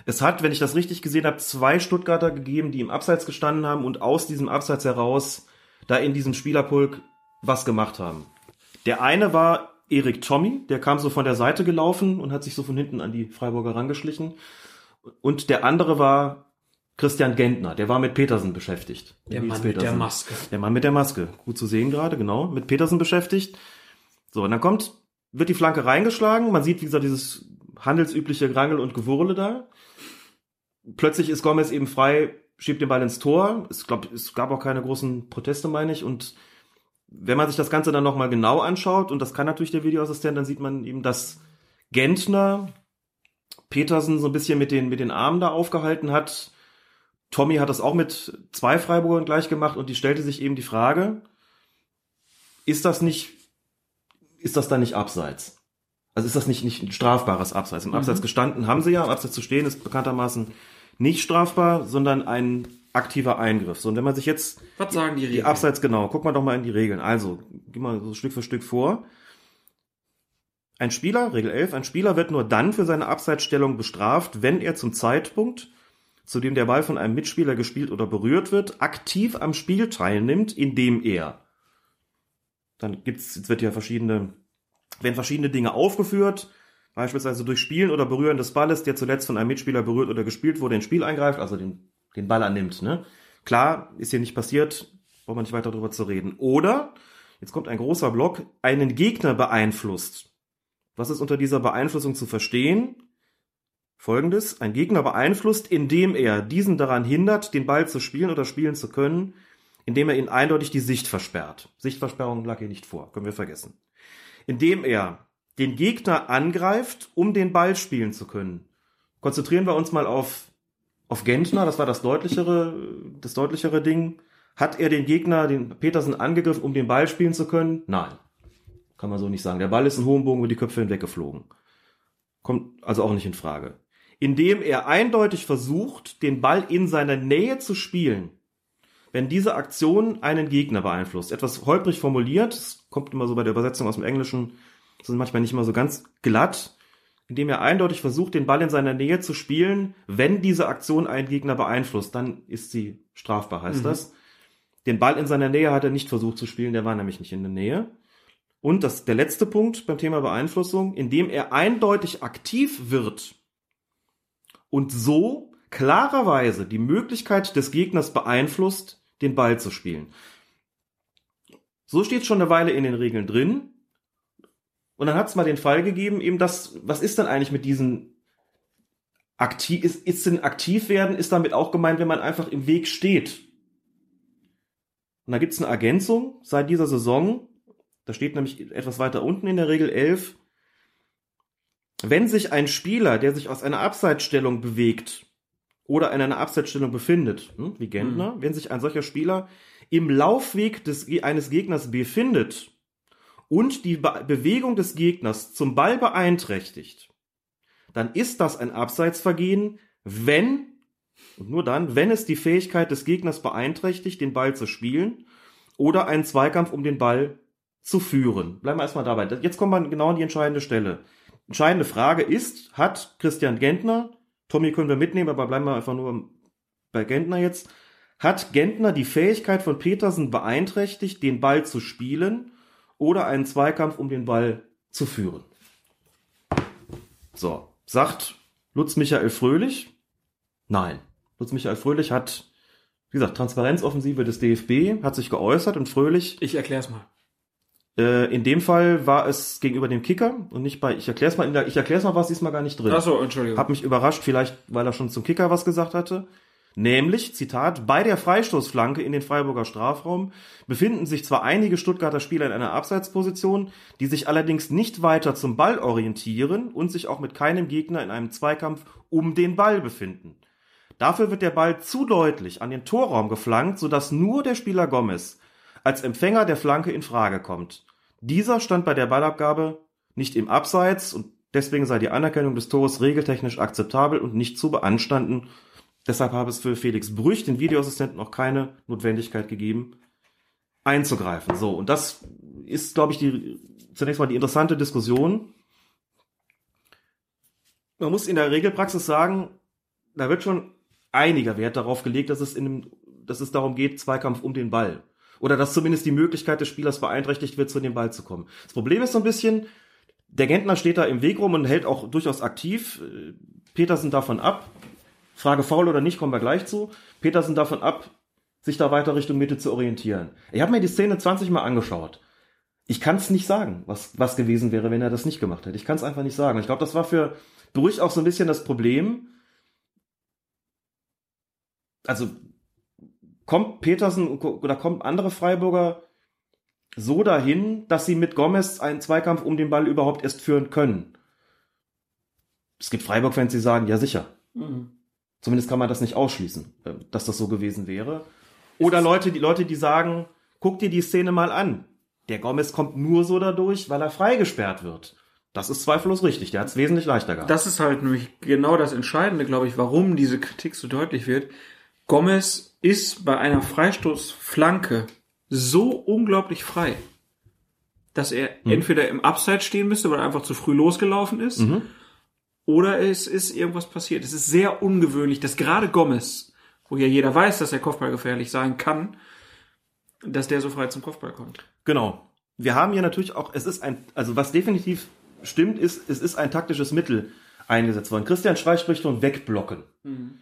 Es hat, wenn ich das richtig gesehen habe, zwei Stuttgarter gegeben, die im Abseits gestanden haben und aus diesem Abseits heraus da in diesem Spielerpulk was gemacht haben. Der eine war Erik Tommy, der kam so von der Seite gelaufen und hat sich so von hinten an die Freiburger rangeschlichen. Und der andere war Christian Gentner, der war mit Petersen beschäftigt. Der Mann mit der Maske. Der Mann mit der Maske. Gut zu sehen gerade, genau. Mit Petersen beschäftigt. So, und dann kommt, wird die Flanke reingeschlagen. Man sieht, wie gesagt, dieses handelsübliche Grangel und Gewurle da. Plötzlich ist Gomez eben frei, schiebt den Ball ins Tor. Es, glaub, es gab auch keine großen Proteste, meine ich. Und wenn man sich das Ganze dann nochmal genau anschaut, und das kann natürlich der Videoassistent, dann sieht man eben, dass Gentner Petersen so ein bisschen mit den, mit den Armen da aufgehalten hat Tommy hat das auch mit zwei Freiburgern gleich gemacht und die stellte sich eben die Frage, ist das nicht, ist das da nicht abseits? Also ist das nicht, nicht ein strafbares Abseits? Im Abseits mhm. gestanden haben sie ja, im Abseits zu stehen ist bekanntermaßen nicht strafbar, sondern ein aktiver Eingriff. So, und wenn man sich jetzt Was sagen die, Regeln? die Abseits genau, guck mal doch mal in die Regeln. Also, geh mal so Stück für Stück vor. Ein Spieler, Regel 11, ein Spieler wird nur dann für seine Abseitsstellung bestraft, wenn er zum Zeitpunkt zu dem der Ball von einem Mitspieler gespielt oder berührt wird, aktiv am Spiel teilnimmt, indem er. Dann gibt's, jetzt wird ja verschiedene, werden verschiedene Dinge aufgeführt, beispielsweise durch Spielen oder Berühren des Balles, der zuletzt von einem Mitspieler berührt oder gespielt wurde, ins Spiel eingreift, also den, den Ball annimmt, ne? Klar, ist hier nicht passiert, braucht man nicht weiter darüber zu reden. Oder, jetzt kommt ein großer Block, einen Gegner beeinflusst. Was ist unter dieser Beeinflussung zu verstehen? Folgendes, ein Gegner beeinflusst, indem er diesen daran hindert, den Ball zu spielen oder spielen zu können, indem er ihn eindeutig die Sicht versperrt. Sichtversperrung lag hier nicht vor, können wir vergessen. Indem er den Gegner angreift, um den Ball spielen zu können. Konzentrieren wir uns mal auf, auf Gentner, das war das deutlichere, das deutlichere Ding. Hat er den Gegner, den Petersen, angegriffen, um den Ball spielen zu können? Nein. Kann man so nicht sagen. Der Ball ist in hohem Bogen über die Köpfe hinweggeflogen. Kommt also auch nicht in Frage indem er eindeutig versucht, den Ball in seiner Nähe zu spielen, wenn diese Aktion einen Gegner beeinflusst. Etwas holprig formuliert, kommt immer so bei der Übersetzung aus dem Englischen, sind manchmal nicht immer so ganz glatt, indem er eindeutig versucht, den Ball in seiner Nähe zu spielen, wenn diese Aktion einen Gegner beeinflusst, dann ist sie strafbar, heißt mhm. das. Den Ball in seiner Nähe hat er nicht versucht zu spielen, der war nämlich nicht in der Nähe. Und das, der letzte Punkt beim Thema Beeinflussung, indem er eindeutig aktiv wird, und so klarerweise die Möglichkeit des Gegners beeinflusst, den Ball zu spielen. So steht es schon eine Weile in den Regeln drin. Und dann hat es mal den Fall gegeben, eben das, was ist denn eigentlich mit diesen aktiv, ist, ist denn aktiv werden, ist damit auch gemeint, wenn man einfach im Weg steht. Und da gibt es eine Ergänzung seit dieser Saison, da steht nämlich etwas weiter unten in der Regel 11, wenn sich ein Spieler, der sich aus einer Abseitsstellung bewegt oder in einer Abseitsstellung befindet, hm, wie Gentner, mhm. wenn sich ein solcher Spieler im Laufweg des, eines Gegners befindet und die Be Bewegung des Gegners zum Ball beeinträchtigt, dann ist das ein Abseitsvergehen, wenn und nur dann, wenn es die Fähigkeit des Gegners beeinträchtigt, den Ball zu spielen oder einen Zweikampf um den Ball zu führen. Bleiben wir erstmal dabei. Jetzt kommen wir genau an die entscheidende Stelle. Entscheidende Frage ist, hat Christian Gentner, Tommy können wir mitnehmen, aber bleiben wir einfach nur bei Gentner jetzt, hat Gentner die Fähigkeit von Petersen beeinträchtigt, den Ball zu spielen oder einen Zweikampf um den Ball zu führen? So, sagt Lutz Michael Fröhlich? Nein. Lutz Michael Fröhlich hat, wie gesagt, Transparenzoffensive des DFB, hat sich geäußert und Fröhlich. Ich erklär's mal. Äh, in dem Fall war es gegenüber dem Kicker und nicht bei, ich erklär's mal, ich erklär's mal, was diesmal gar nicht drin. Ach so, Entschuldigung. Hat mich überrascht, vielleicht, weil er schon zum Kicker was gesagt hatte. Nämlich, Zitat, bei der Freistoßflanke in den Freiburger Strafraum befinden sich zwar einige Stuttgarter Spieler in einer Abseitsposition, die sich allerdings nicht weiter zum Ball orientieren und sich auch mit keinem Gegner in einem Zweikampf um den Ball befinden. Dafür wird der Ball zu deutlich an den Torraum geflankt, sodass nur der Spieler Gomez als Empfänger der Flanke in Frage kommt. Dieser stand bei der Ballabgabe nicht im Abseits und deswegen sei die Anerkennung des Tores regeltechnisch akzeptabel und nicht zu beanstanden. Deshalb habe es für Felix Brüch, den Videoassistenten, noch keine Notwendigkeit gegeben, einzugreifen. So, und das ist, glaube ich, die, zunächst mal die interessante Diskussion. Man muss in der Regelpraxis sagen, da wird schon einiger Wert darauf gelegt, dass es in einem, dass es darum geht, Zweikampf um den Ball oder dass zumindest die Möglichkeit des Spielers beeinträchtigt wird, zu dem Ball zu kommen. Das Problem ist so ein bisschen, der Gentner steht da im Weg rum und hält auch durchaus aktiv. Petersen davon ab. Frage faul oder nicht, kommen wir gleich zu. Petersen davon ab, sich da weiter Richtung Mitte zu orientieren. Ich habe mir die Szene 20 Mal angeschaut. Ich kann es nicht sagen, was, was gewesen wäre, wenn er das nicht gemacht hätte. Ich kann es einfach nicht sagen. Ich glaube, das war für Brüch auch so ein bisschen das Problem. Also kommt Petersen oder kommt andere Freiburger so dahin, dass sie mit Gomez einen Zweikampf um den Ball überhaupt erst führen können. Es gibt Freiburg-Fans, die sagen, ja sicher. Mhm. Zumindest kann man das nicht ausschließen, äh, dass das so gewesen wäre. Oder Leute, die Leute, die sagen, guck dir die Szene mal an. Der Gomez kommt nur so dadurch, weil er freigesperrt wird. Das ist zweifellos richtig. Der hat es wesentlich leichter gehabt. Das ist halt nämlich genau das Entscheidende, glaube ich, warum diese Kritik so deutlich wird. Gomez ist bei einer Freistoßflanke so unglaublich frei, dass er mhm. entweder im Abseits stehen müsste, weil er einfach zu früh losgelaufen ist, mhm. Oder es ist irgendwas passiert. Es ist sehr ungewöhnlich, dass gerade Gomez, wo ja jeder weiß, dass er Kopfball gefährlich sein kann, dass der so frei zum Kopfball kommt. Genau. Wir haben hier natürlich auch, es ist ein, also was definitiv stimmt, ist, es ist ein taktisches Mittel eingesetzt worden. Christian Streich spricht von Wegblocken. Mhm.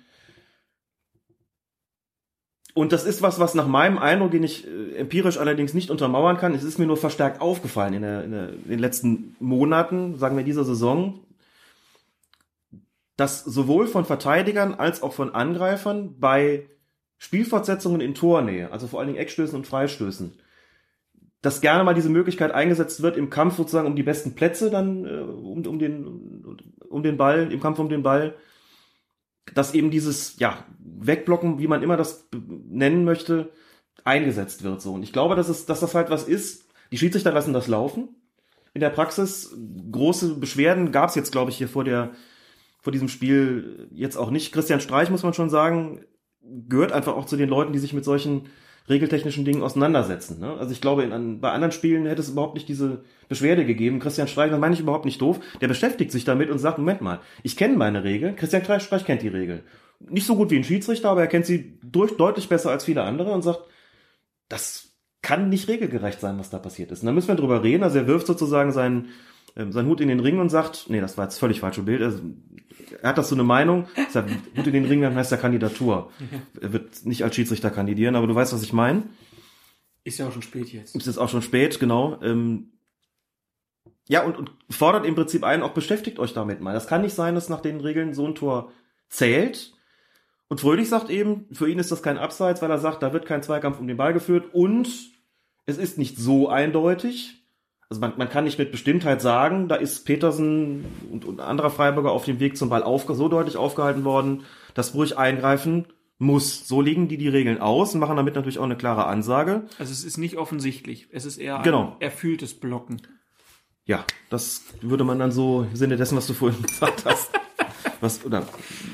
Und das ist was, was nach meinem Eindruck, den ich äh, empirisch allerdings nicht untermauern kann, es ist mir nur verstärkt aufgefallen in, der, in, der, in den letzten Monaten, sagen wir dieser Saison, dass sowohl von Verteidigern als auch von Angreifern bei Spielfortsetzungen in Tornähe, also vor allen Dingen Eckstößen und Freistößen, dass gerne mal diese Möglichkeit eingesetzt wird im Kampf sozusagen um die besten Plätze dann äh, um, um den um den Ball im Kampf um den Ball dass eben dieses, ja, Wegblocken, wie man immer das nennen möchte, eingesetzt wird so. Und ich glaube, dass, es, dass das halt was ist. Die Schiedsrichter lassen das laufen. In der Praxis große Beschwerden gab es jetzt, glaube ich, hier vor der vor diesem Spiel jetzt auch nicht. Christian Streich, muss man schon sagen, gehört einfach auch zu den Leuten, die sich mit solchen regeltechnischen Dingen auseinandersetzen. Ne? Also ich glaube, in, an, bei anderen Spielen hätte es überhaupt nicht diese Beschwerde gegeben. Christian Streich, das meine ich überhaupt nicht doof, der beschäftigt sich damit und sagt, Moment mal, ich kenne meine Regeln, Christian Streich kennt die Regeln. Nicht so gut wie ein Schiedsrichter, aber er kennt sie durch, deutlich besser als viele andere und sagt, das kann nicht regelgerecht sein, was da passiert ist. Und da müssen wir drüber reden. Also er wirft sozusagen seinen, ähm, seinen Hut in den Ring und sagt, nee, das war jetzt völlig falsche Bild. Also, er hat das so eine Meinung, ist er gut in den Ring, dann heißt er Kandidatur. Er wird nicht als Schiedsrichter kandidieren, aber du weißt, was ich meine. Ist ja auch schon spät jetzt. Es ist auch schon spät, genau. Ähm, ja, und, und fordert im Prinzip ein, auch beschäftigt euch damit mal. Das kann nicht sein, dass nach den Regeln so ein Tor zählt. Und Fröhlich sagt eben, für ihn ist das kein Abseits, weil er sagt, da wird kein Zweikampf um den Ball geführt und es ist nicht so eindeutig. Also man, man kann nicht mit Bestimmtheit sagen, da ist Petersen und, und anderer Freiburger auf dem Weg zum Ball auf, so deutlich aufgehalten worden, dass Brüch eingreifen muss. So legen die die Regeln aus und machen damit natürlich auch eine klare Ansage. Also es ist nicht offensichtlich. Es ist eher Genau. ein erfülltes Blocken. Ja, das würde man dann so im Sinne dessen, was du vorhin gesagt hast. Was, oder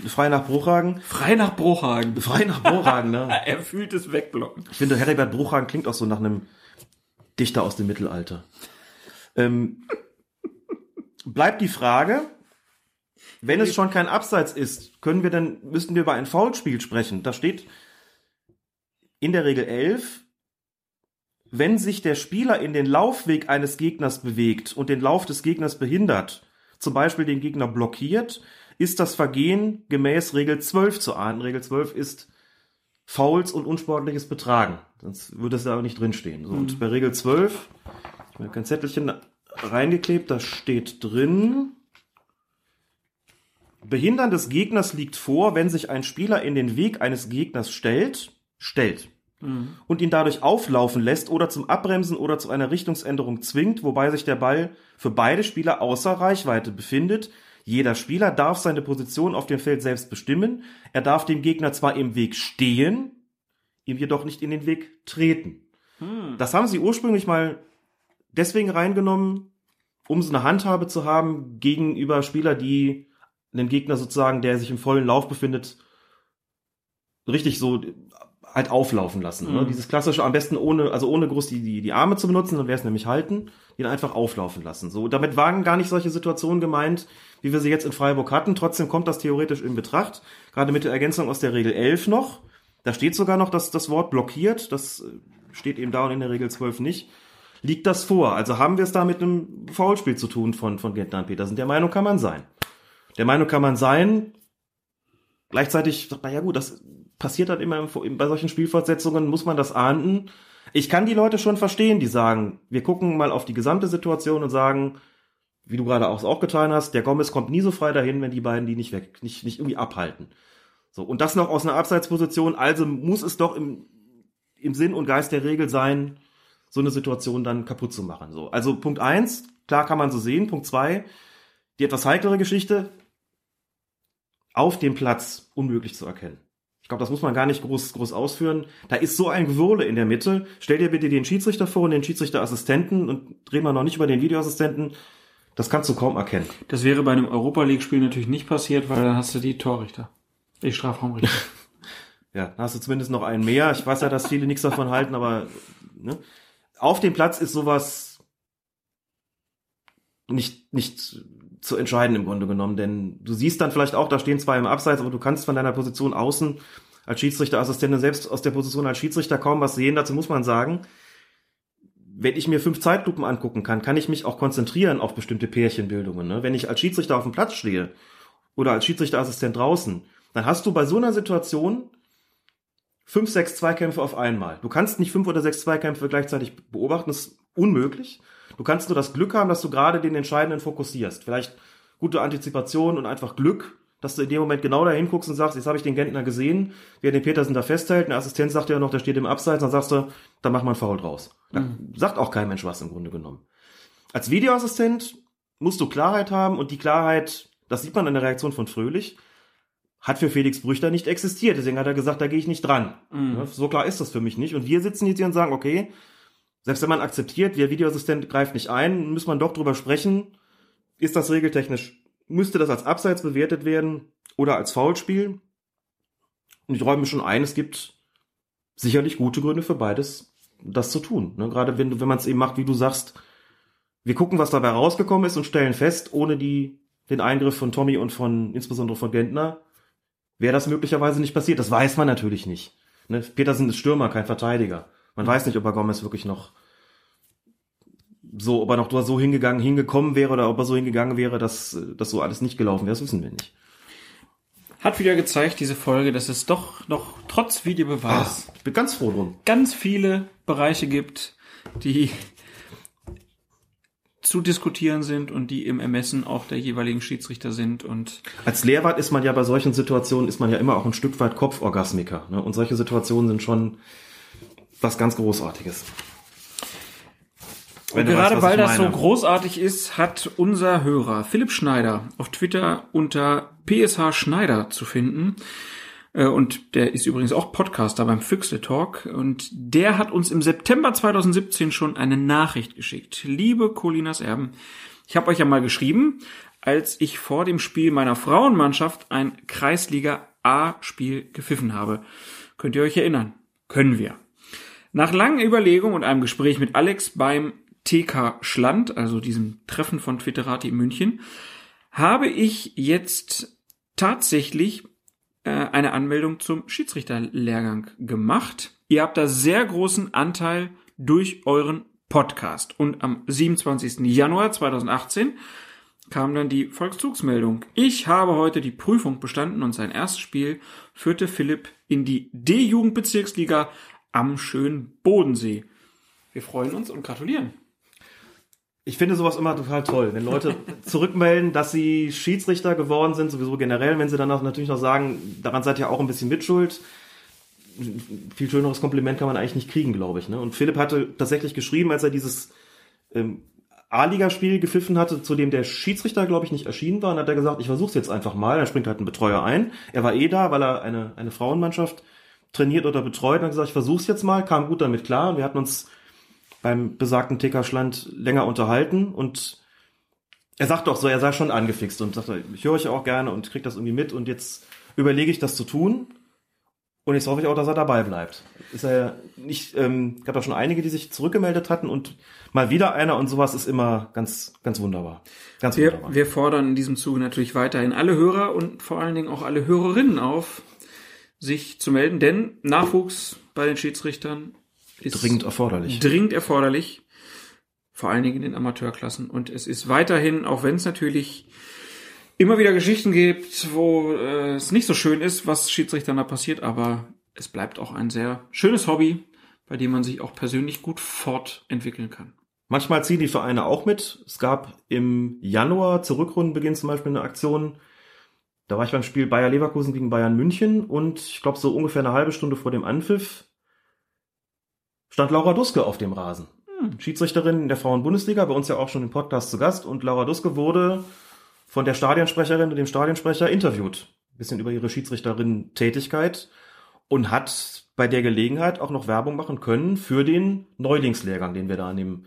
frei nach Bruchhagen? Frei nach Bruchhagen. Frei nach Bruchhagen, ne? Erfülltes Wegblocken. Ich finde, Heribert Bruchhagen klingt auch so nach einem Dichter aus dem Mittelalter. Ähm, bleibt die Frage, wenn es schon kein Abseits ist, können wir dann, müssten wir über ein Foulspiel sprechen. Da steht in der Regel 11, wenn sich der Spieler in den Laufweg eines Gegners bewegt und den Lauf des Gegners behindert, zum Beispiel den Gegner blockiert, ist das Vergehen gemäß Regel 12 zu ahnden. Regel 12 ist Fouls und unsportliches Betragen. Sonst würde es da aber nicht drinstehen. So, Und bei Regel 12, ich habe kein Zettelchen reingeklebt, da steht drin, Behindern des Gegners liegt vor, wenn sich ein Spieler in den Weg eines Gegners stellt, stellt, und ihn dadurch auflaufen lässt oder zum Abbremsen oder zu einer Richtungsänderung zwingt, wobei sich der Ball für beide Spieler außer Reichweite befindet. Jeder Spieler darf seine Position auf dem Feld selbst bestimmen. Er darf dem Gegner zwar im Weg stehen, ihm jedoch nicht in den Weg treten. Das haben sie ursprünglich mal deswegen reingenommen, um so eine Handhabe zu haben gegenüber Spieler, die den Gegner sozusagen, der sich im vollen Lauf befindet, richtig so halt auflaufen lassen. Ne? Dieses klassische, am besten ohne, also ohne groß die, die, die Arme zu benutzen, dann wäre es nämlich halten, ihn einfach auflaufen lassen. So, damit waren gar nicht solche Situationen gemeint, wie wir sie jetzt in Freiburg hatten. Trotzdem kommt das theoretisch in Betracht, gerade mit der Ergänzung aus der Regel 11 noch. Da steht sogar noch, dass das Wort blockiert, das äh, steht eben da und in der Regel 12 nicht. Liegt das vor? Also haben wir es da mit einem Foulspiel zu tun von, von Gentner und Petersen? Der Meinung kann man sein. Der Meinung kann man sein. Gleichzeitig sagt man, ja gut, das passiert halt immer im, bei solchen Spielfortsetzungen, muss man das ahnden. Ich kann die Leute schon verstehen, die sagen, wir gucken mal auf die gesamte Situation und sagen, wie du gerade auch, auch getan hast, der Gomez kommt nie so frei dahin, wenn die beiden die nicht weg, nicht, nicht irgendwie abhalten. So, und das noch aus einer Abseitsposition, also muss es doch im, im Sinn und Geist der Regel sein, so eine Situation dann kaputt zu machen. So, also Punkt eins, klar kann man so sehen. Punkt zwei, die etwas heiklere Geschichte, auf dem Platz unmöglich zu erkennen. Ich glaube, das muss man gar nicht groß, groß ausführen. Da ist so ein Gewurle in der Mitte. Stell dir bitte den Schiedsrichter vor und den Schiedsrichterassistenten und reden wir noch nicht über den Videoassistenten. Das kannst du kaum erkennen. Das wäre bei einem Europa League-Spiel natürlich nicht passiert, weil dann hast du die Torrichter. Die Strafraumrichter. Ja, dann hast du zumindest noch einen mehr. Ich weiß ja, dass viele nichts davon halten, aber ne? Auf dem Platz ist sowas nicht, nicht zu entscheiden im Grunde genommen, denn du siehst dann vielleicht auch, da stehen zwei im Abseits, aber du kannst von deiner Position außen als Schiedsrichterassistentin selbst aus der Position als Schiedsrichter kaum was sehen. Dazu muss man sagen, wenn ich mir fünf Zeitlupen angucken kann, kann ich mich auch konzentrieren auf bestimmte Pärchenbildungen. Ne? Wenn ich als Schiedsrichter auf dem Platz stehe oder als Schiedsrichterassistent draußen, dann hast du bei so einer Situation fünf, sechs Zweikämpfe auf einmal. Du kannst nicht fünf oder sechs Zweikämpfe gleichzeitig beobachten, das ist unmöglich. Du kannst nur das Glück haben, dass du gerade den Entscheidenden fokussierst. Vielleicht gute Antizipation und einfach Glück, dass du in dem Moment genau dahin guckst und sagst, jetzt habe ich den Gentner gesehen, wer den Petersen da festhält, der Assistent sagt ja noch, der steht im Abseits, dann sagst du, dann mach mal einen Foul draus. Da sagt auch kein Mensch was im Grunde genommen. Als Videoassistent musst du Klarheit haben und die Klarheit, das sieht man in der Reaktion von Fröhlich, hat für Felix Brüchter nicht existiert. Deswegen hat er gesagt, da gehe ich nicht dran. Ja, So klar ist das für mich nicht. Und wir sitzen jetzt hier und sagen, okay, selbst wenn man akzeptiert, der Videoassistent greift nicht ein, muss man doch drüber sprechen, ist das regeltechnisch, müsste das als Abseits bewertet werden oder als Foulspiel? Und ich räume schon ein, es gibt sicherlich gute Gründe für beides, das zu tun. Ne? Gerade wenn, du- wenn man es eben macht, wie du sagst, wir gucken, was dabei rausgekommen ist und stellen fest, ohne die, den Eingriff von Tommy und von, insbesondere von Gentner, wäre das möglicherweise nicht passiert. Das weiß man natürlich nicht. Ne? Petersen ist Stürmer, kein Verteidiger. Man weiß nicht, ob er Gomez wirklich noch so, ob er noch so hingegangen, hingekommen wäre oder ob er so hingegangen wäre, dass das so alles nicht gelaufen wäre, das wissen wir nicht. hat wieder gezeigt, diese Folge, dass es doch noch trotz Videobeweis Ich bin ganz froh drum. ganz viele Bereiche gibt, die zu diskutieren sind und die im Ermessen auch der jeweiligen Schiedsrichter sind und Als Lehrwart ist man ja bei solchen Situationen, ist man ja immer auch ein Stück weit Kopforgasmiker. Ne? Und solche Situationen sind schon was ganz Großartiges. Wenn Und gerade weißt, weil das so großartig ist, hat unser Hörer Philipp Schneider auf Twitter unter PSH Schneider zu finden. Äh, Und der ist übrigens auch Podcaster beim Füchsle Talk. Und der hat uns im September 2017 schon eine Nachricht geschickt. Liebe Colinas Erben, ich habe euch ja mal geschrieben, als ich vor dem Spiel meiner Frauenmannschaft ein Kreisliga A-Spiel gepfiffen habe. Könnt ihr euch erinnern? Können wir. Nach langen Überlegungen und einem Gespräch mit Alex beim TK Schland, also diesem Treffen von Twitterati in München, habe ich jetzt tatsächlich äh, eine Anmeldung zum Schiedsrichterlehrgang gemacht. Ihr habt da sehr großen Anteil durch euren Podcast. Und am 27. Januar 2018 kam dann die Volkszugsmeldung. Ich habe heute die Prüfung bestanden und sein erstes Spiel führte Philipp in die D-Jugendbezirksliga am schönen Bodensee. Wir freuen uns und gratulieren. Ich finde sowas immer total toll, wenn Leute zurückmelden, dass sie Schiedsrichter geworden sind, sowieso generell, wenn sie dann auch natürlich noch sagen, daran seid ihr auch ein bisschen mitschuld. Viel schöneres Kompliment kann man eigentlich nicht kriegen, glaube ich. Ne? Und Philipp hatte tatsächlich geschrieben, als er dieses ähm, A-Liga-Spiel gepfiffen hatte, zu dem der Schiedsrichter, glaube ich, nicht erschienen war, und hat er gesagt, ich versuch's jetzt einfach mal. Dann springt halt ein Betreuer ein. Er war eh da, weil er eine, eine Frauenmannschaft trainiert oder betreut und hat gesagt, ich versuch's jetzt mal, kam gut damit klar. Und wir hatten uns beim besagten Tickerschland länger unterhalten und er sagt doch so, er sei schon angefixt und sagt, ich höre euch auch gerne und krieg das irgendwie mit und jetzt überlege ich das zu tun und jetzt hoffe ich auch, dass er dabei bleibt. Ist er nicht, ähm, gab da schon einige, die sich zurückgemeldet hatten und mal wieder einer und sowas ist immer ganz, ganz wunderbar. Ganz Wir, wunderbar. wir fordern in diesem Zuge natürlich weiterhin alle Hörer und vor allen Dingen auch alle Hörerinnen auf, sich zu melden, denn Nachwuchs bei den Schiedsrichtern ist Dringend erforderlich. dringend erforderlich, vor allen Dingen in den Amateurklassen. Und es ist weiterhin, auch wenn es natürlich immer wieder Geschichten gibt, wo äh, es nicht so schön ist, was Schiedsrichtern da passiert, aber es bleibt auch ein sehr schönes Hobby, bei dem man sich auch persönlich gut fortentwickeln kann. Manchmal ziehen die Vereine auch mit. Es gab im Januar zur Rückrundenbeginn zum Beispiel eine Aktion. Da war ich beim Spiel Bayer Leverkusen gegen Bayern München und ich glaube so ungefähr eine halbe Stunde vor dem Anpfiff stand Laura Duske auf dem Rasen. Schiedsrichterin in der Frauen-Bundesliga, bei uns ja auch schon im Podcast zu Gast und Laura Duske wurde von der Stadionsprecherin und dem Stadionsprecher interviewt. Ein bisschen über ihre Schiedsrichterin-Tätigkeit und hat bei der Gelegenheit auch noch Werbung machen können für den Neulingslehrgang, den wir da an dem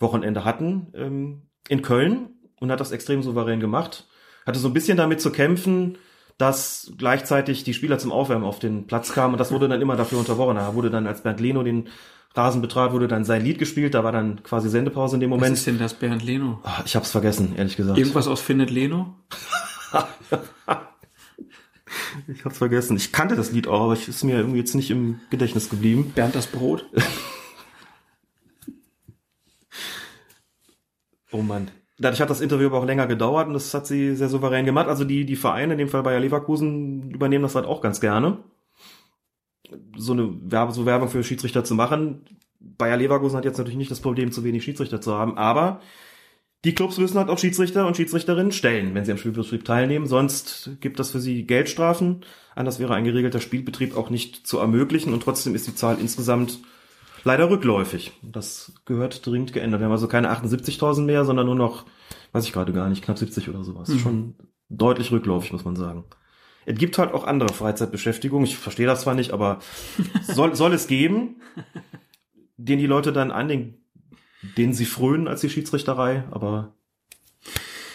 Wochenende hatten ähm, in Köln und hat das extrem souverän gemacht. Hatte so ein bisschen damit zu kämpfen, dass gleichzeitig die Spieler zum Aufwärmen auf den Platz kamen und das wurde dann immer dafür unterbrochen. Da wurde dann, als Bernd Leno den Rasen betrat, wurde dann sein Lied gespielt, da war dann quasi Sendepause in dem Was Moment. ist denn das Bernd Leno? Ah, Ich hab's vergessen, ehrlich gesagt. Irgendwas aus Findet Leno? Ich hab's vergessen. Ich kannte das Lied auch, aber es ist mir irgendwie jetzt nicht im Gedächtnis geblieben. Bernd das Brot? Oh Mann. Dadurch hat das Interview aber auch länger gedauert und das hat sie sehr souverän gemacht. Also die, die Vereine, in dem Fall Bayer Leverkusen, übernehmen das halt auch ganz gerne. So eine Werbe, so Werbung für Schiedsrichter zu machen. Bayer Leverkusen hat jetzt natürlich nicht das Problem, zu wenig Schiedsrichter zu haben, aber die Clubs müssen halt auch Schiedsrichter und Schiedsrichterinnen stellen, wenn sie am Spielbetrieb teilnehmen. Sonst gibt das für sie Geldstrafen. Anders wäre ein geregelter Spielbetrieb auch nicht zu ermöglichen und trotzdem ist die Zahl insgesamt leider rückläufig. Das gehört dringend geändert. Wir haben also keine 78.000 mehr, sondern nur noch, weiß ich gerade gar nicht, knapp 70 oder sowas. Mhm. Schon deutlich rückläufig, muss man sagen. Es gibt halt auch andere Freizeitbeschäftigungen. Ich verstehe das zwar nicht, aber soll, soll es geben, den die Leute dann an den, denen sie frönen als die Schiedsrichterei, aber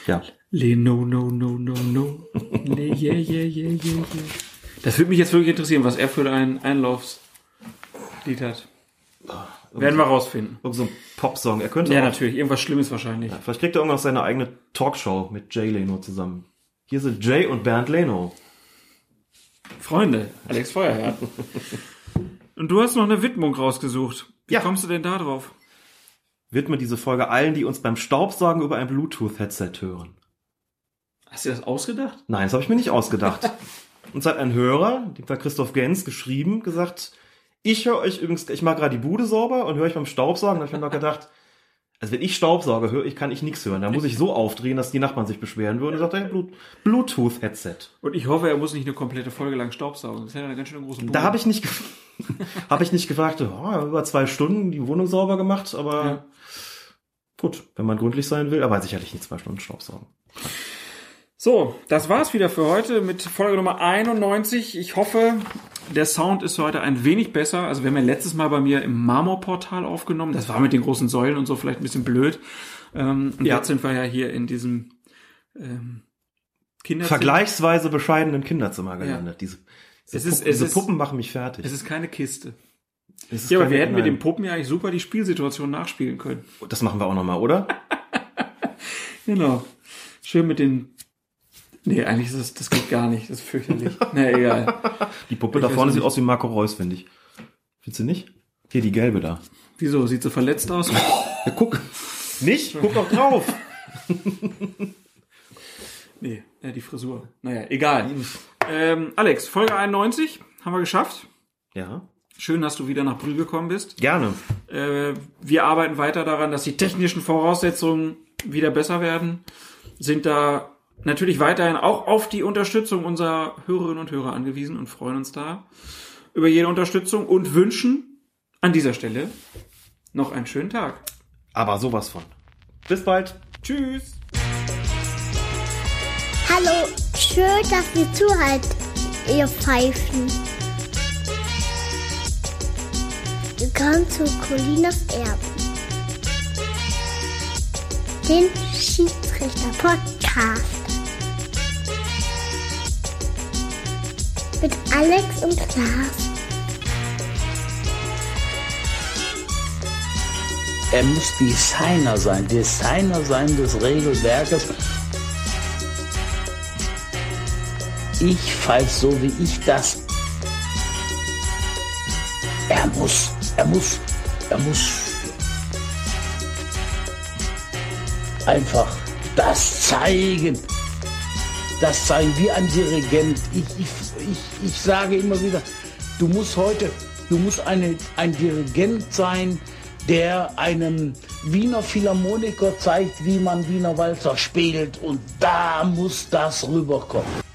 ja. Leno, no, no, no, no. Le, yeah, yeah, yeah, yeah, yeah. Das würde mich jetzt wirklich interessieren, was er für ein Einlaufslied hat. Werden wir rausfinden. Irgend so ein Popsong. Er könnte Ja, auch, natürlich. Irgendwas Schlimmes wahrscheinlich. Vielleicht kriegt er irgendwas seine eigene Talkshow mit Jay Leno zusammen. Hier sind Jay und Bernd Leno. Freunde, Alex Feuerherr. Und du hast noch eine Widmung rausgesucht. Wie Ja. kommst du denn da drauf? Widme diese Folge allen, die uns beim Staubsaugen über ein Bluetooth-Headset hören. Hast du das ausgedacht? Nein, das habe ich mir nicht ausgedacht. Uns hat ein Hörer, dem war Christoph Gens, geschrieben, gesagt, ich höre euch übrigens, ich mache gerade die Bude sauber und höre euch beim Staubsaugen. Da habe ich mir noch gedacht, also wenn ich Staubsauge höre, ich kann ich nichts hören. Da muss ich so aufdrehen, dass die Nachbarn sich beschweren würden. Und sagt er, Blut- Bluetooth-Headset. Und ich hoffe, er muss nicht eine komplette Folge lang Staubsaugen. Das ist ja eine ganz schön große Bude. Da habe ich nicht, habe ich nicht gefragt, oh, über zwei Stunden die Wohnung sauber gemacht, aber Ja. gut, wenn man gründlich sein will, aber sicherlich nicht zwei Stunden Staubsaugen. So, das war's wieder für heute mit Folge Nummer 91. Ich hoffe, der Sound ist heute ein wenig besser. Also wir haben ja letztes Mal bei mir im Marmorportal aufgenommen. Das war mit den großen Säulen und so vielleicht ein bisschen blöd. Ähm, und Ja. jetzt sind wir ja hier in diesem ähm, Kinderzimmer. Vergleichsweise bescheidenen Kinderzimmer gelandet. Diese, diese, Es ist- Puppen, es diese ist- Puppen machen mich fertig. Es ist keine Kiste. Ist Ja, aber wir hätten mit den Puppen ja eigentlich super die Spielsituation nachspielen können. Das machen wir auch nochmal, oder? Genau. Schön mit den. Nee, eigentlich ist das, das geht gar nicht. Das ist fürchterlich. Na egal. Die Puppe Ich da vorne sieht aus wie Marco Reus, finde ich. Findest du nicht? Hier, die gelbe da. Wieso? Sieht so verletzt aus? Ja, guck. Nicht? Guck doch drauf. Nee, äh, die Frisur. Naja, egal. Ähm, Alex, Folge 91 haben wir geschafft. Ja. Schön, dass du wieder nach Brühl gekommen bist. Gerne. Äh, wir arbeiten weiter daran, dass die technischen Voraussetzungen wieder besser werden. Sind da natürlich weiterhin auch auf die Unterstützung unserer Hörerinnen und Hörer angewiesen und freuen uns da über jede Unterstützung und wünschen an dieser Stelle noch einen schönen Tag. Aber sowas von. Bis bald. Tschüss! Hallo, schön, dass ihr zuhört, ihr Pfeifen. Willkommen zu Colinas Erben. Den Schiedsrichter-Podcast. Mit Alex und Klaas. Er muss Designer sein, Designer sein des Regelwerkes. Ich pfeife so, wie ich das. Er muss, er muss, er muss einfach das zeigen. Das zeigen wie ein Dirigent. Ich, ich, ich, ich sage immer wieder, du musst heute, du musst eine, ein Dirigent sein, der einem Wiener Philharmoniker zeigt, wie man Wiener Walzer spielt. Und da muss das rüberkommen.